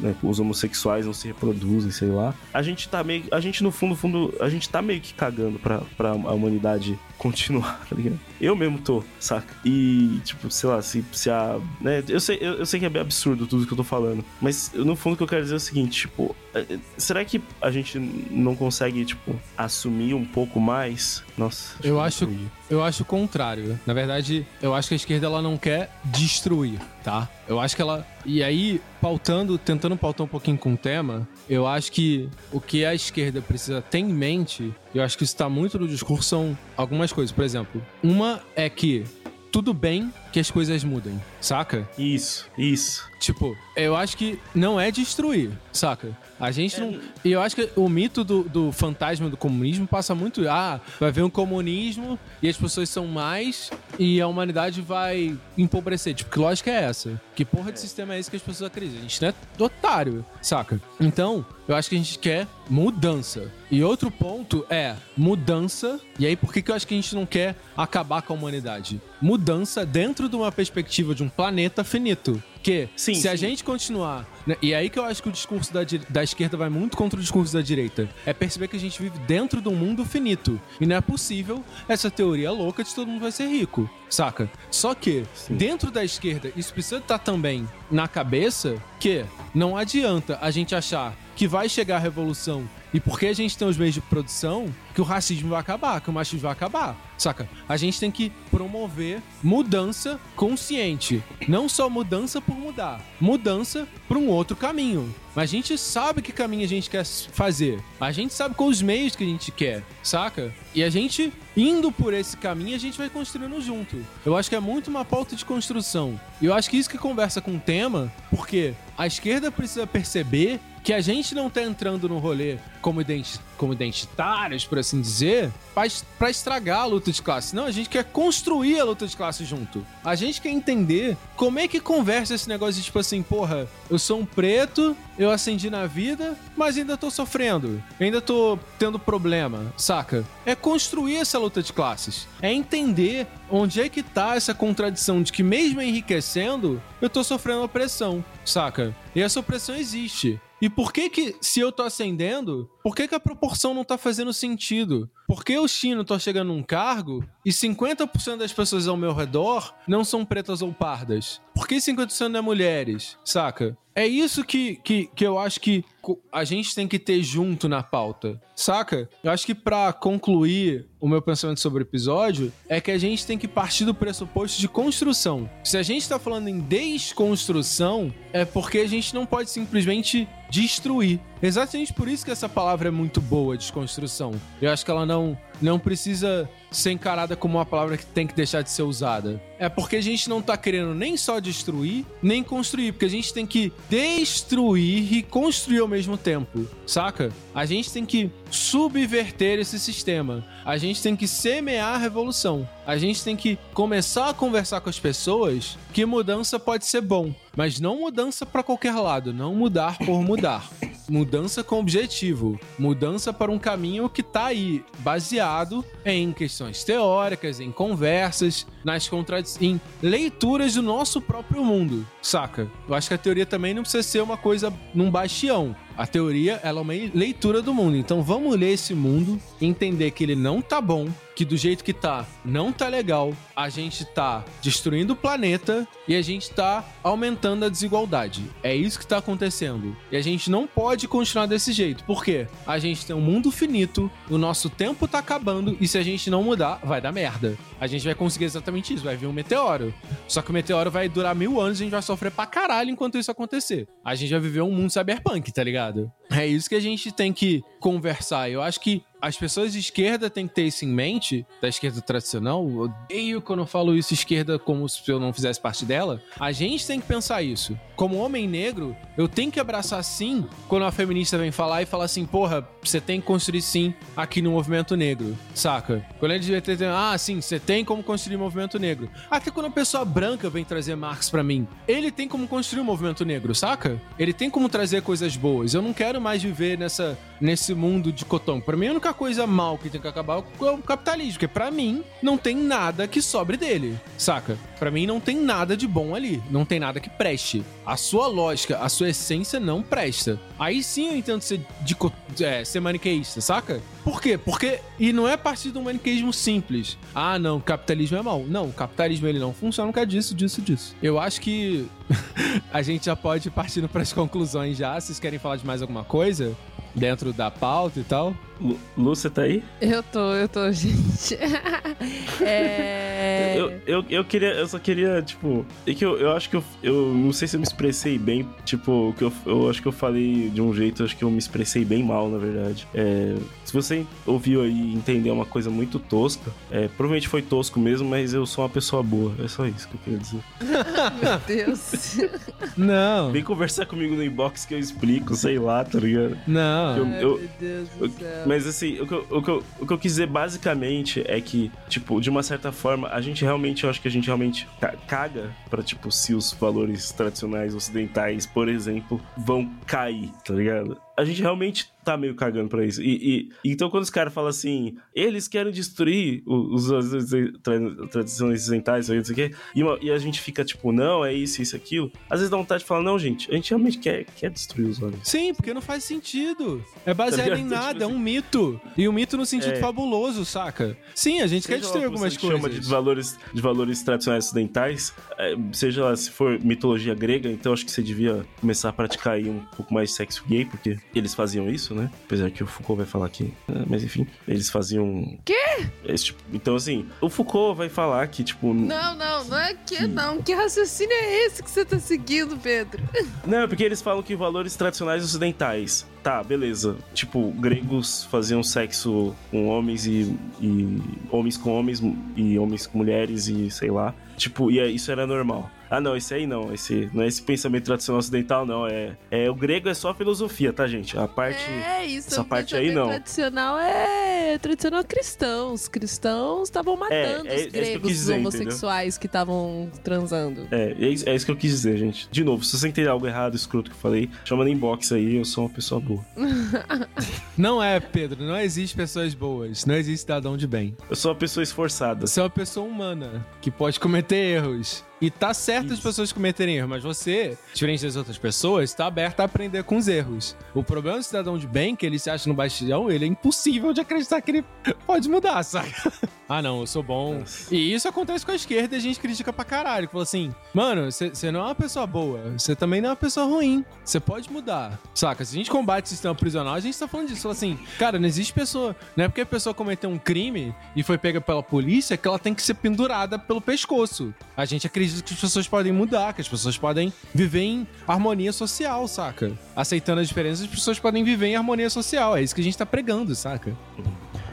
né, os homossexuais não se reproduzem, sei lá. A gente tá meio. A gente, no fundo, fundo, a gente tá meio que cagando pra, pra a humanidade continuar, tá ligado? Eu mesmo tô, saca? E, tipo, sei lá, se, se a. Né, eu, sei, eu, eu sei que é bem absurdo tudo que eu tô falando, mas no fundo o que eu quero dizer é o seguinte, tipo, é, é, será que a gente não consegue, tipo, assumir um pouco mais? Nossa. Eu acho, eu acho o contrário. Na verdade, eu acho que a esquerda ela não quer destruir, tá? Eu acho que ela. E aí, pautando, tentando pautar um pouquinho com o tema, eu acho que o que a esquerda precisa ter em mente, eu acho que isso está muito no discurso, são algumas coisas. Por exemplo, uma é que tudo bem que as coisas mudem, saca? Isso, isso. Tipo, eu acho que não é destruir, saca? A gente não. E eu acho que o mito do, do fantasma do comunismo passa muito. Ah, vai ver um comunismo e as pessoas são mais e a humanidade vai empobrecer. Tipo, que lógica é essa? Que porra de sistema é esse que as pessoas acreditam? A gente não é otário, saca? Então, eu acho que a gente quer mudança. E outro ponto é mudança. E aí, por que, que eu acho que a gente não quer acabar com a humanidade? Mudança dentro de uma perspectiva de um planeta finito. Que sim, se sim. a gente continuar. Né, e é aí que eu acho que o discurso da, da esquerda vai muito contra o discurso da direita. É perceber que a gente vive dentro de um mundo finito. E não é possível essa teoria louca de todo mundo vai ser rico. Saca? Só que, sim. dentro da esquerda, isso precisa estar também na cabeça que não adianta a gente achar que vai chegar a revolução e porque a gente tem os meios de produção, que o racismo vai acabar, que o machismo vai acabar. Saca? A gente tem que promover mudança consciente. Não só mudança por mudar. Mudança para um outro caminho. Mas a gente sabe que caminho a gente quer fazer. A gente sabe quais os meios que a gente quer, saca? E a gente, indo por esse caminho, a gente vai construindo junto. Eu acho que é muito uma pauta de construção. E eu acho que isso que conversa com o tema, porque a esquerda precisa perceber que a gente não tá entrando no rolê como, identi como identitários, por assim dizer, para estragar a luta de classe. Não, a gente quer construir a luta de classe junto. A gente quer entender como é que conversa esse negócio de tipo assim, porra, eu sou um preto, eu acendi na vida, mas ainda tô sofrendo, ainda tô tendo problema, saca? É construir essa luta de classes. É entender onde é que tá essa contradição de que mesmo enriquecendo, eu tô sofrendo opressão, saca? E essa opressão existe. E por que que, se eu tô ascendendo, por que que a proporção não tá fazendo sentido? Por que o Chino tá chegando num cargo e 50% das pessoas ao meu redor não são pretas ou pardas? Por que 50% não é mulheres? Saca? É isso que, que, que eu acho que a gente tem que ter junto na pauta, saca? Eu acho que para concluir o meu pensamento sobre o episódio é que a gente tem que partir do pressuposto de construção. Se a gente tá falando em desconstrução, é porque a gente não pode simplesmente destruir. Exatamente por isso que essa palavra é muito boa, desconstrução. Eu acho que ela não, não precisa ser encarada como uma palavra que tem que deixar de ser usada. É porque a gente não tá querendo nem só destruir, nem construir, porque a gente tem que destruir e construir ao mesmo tempo, saca? A gente tem que subverter esse sistema. A gente tem que semear a revolução. A gente tem que começar a conversar com as pessoas que mudança pode ser bom, mas não mudança para qualquer lado, não mudar por mudar. Mudança com objetivo, mudança para um caminho que tá aí, baseado em questões teóricas, em conversas, nas contradições, em leituras do nosso próprio mundo, saca? Eu acho que a teoria também não precisa ser uma coisa num bastião. A teoria, ela é uma leitura do mundo. Então vamos ler esse mundo, entender que ele não tá bom, que do jeito que tá, não tá legal. A gente tá destruindo o planeta e a gente tá aumentando a desigualdade. É isso que tá acontecendo. E a gente não pode continuar desse jeito. Por quê? A gente tem um mundo finito, o nosso tempo tá acabando e se a gente não mudar, vai dar merda. A gente vai conseguir exatamente isso. Vai vir um meteoro. Só que o meteoro vai durar mil anos e a gente vai sofrer pra caralho enquanto isso acontecer. A gente vai viver um mundo cyberpunk, tá ligado? complicado. É isso que a gente tem que conversar. Eu acho que as pessoas de esquerda têm que ter isso em mente, da esquerda tradicional. Eu odeio quando eu falo isso esquerda como se eu não fizesse parte dela. A gente tem que pensar isso. Como homem negro, eu tenho que abraçar sim quando a feminista vem falar e falar assim: porra, você tem que construir sim aqui no movimento negro, saca? Quando a LGBT tem, ah, sim, você tem como construir movimento negro. Até quando a pessoa branca vem trazer Marx para mim, ele tem como construir o movimento negro, saca? Ele tem como trazer coisas boas. Eu não quero mais viver nessa, nesse mundo de cotão. Pra mim, a única coisa mal que tem que acabar é o capitalismo, porque pra mim não tem nada que sobre dele, saca? Pra mim não tem nada de bom ali, não tem nada que preste. A sua lógica, a sua essência não presta. Aí sim eu entendo ser, de, é, ser maniqueísta, saca? Por quê? Porque. E não é a partir de um maniqueísmo simples. Ah, não, capitalismo é mal. Não, capitalismo ele não funciona por causa disso, disso, disso. Eu acho que a gente já pode ir partindo para as conclusões já. Vocês querem falar de mais alguma coisa? Dentro da pauta e tal? Lu, você tá aí? Eu tô, eu tô, gente. é... eu, eu, eu, queria, eu só queria, tipo. É que eu, eu acho que eu, eu não sei se eu me expressei bem. Tipo, que eu, eu acho que eu falei de um jeito, acho que eu me expressei bem mal, na verdade. É, se você ouviu aí e entendeu uma coisa muito tosca, é, provavelmente foi tosco mesmo, mas eu sou uma pessoa boa. É só isso que eu queria dizer. Meu Deus. Não. Vem conversar comigo no inbox que eu explico, sei lá, tá ligado? Não. Eu, Ai, meu Deus do céu. Mas assim, o que, eu, o, que eu, o que eu quis dizer basicamente é que, tipo, de uma certa forma, a gente realmente, eu acho que a gente realmente caga pra, tipo, se os valores tradicionais ocidentais, por exemplo, vão cair, tá ligado? A gente realmente tá meio cagando pra isso. E, e então, quando os caras falam assim, eles querem destruir os, os, as tradições ocidentais, não sei o quê, e, uma, e, a gente fica tipo, não, é isso, isso, aquilo. Às vezes dá vontade de falar, não, gente, a gente realmente quer, quer destruir os olhos. Sim, porque não faz sentido. É baseado tá em nada, é um mito. E um mito no sentido é. fabuloso, saca? Sim, a gente seja quer destruir algumas coisas. chama de valores, de valores tradicionais ocidentais, é, seja lá se for mitologia grega, então acho que você devia começar a praticar aí um pouco mais de sexo gay, porque eles faziam isso, né? Apesar que o Foucault vai falar aqui. Né? Mas enfim, eles faziam. Quê? Esse, tipo, então, assim, o Foucault vai falar que, tipo. Não, não, não é que, que... não. Que raciocínio é esse que você tá seguindo, Pedro? Não, é porque eles falam que valores tradicionais ocidentais. Tá, beleza. Tipo, gregos faziam sexo com homens e, e homens com homens e homens com mulheres e sei lá. Tipo, e é, isso era normal. Ah, não, esse aí não. Esse, não é esse pensamento tradicional ocidental, não. É, é O grego é só filosofia, tá, gente? A parte. É, isso. Essa o parte aí, não. tradicional é tradicional cristão. Os cristãos estavam matando é os isso que eu gregos, dizer, os homossexuais que estavam transando. É, é isso, é isso que eu quis dizer, gente. De novo, se você entender algo errado, escroto que eu falei, chama no inbox aí, eu sou uma pessoa boa. Não é, Pedro. Não existe pessoas boas. Não existe cidadão de bem. Eu sou uma pessoa esforçada. Você é uma pessoa humana que pode cometer erros. E tá certo as Isso. pessoas cometerem erros, mas você, diferente das outras pessoas, tá aberto a aprender com os erros. O problema do cidadão de bem, que ele se acha no bastião, ele é impossível de acreditar que ele pode mudar, sabe? Ah, não, eu sou bom. Nossa. E isso acontece com a esquerda e a gente critica pra caralho. Fala assim, mano, você não é uma pessoa boa, você também não é uma pessoa ruim. Você pode mudar. Saca? Se a gente combate o sistema prisional, a gente tá falando disso. Fala assim, cara, não existe pessoa. Não é porque a pessoa cometeu um crime e foi pega pela polícia que ela tem que ser pendurada pelo pescoço. A gente acredita que as pessoas podem mudar, que as pessoas podem viver em harmonia social, saca? Aceitando as diferenças, as pessoas podem viver em harmonia social. É isso que a gente tá pregando, saca?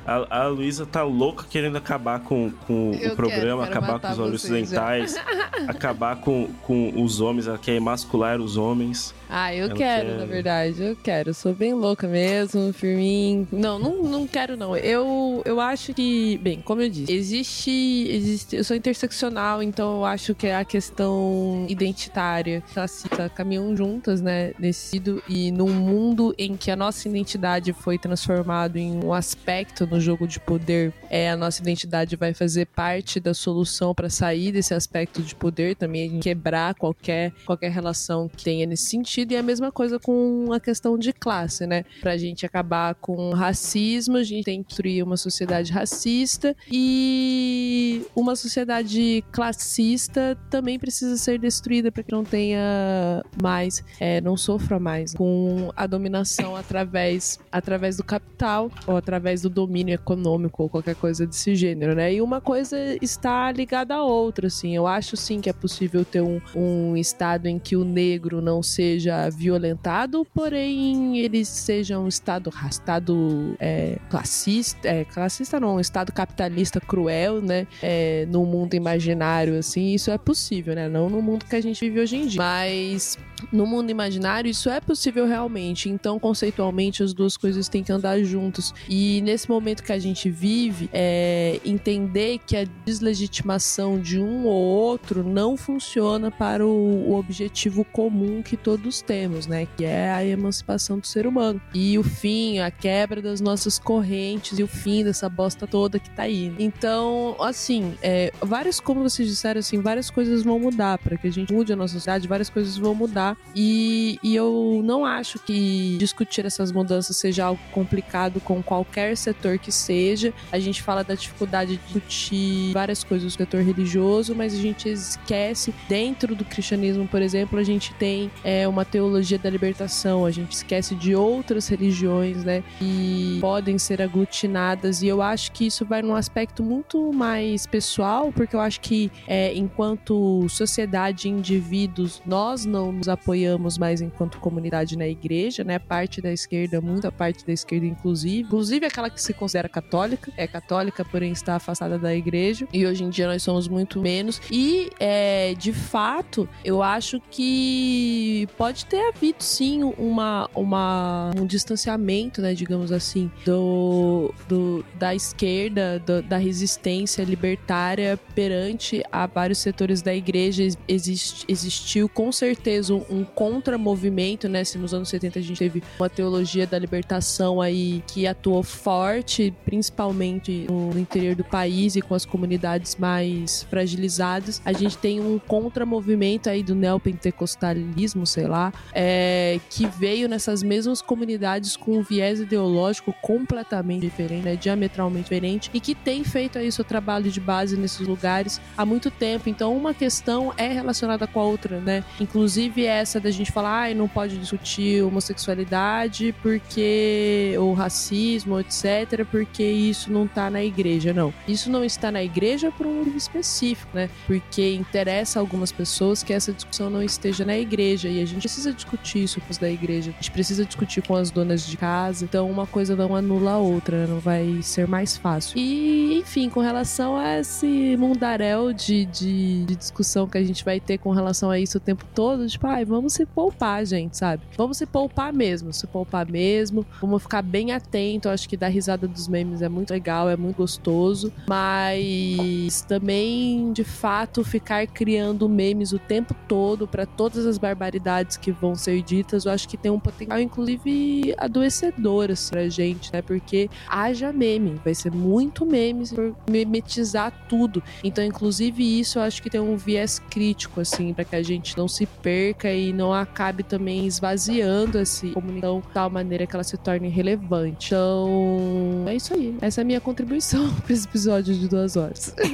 A, a Luísa tá louca querendo acabar com, com Eu o programa, quero, quero acabar com os olhos vocês já. ocidentais, acabar com, com os homens, ela quer emascular os homens. Ah, eu Ela quero, quer- na verdade. Eu quero. Sou bem louca mesmo, firminho. Não, não, não quero, não. Eu, eu acho que, bem, como eu disse, existe, existe. Eu sou interseccional, então eu acho que a questão identitária, classista, caminham juntas, né? Nesse sentido. E num mundo em que a nossa identidade foi transformada em um aspecto no jogo de poder, é, a nossa identidade vai fazer parte da solução para sair desse aspecto de poder também, quebrar qualquer, qualquer relação que tenha nesse sentido. E é a mesma coisa com a questão de classe, né? Pra gente acabar com o racismo, a gente tem que construir uma sociedade racista e uma sociedade classista também precisa ser destruída para que não tenha mais, é, não sofra mais com a dominação através, através do capital ou através do domínio econômico ou qualquer coisa desse gênero, né? E uma coisa está ligada à outra, assim. Eu acho sim que é possível ter um, um estado em que o negro não seja violentado, porém ele seja um estado, estado é, classista, é, classista não, um estado capitalista cruel, né? É, no mundo imaginário, assim, isso é possível, né? Não no mundo que a gente vive hoje em dia. Mas no mundo imaginário isso é possível realmente. Então, conceitualmente, as duas coisas têm que andar juntas. E nesse momento que a gente vive, é, entender que a deslegitimação de um ou outro não funciona para o, o objetivo comum que todos temos, né? Que é a emancipação do ser humano. E o fim, a quebra das nossas correntes e o fim dessa bosta toda que tá aí. Então, assim, é, várias, como vocês disseram, assim, várias coisas vão mudar para que a gente mude a nossa sociedade, várias coisas vão mudar. E, e eu não acho que discutir essas mudanças seja algo complicado com qualquer setor que seja. A gente fala da dificuldade de discutir várias coisas do setor religioso, mas a gente esquece, dentro do cristianismo, por exemplo, a gente tem é, uma teologia da libertação, a gente esquece de outras religiões, né? E podem ser aglutinadas, e eu acho que isso vai num aspecto muito mais pessoal, porque eu acho que é, enquanto sociedade e indivíduos, nós não nos apoiamos mais enquanto comunidade na igreja, né? Parte da esquerda, muita parte da esquerda, inclusive, inclusive aquela que se considera católica, é católica, porém está afastada da igreja, e hoje em dia nós somos muito menos. E é, de fato, eu acho que pode ter havido sim uma, uma um distanciamento, né, digamos assim, do, do da esquerda, do- da resistência libertária perante a vários setores da igreja. Exist, existiu com certeza um, contramovimento, né? Se nos anos 70 a gente teve uma teologia da libertação aí que atuou forte, principalmente no, interior do país e com as comunidades mais fragilizadas, a gente tem um contramovimento aí do neopentecostalismo, sei lá, é, que veio nessas mesmas comunidades com um viés ideológico completamente diferente, né, diametralmente diferente, e que tem feito aí seu trabalho de base nesses lugares há muito tempo. Então, uma questão é relacionada com a outra, né? Inclusive, essa da gente falar, ai, não pode discutir homossexualidade porque ou racismo, etc, porque isso não tá na igreja, não. Isso não está na igreja por um motivo específico, né? Porque interessa algumas pessoas que essa discussão não esteja na igreja e a gente precisa discutir isso com os da igreja. A gente precisa discutir com as donas de casa. Então uma coisa não anula a outra, né? não vai ser mais fácil. E, enfim, com relação a esse mundaréu de, de, de discussão que a gente vai ter com relação a isso o tempo todo, tipo, vamos se poupar, gente, sabe? Vamos se poupar mesmo, se poupar mesmo. Vamos ficar bem atento. Eu acho que dar risada dos memes é muito legal, é muito gostoso. Mas também, de fato, ficar criando memes o tempo todo para todas as barbaridades que vão ser ditas, eu acho que tem um potencial, inclusive, adoecedor assim, pra gente, né? Porque haja meme, vai ser muito meme por memetizar tudo. Então, inclusive, isso eu acho que tem um viés crítico, assim, para que a gente não se perca e não acabe também esvaziando essa comunicação de tal maneira que ela se torne relevante. Então, é isso aí. Essa é a minha contribuição para esse episódio de duas horas.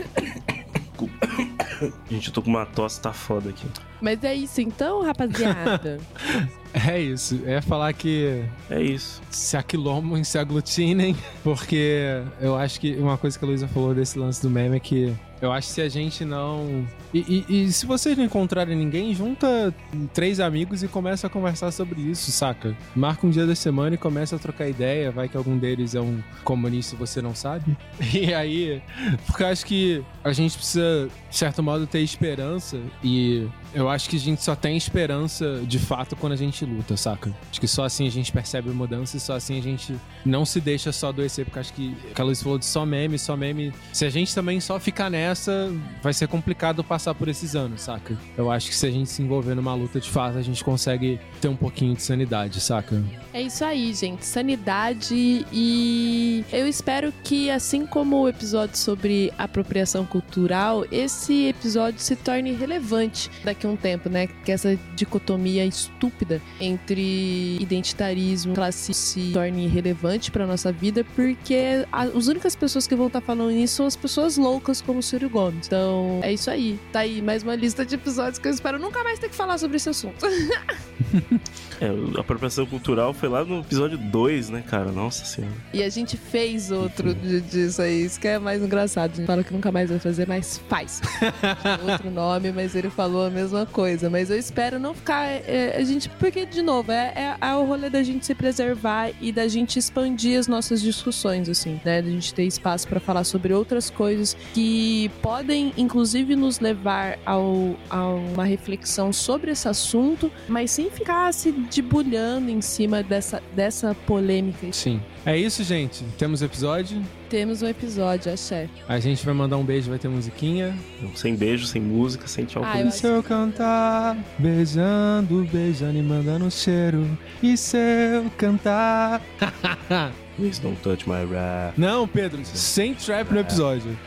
Gente, eu tô com uma tosse, tá foda aqui. Mas é isso então, rapaziada. É isso. É falar que É isso. se aquilombem, se aglutinem, porque eu acho que uma coisa que a Luísa falou desse lance do meme é que eu acho que se a gente não. E, e- e se vocês não encontrarem ninguém, junta três amigos e começa a conversar sobre isso, saca? Marca um dia da semana e começa a trocar ideia. Vai que algum deles é um comunista e você não sabe. E aí. Porque eu acho que a gente precisa, de certo modo, ter esperança. E eu acho que a gente só tem esperança de fato quando a gente luta, saca? Acho que só assim a gente percebe mudança e só assim a gente não se deixa só adoecer, porque acho que a Luiz falou de só meme, só meme. Se a gente também só ficar nessa, vai ser complicado passar por esses anos, saca? Eu acho que se a gente se envolver numa luta de fato, a gente consegue ter um pouquinho de sanidade, saca? É isso aí, gente. Sanidade e eu espero que, assim como o episódio sobre apropriação cultural, esse episódio se torne relevante daqui a um tempo, né? Que essa dicotomia estúpida entre identitarismo e classe se torne relevante pra nossa vida, porque as únicas pessoas que vão estar falando isso são as pessoas loucas como o Ciro Gomes. Então, é isso aí. Tá aí mais uma lista de episódios que eu espero nunca mais ter que falar sobre esse assunto. É, a apropriação cultural foi lá no episódio 2, né, cara? Nossa senhora. E a gente fez outro disso aí. Isso que é mais engraçado. A gente fala que nunca mais vai fazer, mas faz. outro nome, mas ele falou a mesma coisa. Mas eu espero não ficar. é, a gente. Porque, de novo, é, é, é o rolê da gente se preservar e da gente expandir as nossas discussões, assim, né? Da gente ter espaço pra falar sobre outras coisas que podem, inclusive, nos levar ao, a uma reflexão sobre esse assunto, mas sem ficar se debulhando em cima dessa, dessa polêmica Sim. É isso, gente. Temos episódio. Temos um episódio, axé. A gente vai mandar um beijo, vai ter musiquinha. Sem beijo, sem música, sem tchau. Ah. E se eu cantar, beijando, beijando e mandando cheiro. E se eu cantar. Please don't touch my rap. Não, Pedro, sem trap no episódio.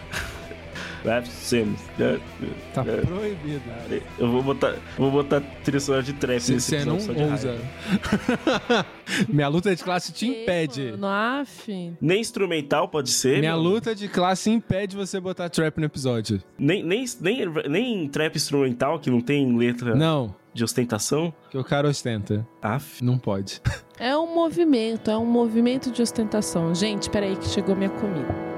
Rap Sims. Tá É. proibido. Eu vou botar, vou botar trilha de trap Se nesse você não ousa. Minha luta de classe te impede. Mano, af. Nem instrumental pode ser. Minha luta de classe impede você botar trap no episódio. Nem, nem, nem, nem trap instrumental, que não tem letra Não, de ostentação. que o cara ostenta. Aff. Não pode. É um movimento, é um movimento de ostentação. Gente, peraí que chegou minha comida.